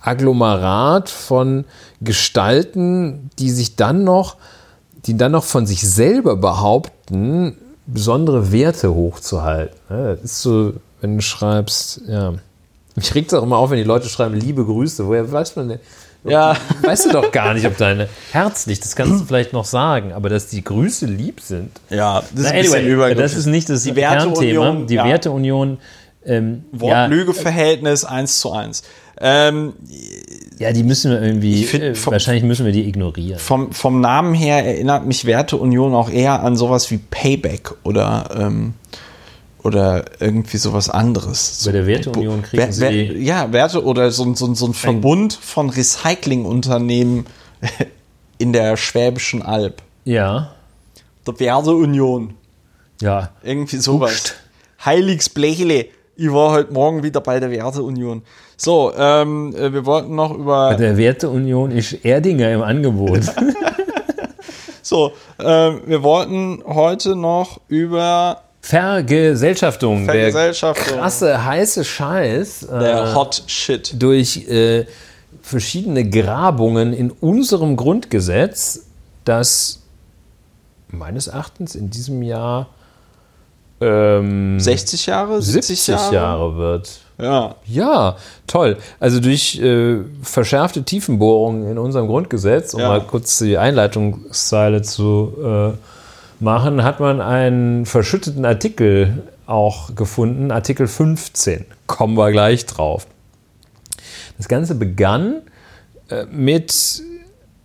Agglomerat von Gestalten, die sich dann noch, die dann noch von sich selber behaupten, besondere Werte hochzuhalten. Ja, Das ist so, wenn du schreibst, ja. Mich regt es auch immer auf, wenn die Leute schreiben, liebe Grüße. Woher weiß man denn? Ja. Weißt du doch gar nicht, ob deine herzlich, das kannst du vielleicht noch sagen, aber dass die Grüße lieb sind. Ja, das Na, anyway, das ist nicht das Die Kernthema. Werteunion, Die ja. Werteunion, ähm, ja, Wort-Lüge-Verhältnis 1 zu 1. Ähm, ja, die müssen wir irgendwie, find, äh, vom- wahrscheinlich müssen wir die ignorieren. vom, vom Namen her erinnert mich Werteunion auch eher an sowas wie Payback oder, ähm, oder irgendwie sowas anderes. Bei der Werteunion kriegen Wer- sie wer- ja, Werte oder so, ein- so, ein- so ein Verbund von Recyclingunternehmen in der Schwäbischen Alb. Ja, Der Werteunion. ja. Irgendwie sowas. Uxt. Heiligsblechle. Ich war heute Morgen wieder bei der Werteunion. So, ähm, äh, wir wollten noch über. Bei der Werteunion ist Erdinger im Angebot. So, ähm, wir wollten heute noch über Vergesellschaftung. Vergesellschaftung. Der krasse, heiße Scheiß. äh, der Hot Shit. durch äh, verschiedene Grabungen in unserem Grundgesetz, das meines Erachtens in diesem Jahr ähm, 60 Jahre? 70 Jahre. wird. Ja. Ja, toll. Also durch äh, verschärfte Tiefenbohrungen in unserem Grundgesetz, um Ja. mal kurz die Einleitungszeile zu äh, machen, hat man einen verschütteten Artikel auch gefunden, Artikel 15. Kommen wir gleich drauf. Das Ganze begann äh, mit,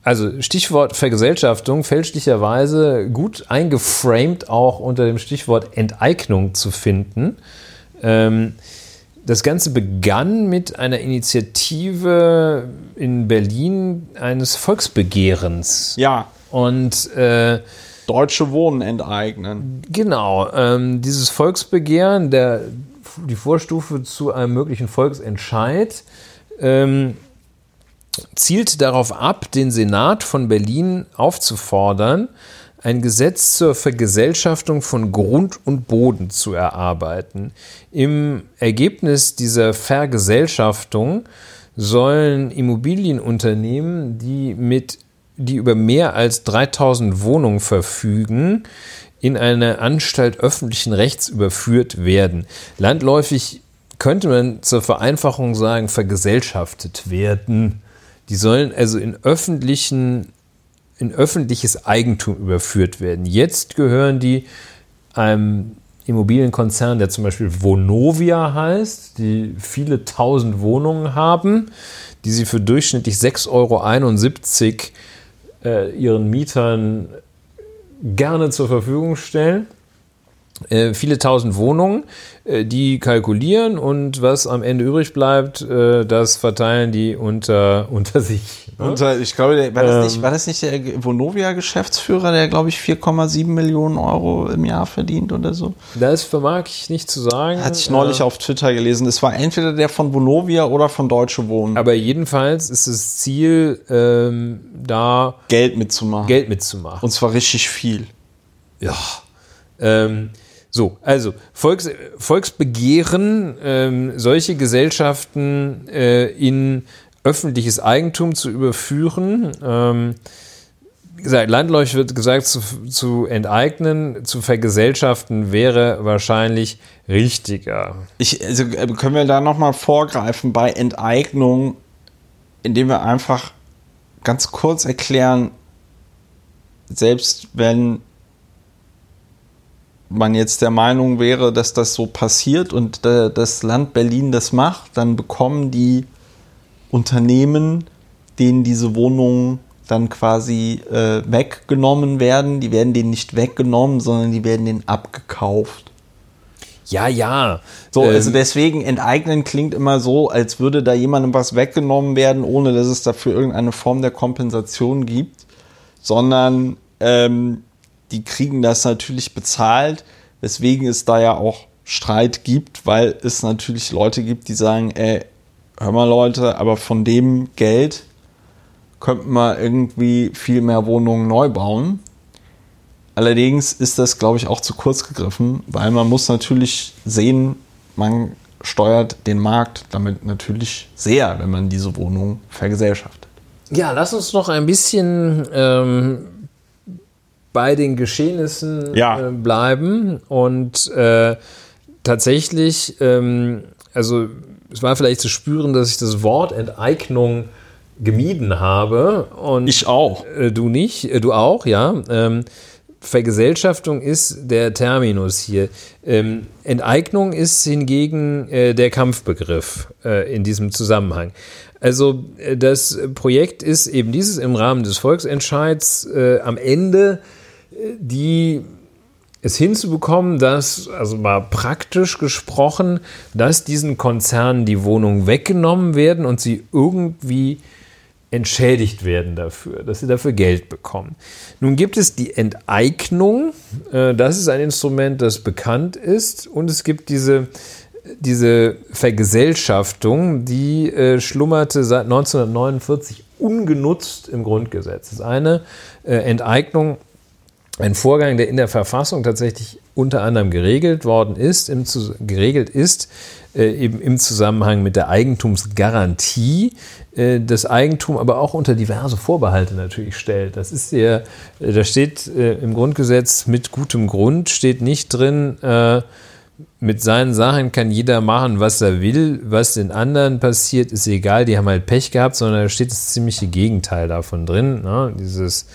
also Stichwort Vergesellschaftung, fälschlicherweise gut eingeframed auch unter dem Stichwort Enteignung zu finden. Ähm, das Ganze begann mit einer Initiative in Berlin eines Volksbegehrens. Ja. Und äh, Deutsche Wohnen enteignen. Genau, ähm, dieses Volksbegehren, der, die Vorstufe zu einem möglichen Volksentscheid, ähm, zielt darauf ab, den Senat von Berlin aufzufordern, ein Gesetz zur Vergesellschaftung von Grund und Boden zu erarbeiten. Im Ergebnis dieser Vergesellschaftung sollen Immobilienunternehmen, die mit die über mehr als 3000 Wohnungen verfügen, in eine Anstalt öffentlichen Rechts überführt werden. Landläufig könnte man zur Vereinfachung sagen, vergesellschaftet werden. Die sollen also in öffentlichen in öffentliches Eigentum überführt werden. Jetzt gehören die einem Immobilienkonzern, der zum Beispiel Vonovia heißt, die viele tausend Wohnungen haben, die sie für durchschnittlich 6,71 Euro äh, ihren Mietern gerne zur Verfügung stellen. Äh, viele tausend Wohnungen, äh, die kalkulieren und was am Ende übrig bleibt, äh, das verteilen die unter, unter sich. ne? Äh, ich glaube, der, war, das Ähm. nicht, war das nicht der Vonovia-Geschäftsführer, der, glaube ich, 4,7 Millionen Euro im Jahr verdient oder so? Das vermag ich nicht zu sagen. Hatte ich neulich Äh, auf Twitter gelesen. Es war entweder der von Vonovia oder von Deutsche Wohnen. Aber jedenfalls ist das Ziel, ähm, da Geld mitzumachen. Geld mitzumachen. Und zwar richtig viel. Ja. Ähm, so, also Volks, Volksbegehren, ähm, solche Gesellschaften äh, in öffentliches Eigentum zu überführen. Ähm, gesagt, landläufig wird gesagt, zu, zu enteignen, zu vergesellschaften wäre wahrscheinlich richtiger. Ich, also äh, können wir da nochmal vorgreifen bei Enteignung, indem wir einfach ganz kurz erklären, selbst wenn man jetzt der Meinung wäre, dass das so passiert und das Land Berlin das macht, dann bekommen die Unternehmen, denen diese Wohnungen dann quasi äh, weggenommen werden, die werden denen nicht weggenommen, sondern die werden denen abgekauft. Ja, ja. So, Ähm, also deswegen enteignen klingt immer so, als würde da jemandem was weggenommen werden, ohne dass es dafür irgendeine Form der Kompensation gibt, sondern ähm, die kriegen das natürlich bezahlt, weswegen es da ja auch Streit gibt, weil es natürlich Leute gibt, die sagen, ey, hör mal Leute, aber von dem Geld könnten wir irgendwie viel mehr Wohnungen neu bauen. Allerdings ist das, glaube ich, auch zu kurz gegriffen, weil man muss natürlich sehen, man steuert den Markt damit natürlich sehr, wenn man diese Wohnung vergesellschaftet. Ja, lass uns noch ein bisschen ähm, bei den Geschehnissen Ja. äh, bleiben und äh, tatsächlich, ähm, also es war vielleicht zu spüren, dass ich das Wort Enteignung gemieden habe und Ich auch. äh, du nicht, äh, du auch, ja. Ähm, Vergesellschaftung ist der Terminus hier. Ähm, Enteignung ist hingegen äh, der Kampfbegriff äh, in diesem Zusammenhang. Also äh, das Projekt ist eben dieses im Rahmen des Volksentscheids äh, am Ende die es hinzubekommen, dass, also mal praktisch gesprochen, dass diesen Konzernen die Wohnungen weggenommen werden und sie irgendwie entschädigt werden dafür, dass sie dafür Geld bekommen. Nun gibt es die Enteignung, äh, das ist ein Instrument, das bekannt ist, und es gibt diese, diese Vergesellschaftung, die äh, schlummerte seit 1949 ungenutzt im Grundgesetz. Das ist eine äh, Enteignung, ein Vorgang, der in der Verfassung tatsächlich unter anderem geregelt worden ist, im, geregelt ist, äh, eben im Zusammenhang mit der Eigentumsgarantie, äh, das Eigentum aber auch unter diverse Vorbehalte natürlich stellt. Das ist ja, äh, da steht äh, im Grundgesetz mit gutem Grund, steht nicht drin, äh, mit seinen Sachen kann jeder machen, was er will. Was den anderen passiert, ist egal, die haben halt Pech gehabt, sondern da steht das ziemliche Gegenteil davon drin. Ne? Dieses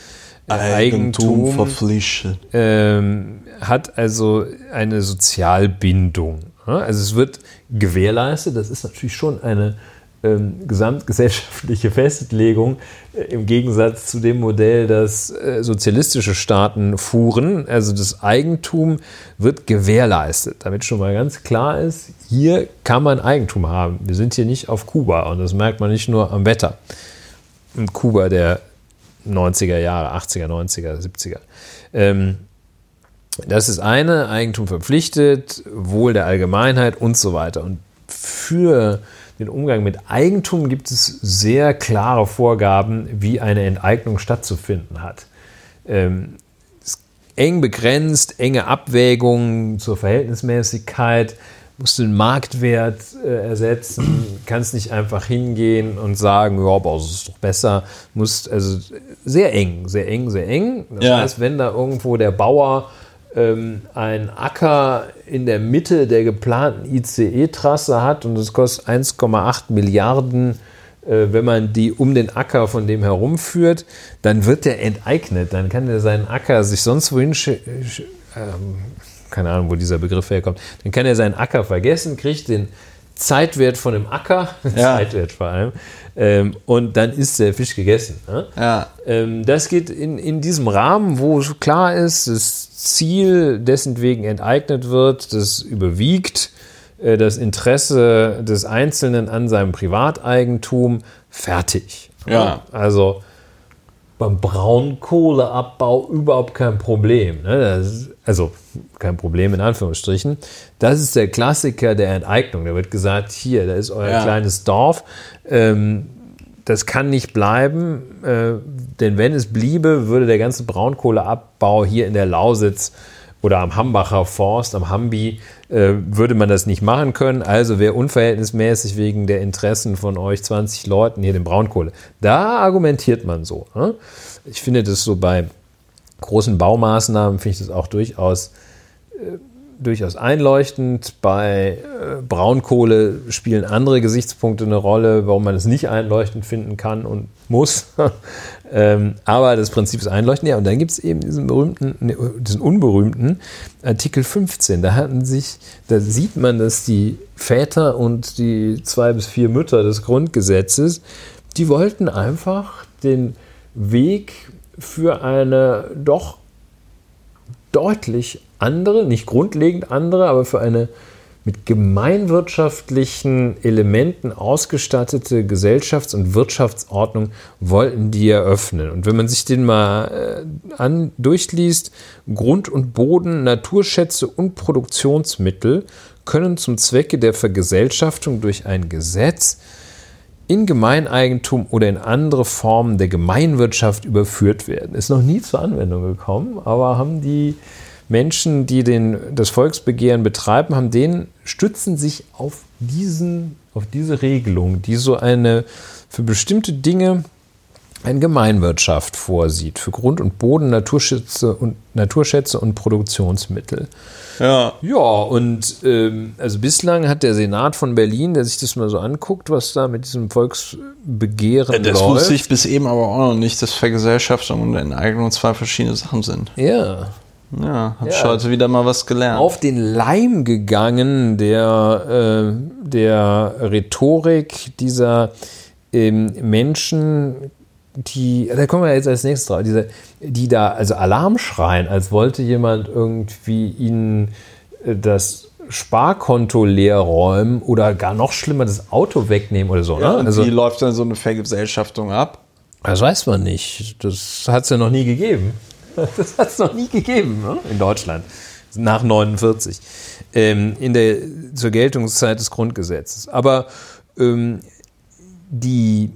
äh, Eigentum, verpflichtet. ähm, hat also eine Sozialbindung. Also es wird gewährleistet, das ist natürlich schon eine ähm, gesamtgesellschaftliche Festlegung äh, im Gegensatz zu dem Modell, das äh, sozialistische Staaten fuhren. Also das Eigentum wird gewährleistet, damit schon mal ganz klar ist, hier kann man Eigentum haben. Wir sind hier nicht auf Kuba und das merkt man nicht nur am Wetter. Im Kuba der 90er Jahre, 80er, 90er, 70er. Ähm, das ist eine, Eigentum verpflichtet, Wohl der Allgemeinheit und so weiter. Und für den Umgang mit Eigentum gibt es sehr klare Vorgaben, wie eine Enteignung stattzufinden hat. Ähm, eng begrenzt, enge Abwägungen zur Verhältnismäßigkeit, musst den Marktwert äh, ersetzen, kannst nicht einfach hingehen und sagen, ja, aber es ist doch besser, musst also sehr eng, sehr eng, sehr eng. Das Ja. heißt, wenn da irgendwo der Bauer ähm, ein Acker in der Mitte der geplanten ICE-Trasse hat und es kostet 1,8 Milliarden, äh, wenn man die um den Acker von dem herumführt, dann wird der enteignet. Dann kann er seinen Acker sich sonst wohin ähm, keine Ahnung, wo dieser Begriff herkommt, dann kann er seinen Acker vergessen, kriegt den Zeitwert von dem Acker, Ja. Zeitwert vor allem, ähm, und dann ist der Fisch gegessen. Ne? Ja. Ähm, das geht in, in diesem Rahmen, wo klar ist, das Ziel, dessen wegen enteignet wird, das überwiegt äh, das Interesse des Einzelnen an seinem Privateigentum, fertig. Ja. Also beim Braunkohleabbau überhaupt kein Problem. Ne? Ist, also kein Problem in Anführungsstrichen. Das ist der Klassiker der Enteignung. Da wird gesagt, hier, da ist euer Ja. kleines Dorf. Ähm, das kann nicht bleiben, äh, denn wenn es bliebe, würde der ganze Braunkohleabbau hier in der Lausitz oder am Hambacher Forst, am Hambi, äh, würde man das nicht machen können. Also wäre unverhältnismäßig wegen der Interessen von euch 20 Leuten hier den Braunkohle. Da argumentiert man so. Ne? Ich finde das so bei großen Baumaßnahmen, finde ich das auch durchaus durchaus einleuchtend. Bei äh, Braunkohle spielen andere Gesichtspunkte eine Rolle, warum man es nicht einleuchtend finden kann und muss. ähm, aber das Prinzip ist einleuchtend. Ja, und dann gibt es eben diesen berühmten, ne, diesen unberühmten Artikel 15. Da hatten sich, da sieht man, dass die Väter und die zwei bis vier Mütter des Grundgesetzes, die wollten einfach den Weg für eine doch deutlich andere, nicht grundlegend andere, aber für eine mit gemeinwirtschaftlichen Elementen ausgestattete Gesellschafts- und Wirtschaftsordnung wollten die eröffnen. Und wenn man sich den mal äh, an, durchliest, Grund und Boden, Naturschätze und Produktionsmittel können zum Zwecke der Vergesellschaftung durch ein Gesetz in Gemeineigentum oder in andere Formen der Gemeinwirtschaft überführt werden. Ist noch nie zur Anwendung gekommen, aber haben die Menschen, die den, das Volksbegehren betreiben, haben den, stützen sich auf, diesen, auf diese Regelung, die so eine für bestimmte Dinge eine Gemeinwirtschaft vorsieht, für Grund und Boden, Naturschätze und, Naturschätze und Produktionsmittel. Ja. Ja, und ähm, also bislang hat der Senat von Berlin, der sich das mal so anguckt, was da mit diesem Volksbegehren ja, das läuft. Das wusste ich bis eben aber auch noch nicht, dass Vergesellschaftung und Enteignung zwei verschiedene Sachen sind. Ja. Ja, hab ja, heute wieder mal was gelernt. Auf den Leim gegangen der, äh, der Rhetorik dieser ähm, Menschen, die, da kommen wir jetzt als nächstes drauf, diese, die da also Alarm schreien, als wollte jemand irgendwie ihnen äh, das Sparkonto leer räumen oder gar noch schlimmer das Auto wegnehmen oder so. Ja, ne? also, wie läuft dann so eine Vergesellschaftung ab? Das weiß man nicht. Das hat es ja noch nie gegeben. Das hat es noch nie gegeben ne? in Deutschland. Nach 49. Ähm, in der, zur Geltungszeit des Grundgesetzes. Aber ähm, die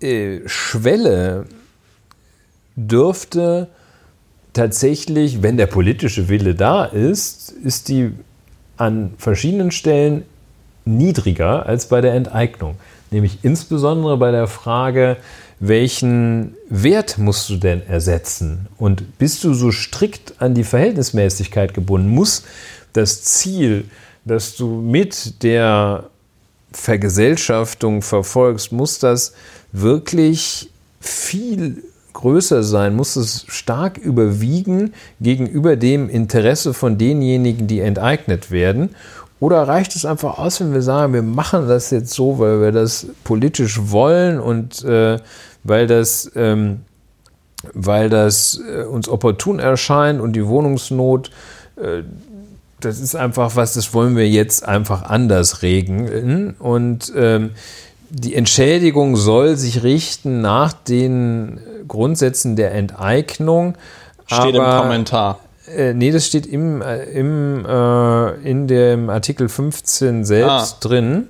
äh, Schwelle dürfte tatsächlich, wenn der politische Wille da ist, ist die an verschiedenen Stellen niedriger als bei der Enteignung. Nämlich insbesondere bei der Frage, welchen Wert musst du denn ersetzen? Und bist du so strikt an die Verhältnismäßigkeit gebunden? Muss das Ziel, das du mit der Vergesellschaftung verfolgst, muss das wirklich viel größer sein, muss es stark überwiegen gegenüber dem Interesse von denjenigen, die enteignet werden? Oder reicht es einfach aus, wenn wir sagen, wir machen das jetzt so, weil wir das politisch wollen und äh, weil das, ähm, weil das äh, uns opportun erscheint und die Wohnungsnot, äh, das ist einfach was, das wollen wir jetzt einfach anders regeln. Und ähm, die Entschädigung soll sich richten nach den Grundsätzen der Enteignung. Steht im Kommentar. Äh, nee, das steht im, äh, im, äh, in dem Artikel 15 selbst ah. drin.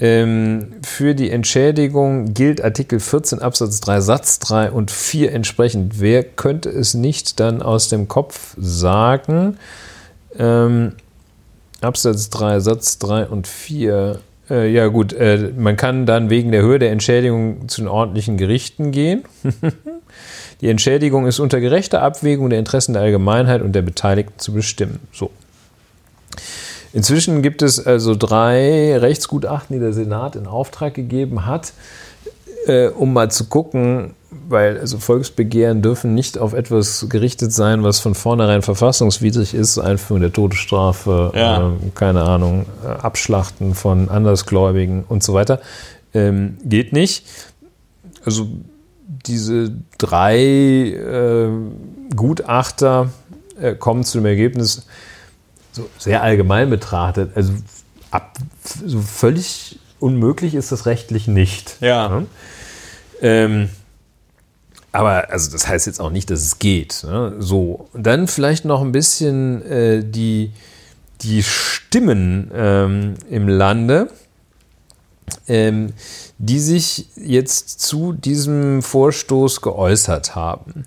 Ähm, für die Entschädigung gilt Artikel 14 Absatz 3 Satz 3 und 4 entsprechend. Wer könnte es nicht dann aus dem Kopf sagen? Ähm, Absatz 3 Satz 3 und 4. Äh, ja gut, äh, man kann dann wegen der Höhe der Entschädigung zu den ordentlichen Gerichten gehen. Die Entschädigung ist unter gerechter Abwägung der Interessen der Allgemeinheit und der Beteiligten zu bestimmen. So. Inzwischen gibt es also drei Rechtsgutachten, die der Senat in Auftrag gegeben hat, äh, um mal zu gucken, weil also Volksbegehren dürfen nicht auf etwas gerichtet sein, was von vornherein verfassungswidrig ist, Einführung der Todesstrafe, ja. äh, keine Ahnung, äh, Abschlachten von Andersgläubigen und so weiter. Ähm, geht nicht. Also diese drei äh, Gutachter äh, kommen zu dem Ergebnis, so sehr allgemein betrachtet, also ab, so völlig unmöglich ist das rechtlich nicht. Ja. ja? Ähm, aber also das heißt jetzt auch nicht, dass es geht. Ne? So, und dann vielleicht noch ein bisschen äh, die, die Stimmen ähm, im Lande. Ähm, die sich jetzt zu diesem Vorstoß geäußert haben.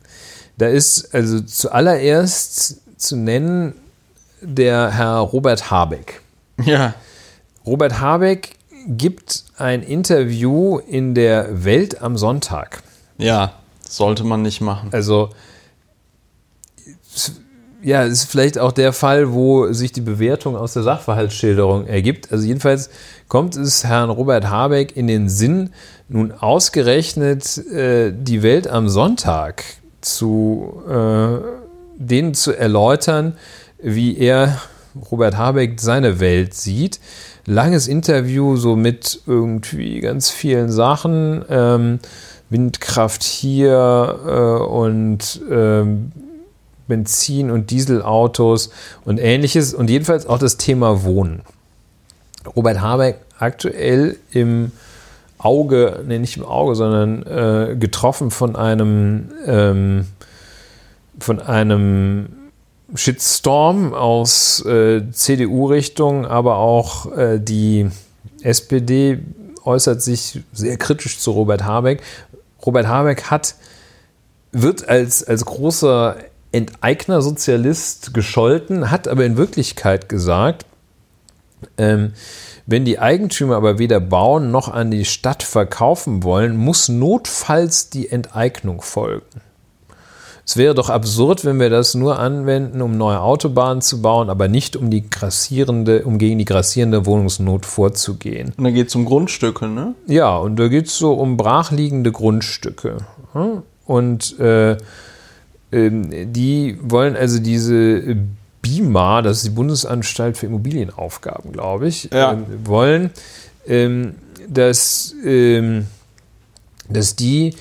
Da ist also zuallererst zu nennen der Herr Robert Habeck. Ja. Robert Habeck gibt ein Interview in der Welt am Sonntag. Ja, sollte man nicht machen. Also ja, ist vielleicht auch der Fall, wo sich die Bewertung aus der Sachverhaltsschilderung ergibt. Also jedenfalls kommt es Herrn Robert Habeck in den Sinn, nun ausgerechnet äh, die Welt am Sonntag zu äh, denen zu erläutern, wie er Robert Habeck seine Welt sieht. Langes Interview so mit irgendwie ganz vielen Sachen. Ähm, Windkraft hier äh, und ähm, Benzin- und Dieselautos und ähnliches und jedenfalls auch das Thema Wohnen. Robert Habeck aktuell im Auge, nee, nicht im Auge, sondern äh, getroffen von einem, ähm, von einem Shitstorm aus äh, CDU-Richtung, aber auch äh, die SPD äußert sich sehr kritisch zu Robert Habeck. Robert Habeck hat, wird als, als großer Enteigner-Sozialist gescholten, hat aber in Wirklichkeit gesagt, ähm, wenn die Eigentümer aber weder bauen noch an die Stadt verkaufen wollen, muss notfalls die Enteignung folgen. Es wäre doch absurd, wenn wir das nur anwenden, um neue Autobahnen zu bauen, aber nicht um die grassierende, um gegen die grassierende Wohnungsnot vorzugehen. Und da geht es um Grundstücke, ne? Ja, und da geht es so um brachliegende Grundstücke. Und äh, die wollen also diese BIMA, das ist die Bundesanstalt für Immobilienaufgaben, glaube ich, Ja. ähm, wollen, ähm, dass, ähm, dass die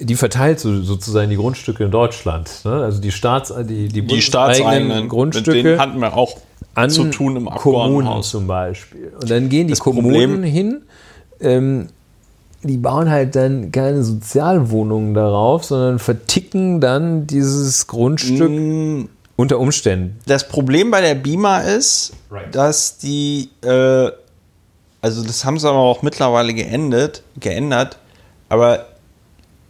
die verteilt so, sozusagen die Grundstücke in Deutschland. Ne? Also die Staats, die, die, Die staatseigenen bundeseigenen Mit Grundstücke denen hatten wir auch an zu tun im Kommunen zum Beispiel. Und dann gehen die Das Kommunen Problem- hin, ähm, die bauen halt dann keine Sozialwohnungen darauf, sondern verticken dann dieses Grundstück Mm, unter Umständen. Das Problem bei der Beamer ist, Right. dass die, äh, also das haben sie aber auch mittlerweile geendet, geändert, aber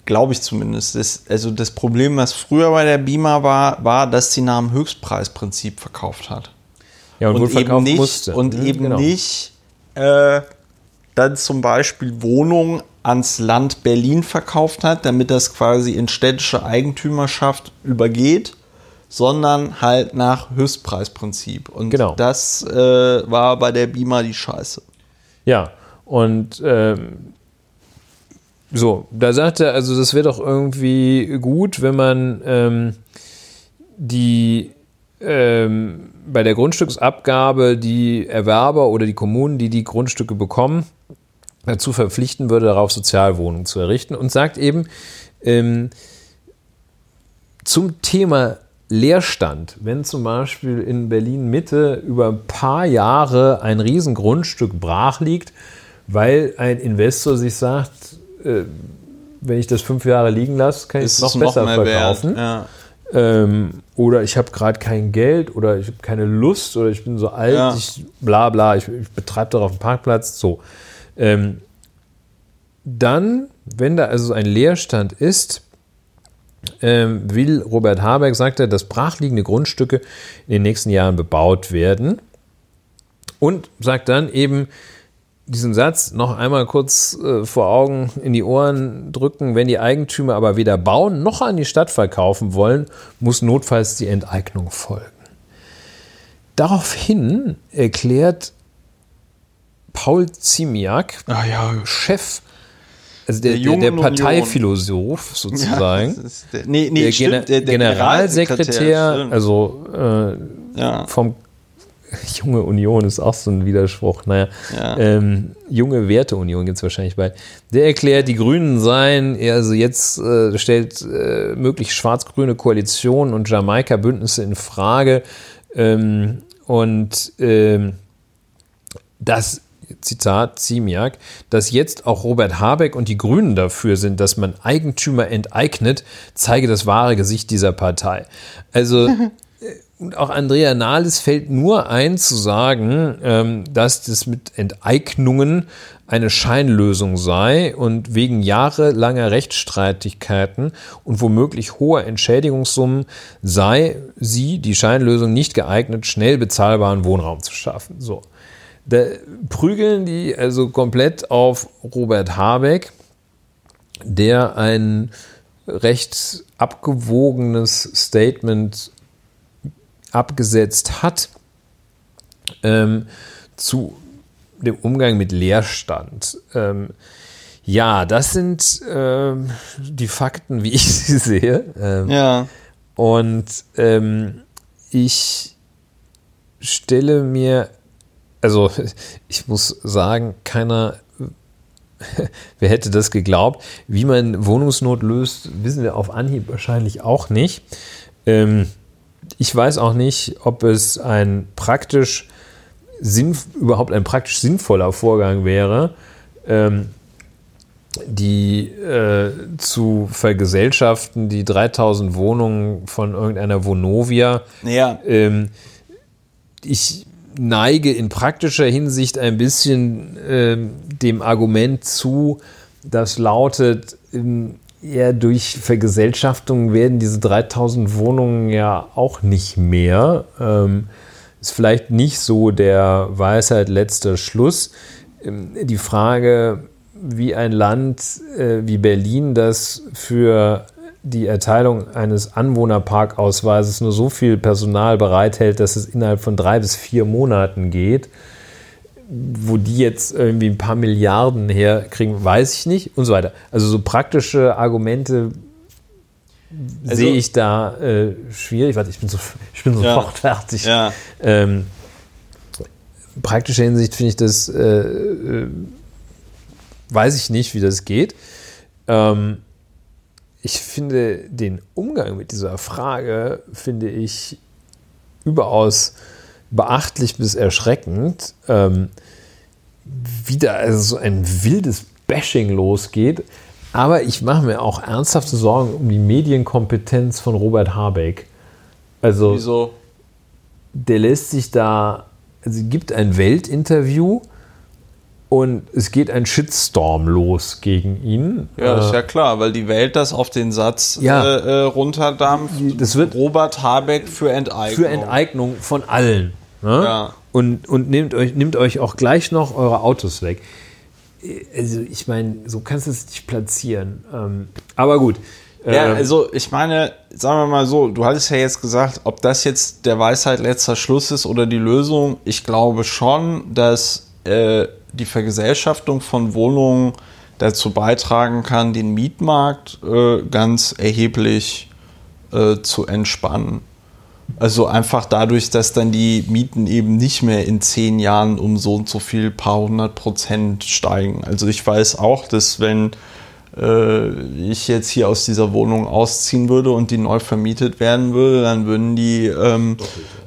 glaube ich zumindest. Das, also das Problem, was früher bei der Beamer war, war, dass sie nach dem Höchstpreisprinzip verkauft hat. Ja, und, wohl und eben nicht, musste. und Mhm, eben genau. nicht äh, dann zum Beispiel Wohnungen ans Land Berlin verkauft hat, damit das quasi in städtische Eigentümerschaft übergeht, sondern halt nach Höchstpreisprinzip. Und Genau. das äh, war bei der Beamer die Scheiße. Ja, und ähm, so, da sagt er, also das wäre doch irgendwie gut, wenn man ähm, die ähm, bei der Grundstücksabgabe die Erwerber oder die Kommunen, die die Grundstücke bekommen, dazu verpflichten würde, darauf Sozialwohnungen zu errichten und sagt eben ähm, zum Thema Leerstand, wenn zum Beispiel in Berlin Mitte über ein paar Jahre ein Riesengrundstück brach liegt, weil ein Investor sich sagt, äh, wenn ich das fünf Jahre liegen lasse, kann ich es noch besser verkaufen. Ja. Ähm, oder ich habe gerade kein Geld oder ich habe keine Lust oder ich bin so alt, Ja. ich bla bla, ich, ich betreibe darauf einen Parkplatz. So. Ähm, dann, wenn da also ein Leerstand ist, ähm, will Robert Habeck, sagt er, dass brachliegende Grundstücke in den nächsten Jahren bebaut werden. Und sagt dann eben diesen Satz noch einmal kurz äh, vor Augen in die Ohren drücken, wenn die Eigentümer aber weder bauen noch an die Stadt verkaufen wollen, muss notfalls die Enteignung folgen. Daraufhin erklärt Paul Ziemiak, Ah ja, Chef, also der, Der der, der. Parteiphilosoph sozusagen, ist der, nee, nee, der, stimmt, Generalsekretär, also äh, ja. vom Junge Union ist auch so ein Widerspruch. Naja, Ja. ähm, junge Werteunion gibt es wahrscheinlich bei. Der erklärt, die Grünen seien, also jetzt äh, stellt äh, möglich schwarz-grüne Koalitionen und Jamaika-Bündnisse in Frage. Ähm, und ähm, das, Zitat Ziemiak, dass jetzt auch Robert Habeck und die Grünen dafür sind, dass man Eigentümer enteignet, zeige das wahre Gesicht dieser Partei. Also und auch Andrea Nahles fällt nur ein zu sagen, ähm, dass das mit Enteignungen eine Scheinlösung sei und wegen jahrelanger Rechtsstreitigkeiten und womöglich hoher Entschädigungssummen sei sie, die Scheinlösung, nicht geeignet, schnell bezahlbaren Wohnraum zu schaffen. So. Da prügeln die also komplett auf Robert Habeck, der ein recht abgewogenes Statement abgesetzt hat ähm, zu dem Umgang mit Leerstand. Ähm, ja, das sind ähm, die Fakten, wie ich sie sehe. Ähm, ja. und ähm, ich stelle mir, also ich muss sagen, keiner, wer hätte das geglaubt, wie man Wohnungsnot löst, wissen wir auf Anhieb wahrscheinlich auch nicht. Ähm, ich weiß auch nicht, ob es ein praktisch sinn, überhaupt ein praktisch sinnvoller Vorgang wäre, ähm, die äh, zu vergesellschaften, die 3000 Wohnungen von irgendeiner Vonovia. Ja. Ähm, ich neige in praktischer Hinsicht ein bisschen ähm, dem Argument zu, das lautet, ähm, ja, durch Vergesellschaftung werden diese 3000 Wohnungen ja auch nicht mehr. Ähm, ist vielleicht nicht so der Weisheit letzter Schluss. Ähm, die Frage, wie ein Land äh, wie Berlin, das für die Erteilung eines Anwohnerparkausweises nur so viel Personal bereithält, dass es innerhalb von drei bis vier Monaten geht, wo die jetzt irgendwie ein paar Milliarden herkriegen, weiß ich nicht und so weiter. Also so praktische Argumente also, sehe ich da äh, schwierig. Warte, ich bin, so, ich bin sofort ja, fertig. Ja. Ähm, praktischer Hinsicht finde ich das, äh, äh, weiß ich nicht, wie das geht. Ähm, ich finde den Umgang mit dieser Frage, finde ich überaus beachtlich bis erschreckend. Ähm, wieder also so ein wildes Bashing losgeht. Aber ich mache mir auch ernsthafte Sorgen um die Medienkompetenz von Robert Habeck. Also, Wieso? der lässt sich da, also gibt ein Weltinterview und es geht ein Shitstorm los gegen ihn. Ja, ist ja klar, weil die Welt das auf den Satz ja, äh, äh runterdampft. Das wird Robert Habeck für Enteignung. Für Enteignung von allen. Ne? Ja. Und, und nehmt, euch, nehmt euch auch gleich noch eure Autos weg also ich meine, so kannst du es nicht platzieren. Ähm, aber gut. Ja, ähm, also ich meine, sagen wir mal so, du hattest ja jetzt gesagt, ob das jetzt der Weisheit letzter Schluss ist oder die Lösung. Ich glaube schon, dass äh, die Vergesellschaftung von Wohnungen dazu beitragen kann, den Mietmarkt äh, ganz erheblich äh, zu entspannen. Also einfach dadurch, dass dann die Mieten eben nicht mehr in zehn Jahren um so und so viel paar hundert Prozent steigen. Also ich weiß auch, dass wenn äh, ich jetzt hier aus dieser Wohnung ausziehen würde und die neu vermietet werden würde, dann würden die, ähm,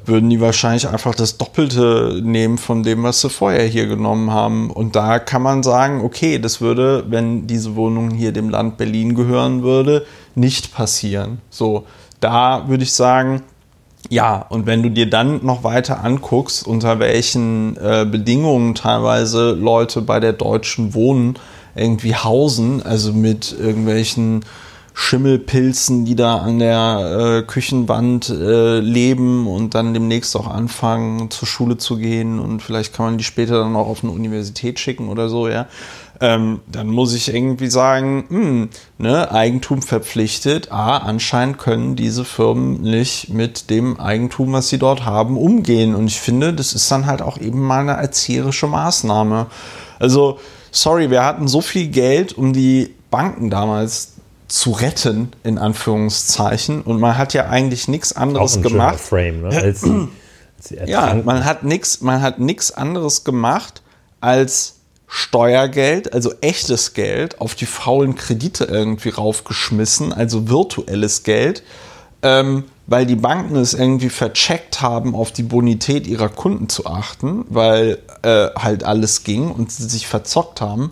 würden die wahrscheinlich einfach das Doppelte nehmen von dem, was sie vorher hier genommen haben. Und da kann man sagen, okay, das würde, wenn diese Wohnung hier dem Land Berlin gehören würde, nicht passieren. So, da würde ich sagen, ja, und wenn du dir dann noch weiter anguckst, unter welchen äh, Bedingungen teilweise Leute bei der Deutschen Wohnen irgendwie hausen, also mit irgendwelchen Schimmelpilzen, die da an der äh, Küchenwand äh, leben und dann demnächst auch anfangen, zur Schule zu gehen und vielleicht kann man die später dann auch auf eine Universität schicken oder so, ja ähm, dann muss ich irgendwie sagen, mh, hm, ne, Eigentum verpflichtet. A, anscheinend können diese Firmen nicht mit dem Eigentum, was sie dort haben, umgehen. Und ich finde, das ist dann halt auch eben mal eine erzieherische Maßnahme. Also, sorry, wir hatten so viel Geld, um die Banken damals zu retten, in Anführungszeichen. Und man hat ja eigentlich nichts anderes gemacht. Frame, ne? als, als ja, man hat nichts, man hat nichts anderes gemacht, als Steuergeld, also echtes Geld, auf die faulen Kredite irgendwie raufgeschmissen, also virtuelles Geld, ähm, weil die Banken es irgendwie vercheckt haben, auf die Bonität ihrer Kunden zu achten, weil äh, halt alles ging und sie sich verzockt haben.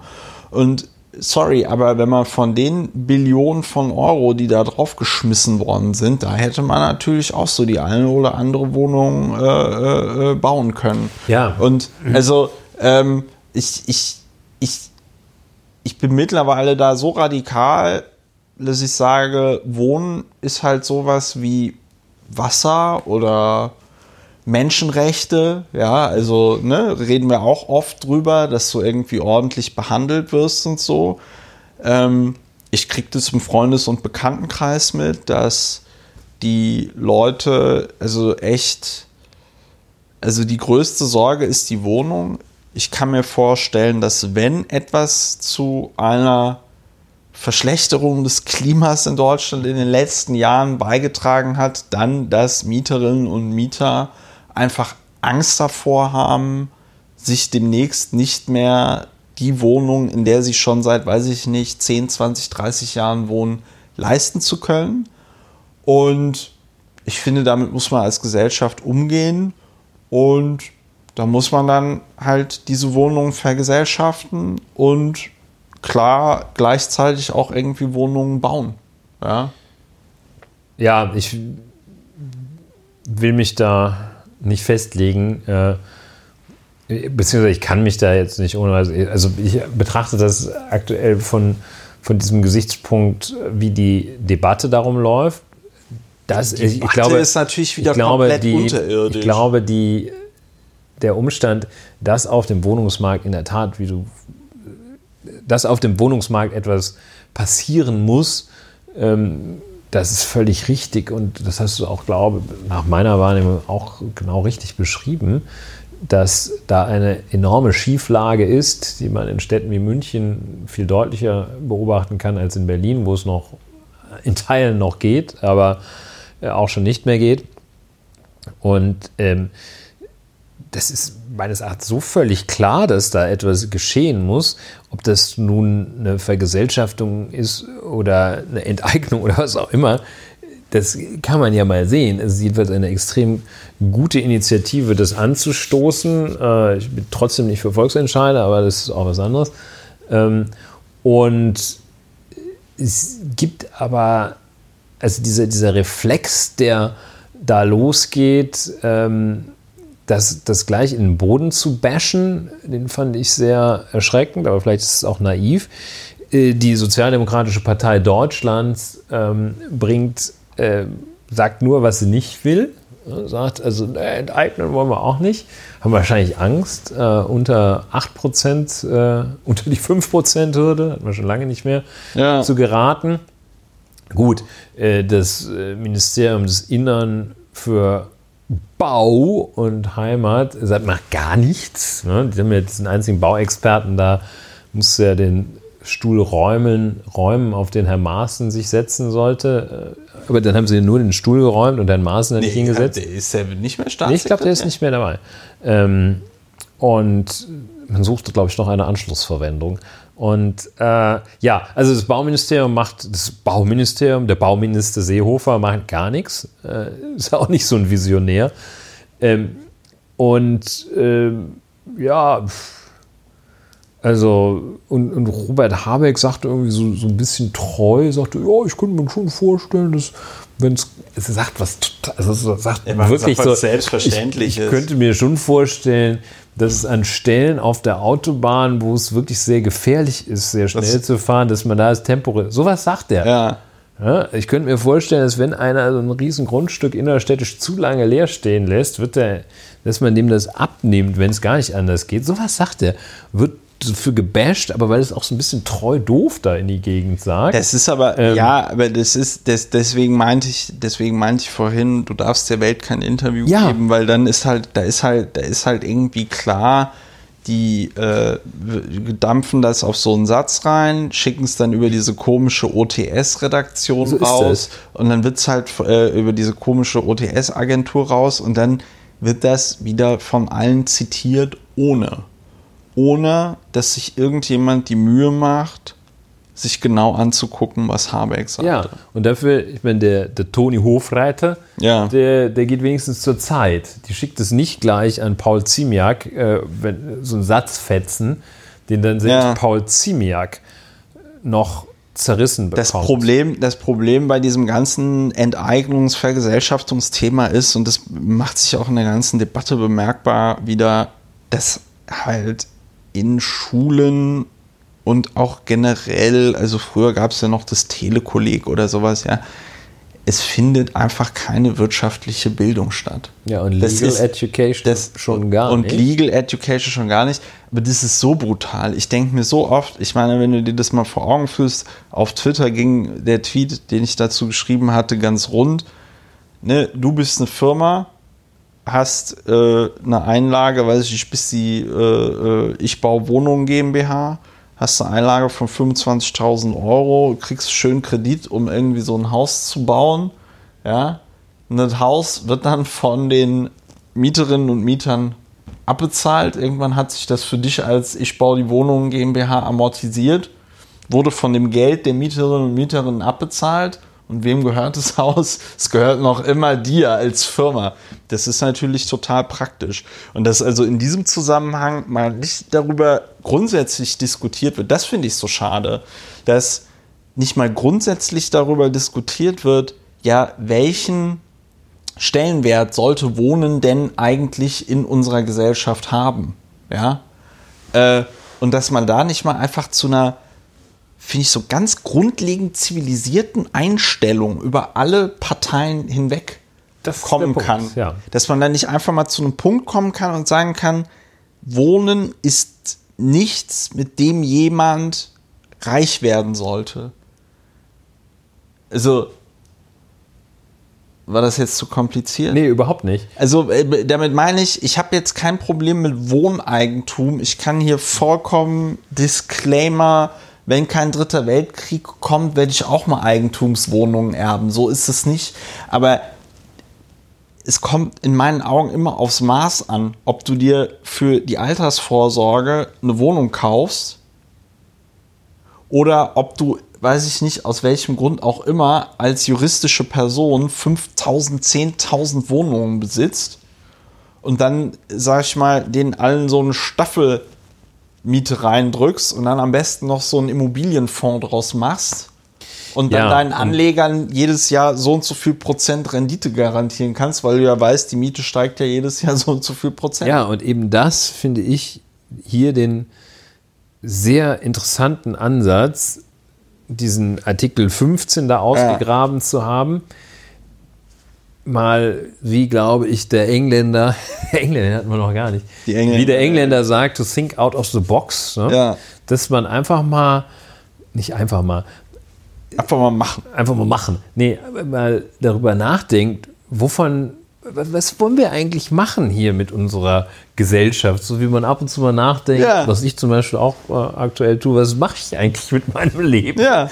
Und sorry, aber wenn man von den Billionen von Euro, die da draufgeschmissen worden sind, da hätte man natürlich auch so die eine oder andere Wohnung äh, äh, äh bauen können. Ja. Und also ähm, ich, ich, ich, ich bin mittlerweile da so radikal, dass ich sage, Wohnen ist halt sowas wie Wasser oder Menschenrechte, ja, also ne, reden wir auch oft drüber, dass du irgendwie ordentlich behandelt wirst und so. Ähm, ich kriege das im Freundes- und Bekanntenkreis mit, dass die Leute, also echt, also die größte Sorge ist die Wohnung ich kann mir vorstellen, dass wenn etwas zu einer Verschlechterung des Klimas in Deutschland in den letzten Jahren beigetragen hat, dann, dass Mieterinnen und Mieter einfach Angst davor haben, sich demnächst nicht mehr die Wohnung, in der sie schon seit, weiß ich nicht, 10, 20, 30 Jahren wohnen, leisten zu können. Und ich finde, damit muss man als Gesellschaft umgehen und da muss man dann halt diese Wohnungen vergesellschaften und klar gleichzeitig auch irgendwie Wohnungen bauen. Ja, ja ich will mich da nicht festlegen. Äh, beziehungsweise ich kann mich da jetzt nicht ohne. Also ich betrachte das aktuell von, von diesem Gesichtspunkt, wie die Debatte darum läuft. Das, die ich, ich glaube, ist natürlich wieder ich glaube, komplett die, unterirdisch. Ich glaube, die, der Umstand, dass auf dem Wohnungsmarkt in der Tat, wie du, dass auf dem Wohnungsmarkt etwas passieren muss, ähm, das ist völlig richtig und das hast du auch, glaube nach meiner Wahrnehmung auch genau richtig beschrieben, dass da eine enorme Schieflage ist, die man in Städten wie München viel deutlicher beobachten kann als in Berlin, wo es noch in Teilen noch geht, aber äh, auch schon nicht mehr geht. Und ähm, das ist meines Erachtens so völlig klar, dass da etwas geschehen muss. Ob das nun eine Vergesellschaftung ist oder eine Enteignung oder was auch immer, das kann man ja mal sehen. Es ist jedenfalls eine extrem gute Initiative, das anzustoßen. Äh, ich bin trotzdem nicht für Volksentscheide, aber das ist auch was anderes. Ähm, und es gibt aber, also dieser, dieser Reflex, der da losgeht, ähm, das, das gleich in den Boden zu bashen, den fand ich sehr erschreckend, aber vielleicht ist es auch naiv. Äh, die Sozialdemokratische Partei Deutschlands ähm, bringt, äh, sagt nur, was sie nicht will. Sagt, also äh, enteignen wollen wir auch nicht. Haben wahrscheinlich Angst, äh, unter 8%, äh, unter die 5%-Hürde, hat man schon lange nicht mehr, ja. zu geraten. Gut, äh, das Ministerium des Innern für Bau und Heimat sagt, macht gar nichts. Ne? Die haben ja diesen einzigen Bauexperten da, muss ja den Stuhl räumen, räumen, auf den Herr Maaßen sich setzen sollte. Äh, aber dann haben sie nur den Stuhl geräumt und Herrn Maaßen nee, nicht hingesetzt. Der ist ja nicht mehr Staatssekretär. Nee, ich glaube, der ist nicht mehr dabei. Ähm, und man suchte, glaube ich, noch eine Anschlussverwendung. Und äh, ja, also das Bauministerium macht, das Bauministerium, der Bauminister Seehofer macht gar nichts. Äh, ist auch nicht so ein Visionär. Ähm, und ähm, ja, also, und, und, Robert Habeck sagte irgendwie so, so ein bisschen treu, sagte, ja, ich könnte mir schon vorstellen, dass wenn es sagt was also sagt wirklich sagt was so selbstverständlich ich, ich könnte mir schon vorstellen dass es an Stellen auf der Autobahn, wo es wirklich sehr gefährlich ist, sehr schnell das zu fahren, dass man da das Tempo. Sowas sagt er. Ja. ja. ich könnte mir vorstellen, dass wenn einer so ein riesen Grundstück innerstädtisch zu lange leer stehen lässt, wird der, dass man dem das abnimmt, wenn es gar nicht anders geht. Sowas sagt er. Wird für gebasht, aber weil es auch so ein bisschen treu doof da in die Gegend sagt. Das ist aber, ähm, ja, aber das ist, das, deswegen meinte ich, deswegen meinte ich vorhin, du darfst der Welt kein Interview ja. geben, weil dann ist halt, da ist halt, da ist halt irgendwie klar, die äh, dampfen das auf so einen Satz rein, schicken es dann über diese komische OTS-Redaktion so raus und dann wird es halt äh, über diese komische OTS-Agentur raus und dann wird das wieder von allen zitiert ohne ohne dass sich irgendjemand die Mühe macht, sich genau anzugucken, was Habeck sagt. Ja, und dafür, ich meine, der, der Toni Hofreiter, ja. der, der geht wenigstens zur Zeit. Die schickt es nicht gleich an Paul Ziemiak, äh, wenn, so einen Satzfetzen, den dann selbst ja. Paul Ziemiak noch zerrissen bekommt. Das Problem, das Problem bei diesem ganzen Enteignungs-, Vergesellschaftungsthema ist, und das macht sich auch in der ganzen Debatte bemerkbar, wieder, dass halt in Schulen und auch generell, also früher gab es ja noch das Telekolleg oder sowas, ja. Es findet einfach keine wirtschaftliche Bildung statt. Ja, und Legal ist, Education das, schon gar und nicht. Und Legal Education schon gar nicht. Aber das ist so brutal. Ich denke mir so oft, ich meine, wenn du dir das mal vor Augen führst, auf Twitter ging der Tweet, den ich dazu geschrieben hatte, ganz rund. Ne, du bist eine Firma, hast äh, eine Einlage, weiß ich nicht, bis die äh, äh, Ich baue Wohnungen GmbH, hast eine Einlage von 25.000 Euro, kriegst schön Kredit, um irgendwie so ein Haus zu bauen, ja. Und das Haus wird dann von den Mieterinnen und Mietern abbezahlt. Irgendwann hat sich das für dich als Ich baue die Wohnungen GmbH amortisiert, wurde von dem Geld der Mieterinnen und Mieterinnen abbezahlt Und wem gehört das Haus? Es gehört noch immer dir als Firma. Das ist natürlich total praktisch. Und dass also in diesem Zusammenhang mal nicht darüber grundsätzlich diskutiert wird, das finde ich so schade, dass nicht mal grundsätzlich darüber diskutiert wird, ja, welchen Stellenwert sollte Wohnen denn eigentlich in unserer Gesellschaft haben? Ja. Äh, und dass man da nicht mal einfach zu einer, finde ich, so ganz grundlegend zivilisierten Einstellung über alle Parteien hinweg kommen Punkt, kann. Ja. Dass man da nicht einfach mal zu einem Punkt kommen kann und sagen kann, Wohnen ist nichts, mit dem jemand reich werden sollte. Also, war das jetzt zu kompliziert? Nee, überhaupt nicht. Also äh, damit meine ich, ich habe jetzt kein Problem mit Wohneigentum. Ich kann hier vollkommen Disclaimer, wenn kein dritter Weltkrieg kommt, werde ich auch mal Eigentumswohnungen erben. So ist es nicht. Aber es kommt in meinen Augen immer aufs Maß an, ob du dir für die Altersvorsorge eine Wohnung kaufst oder ob du weiß ich nicht, aus welchem Grund auch immer, als juristische Person 5000, 10.000 Wohnungen besitzt und dann, sag ich mal, denen allen so eine Staffelmiete reindrückst und dann am besten noch so einen Immobilienfonds draus machst und dann ja, deinen Anlegern jedes Jahr so und so viel Prozent Rendite garantieren kannst, weil du ja weißt, die Miete steigt ja jedes Jahr so und so viel Prozent. Ja, und eben das finde ich hier den sehr interessanten Ansatz, diesen Artikel 15 da ausgegraben ja. zu haben. Mal, wie glaube ich, der Engländer, Engländer hatten wir noch gar nicht, wie der Engländer sagt, to think out of the box. Ne? Ja. Dass man einfach mal, nicht einfach mal, einfach mal machen. Einfach mal machen. Nee, mal darüber nachdenkt, wovon was wollen wir eigentlich machen hier mit unserer Gesellschaft? So wie man ab und zu mal nachdenkt, ja. was ich zum Beispiel auch äh, aktuell tue, was mache ich eigentlich mit meinem Leben? Ja.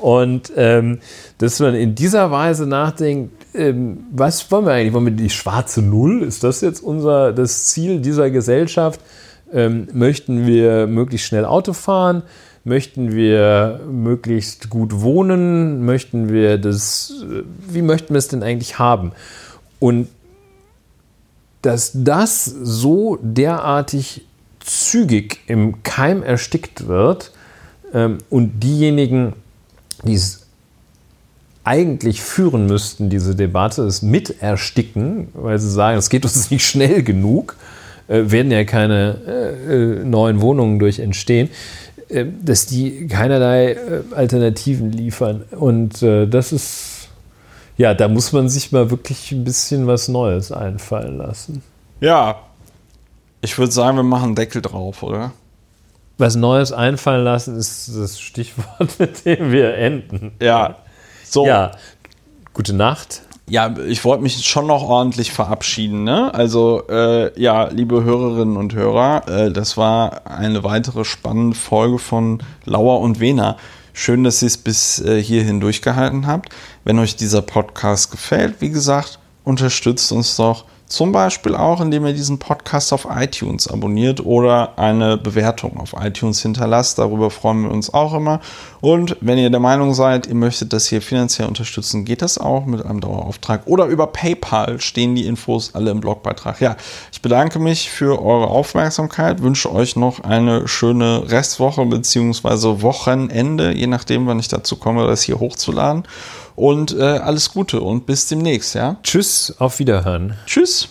Und ähm, dass man in dieser Weise nachdenkt, ähm, was wollen wir eigentlich? Wollen wir die schwarze Null? Ist das jetzt unser das Ziel dieser Gesellschaft? Ähm, möchten wir möglichst schnell Auto fahren? Möchten wir möglichst gut wohnen? Möchten wir das, äh, wie möchten wir es denn eigentlich haben? Und dass das so derartig zügig im Keim erstickt wird ähm, und diejenigen, die es eigentlich führen müssten, diese Debatte, es mit ersticken, weil sie sagen, es geht uns nicht schnell genug, äh, werden ja keine äh, äh neuen Wohnungen durch entstehen, äh, dass die keinerlei äh, Alternativen liefern. Und äh, das ist ja, da muss man sich mal wirklich ein bisschen was Neues einfallen lassen. Ja, ich würde sagen, wir machen Deckel drauf, oder? Was Neues einfallen lassen ist das Stichwort, mit dem wir enden. Ja. So. Ja. Gute Nacht. Ja, ich wollte mich schon noch ordentlich verabschieden. Ne? Also, äh, ja, liebe Hörerinnen und Hörer, äh, das war eine weitere spannende Folge von Lauer und Wena. Schön, dass ihr es bis äh, hierhin durchgehalten habt. Wenn euch dieser Podcast gefällt, wie gesagt, unterstützt uns doch zum Beispiel auch, indem ihr diesen Podcast auf iTunes abonniert oder eine Bewertung auf iTunes hinterlasst. Darüber freuen wir uns auch immer. Und wenn ihr der Meinung seid, ihr möchtet das hier finanziell unterstützen, geht das auch mit einem Dauerauftrag. Oder über PayPal stehen die Infos alle im Blogbeitrag. Ja, ich bedanke mich für eure Aufmerksamkeit, wünsche euch noch eine schöne Restwoche bzw. Wochenende, je nachdem, wann ich dazu komme, das hier hochzuladen. Und äh, alles Gute und bis demnächst, ja? Tschüss, auf Wiederhören. Tschüss.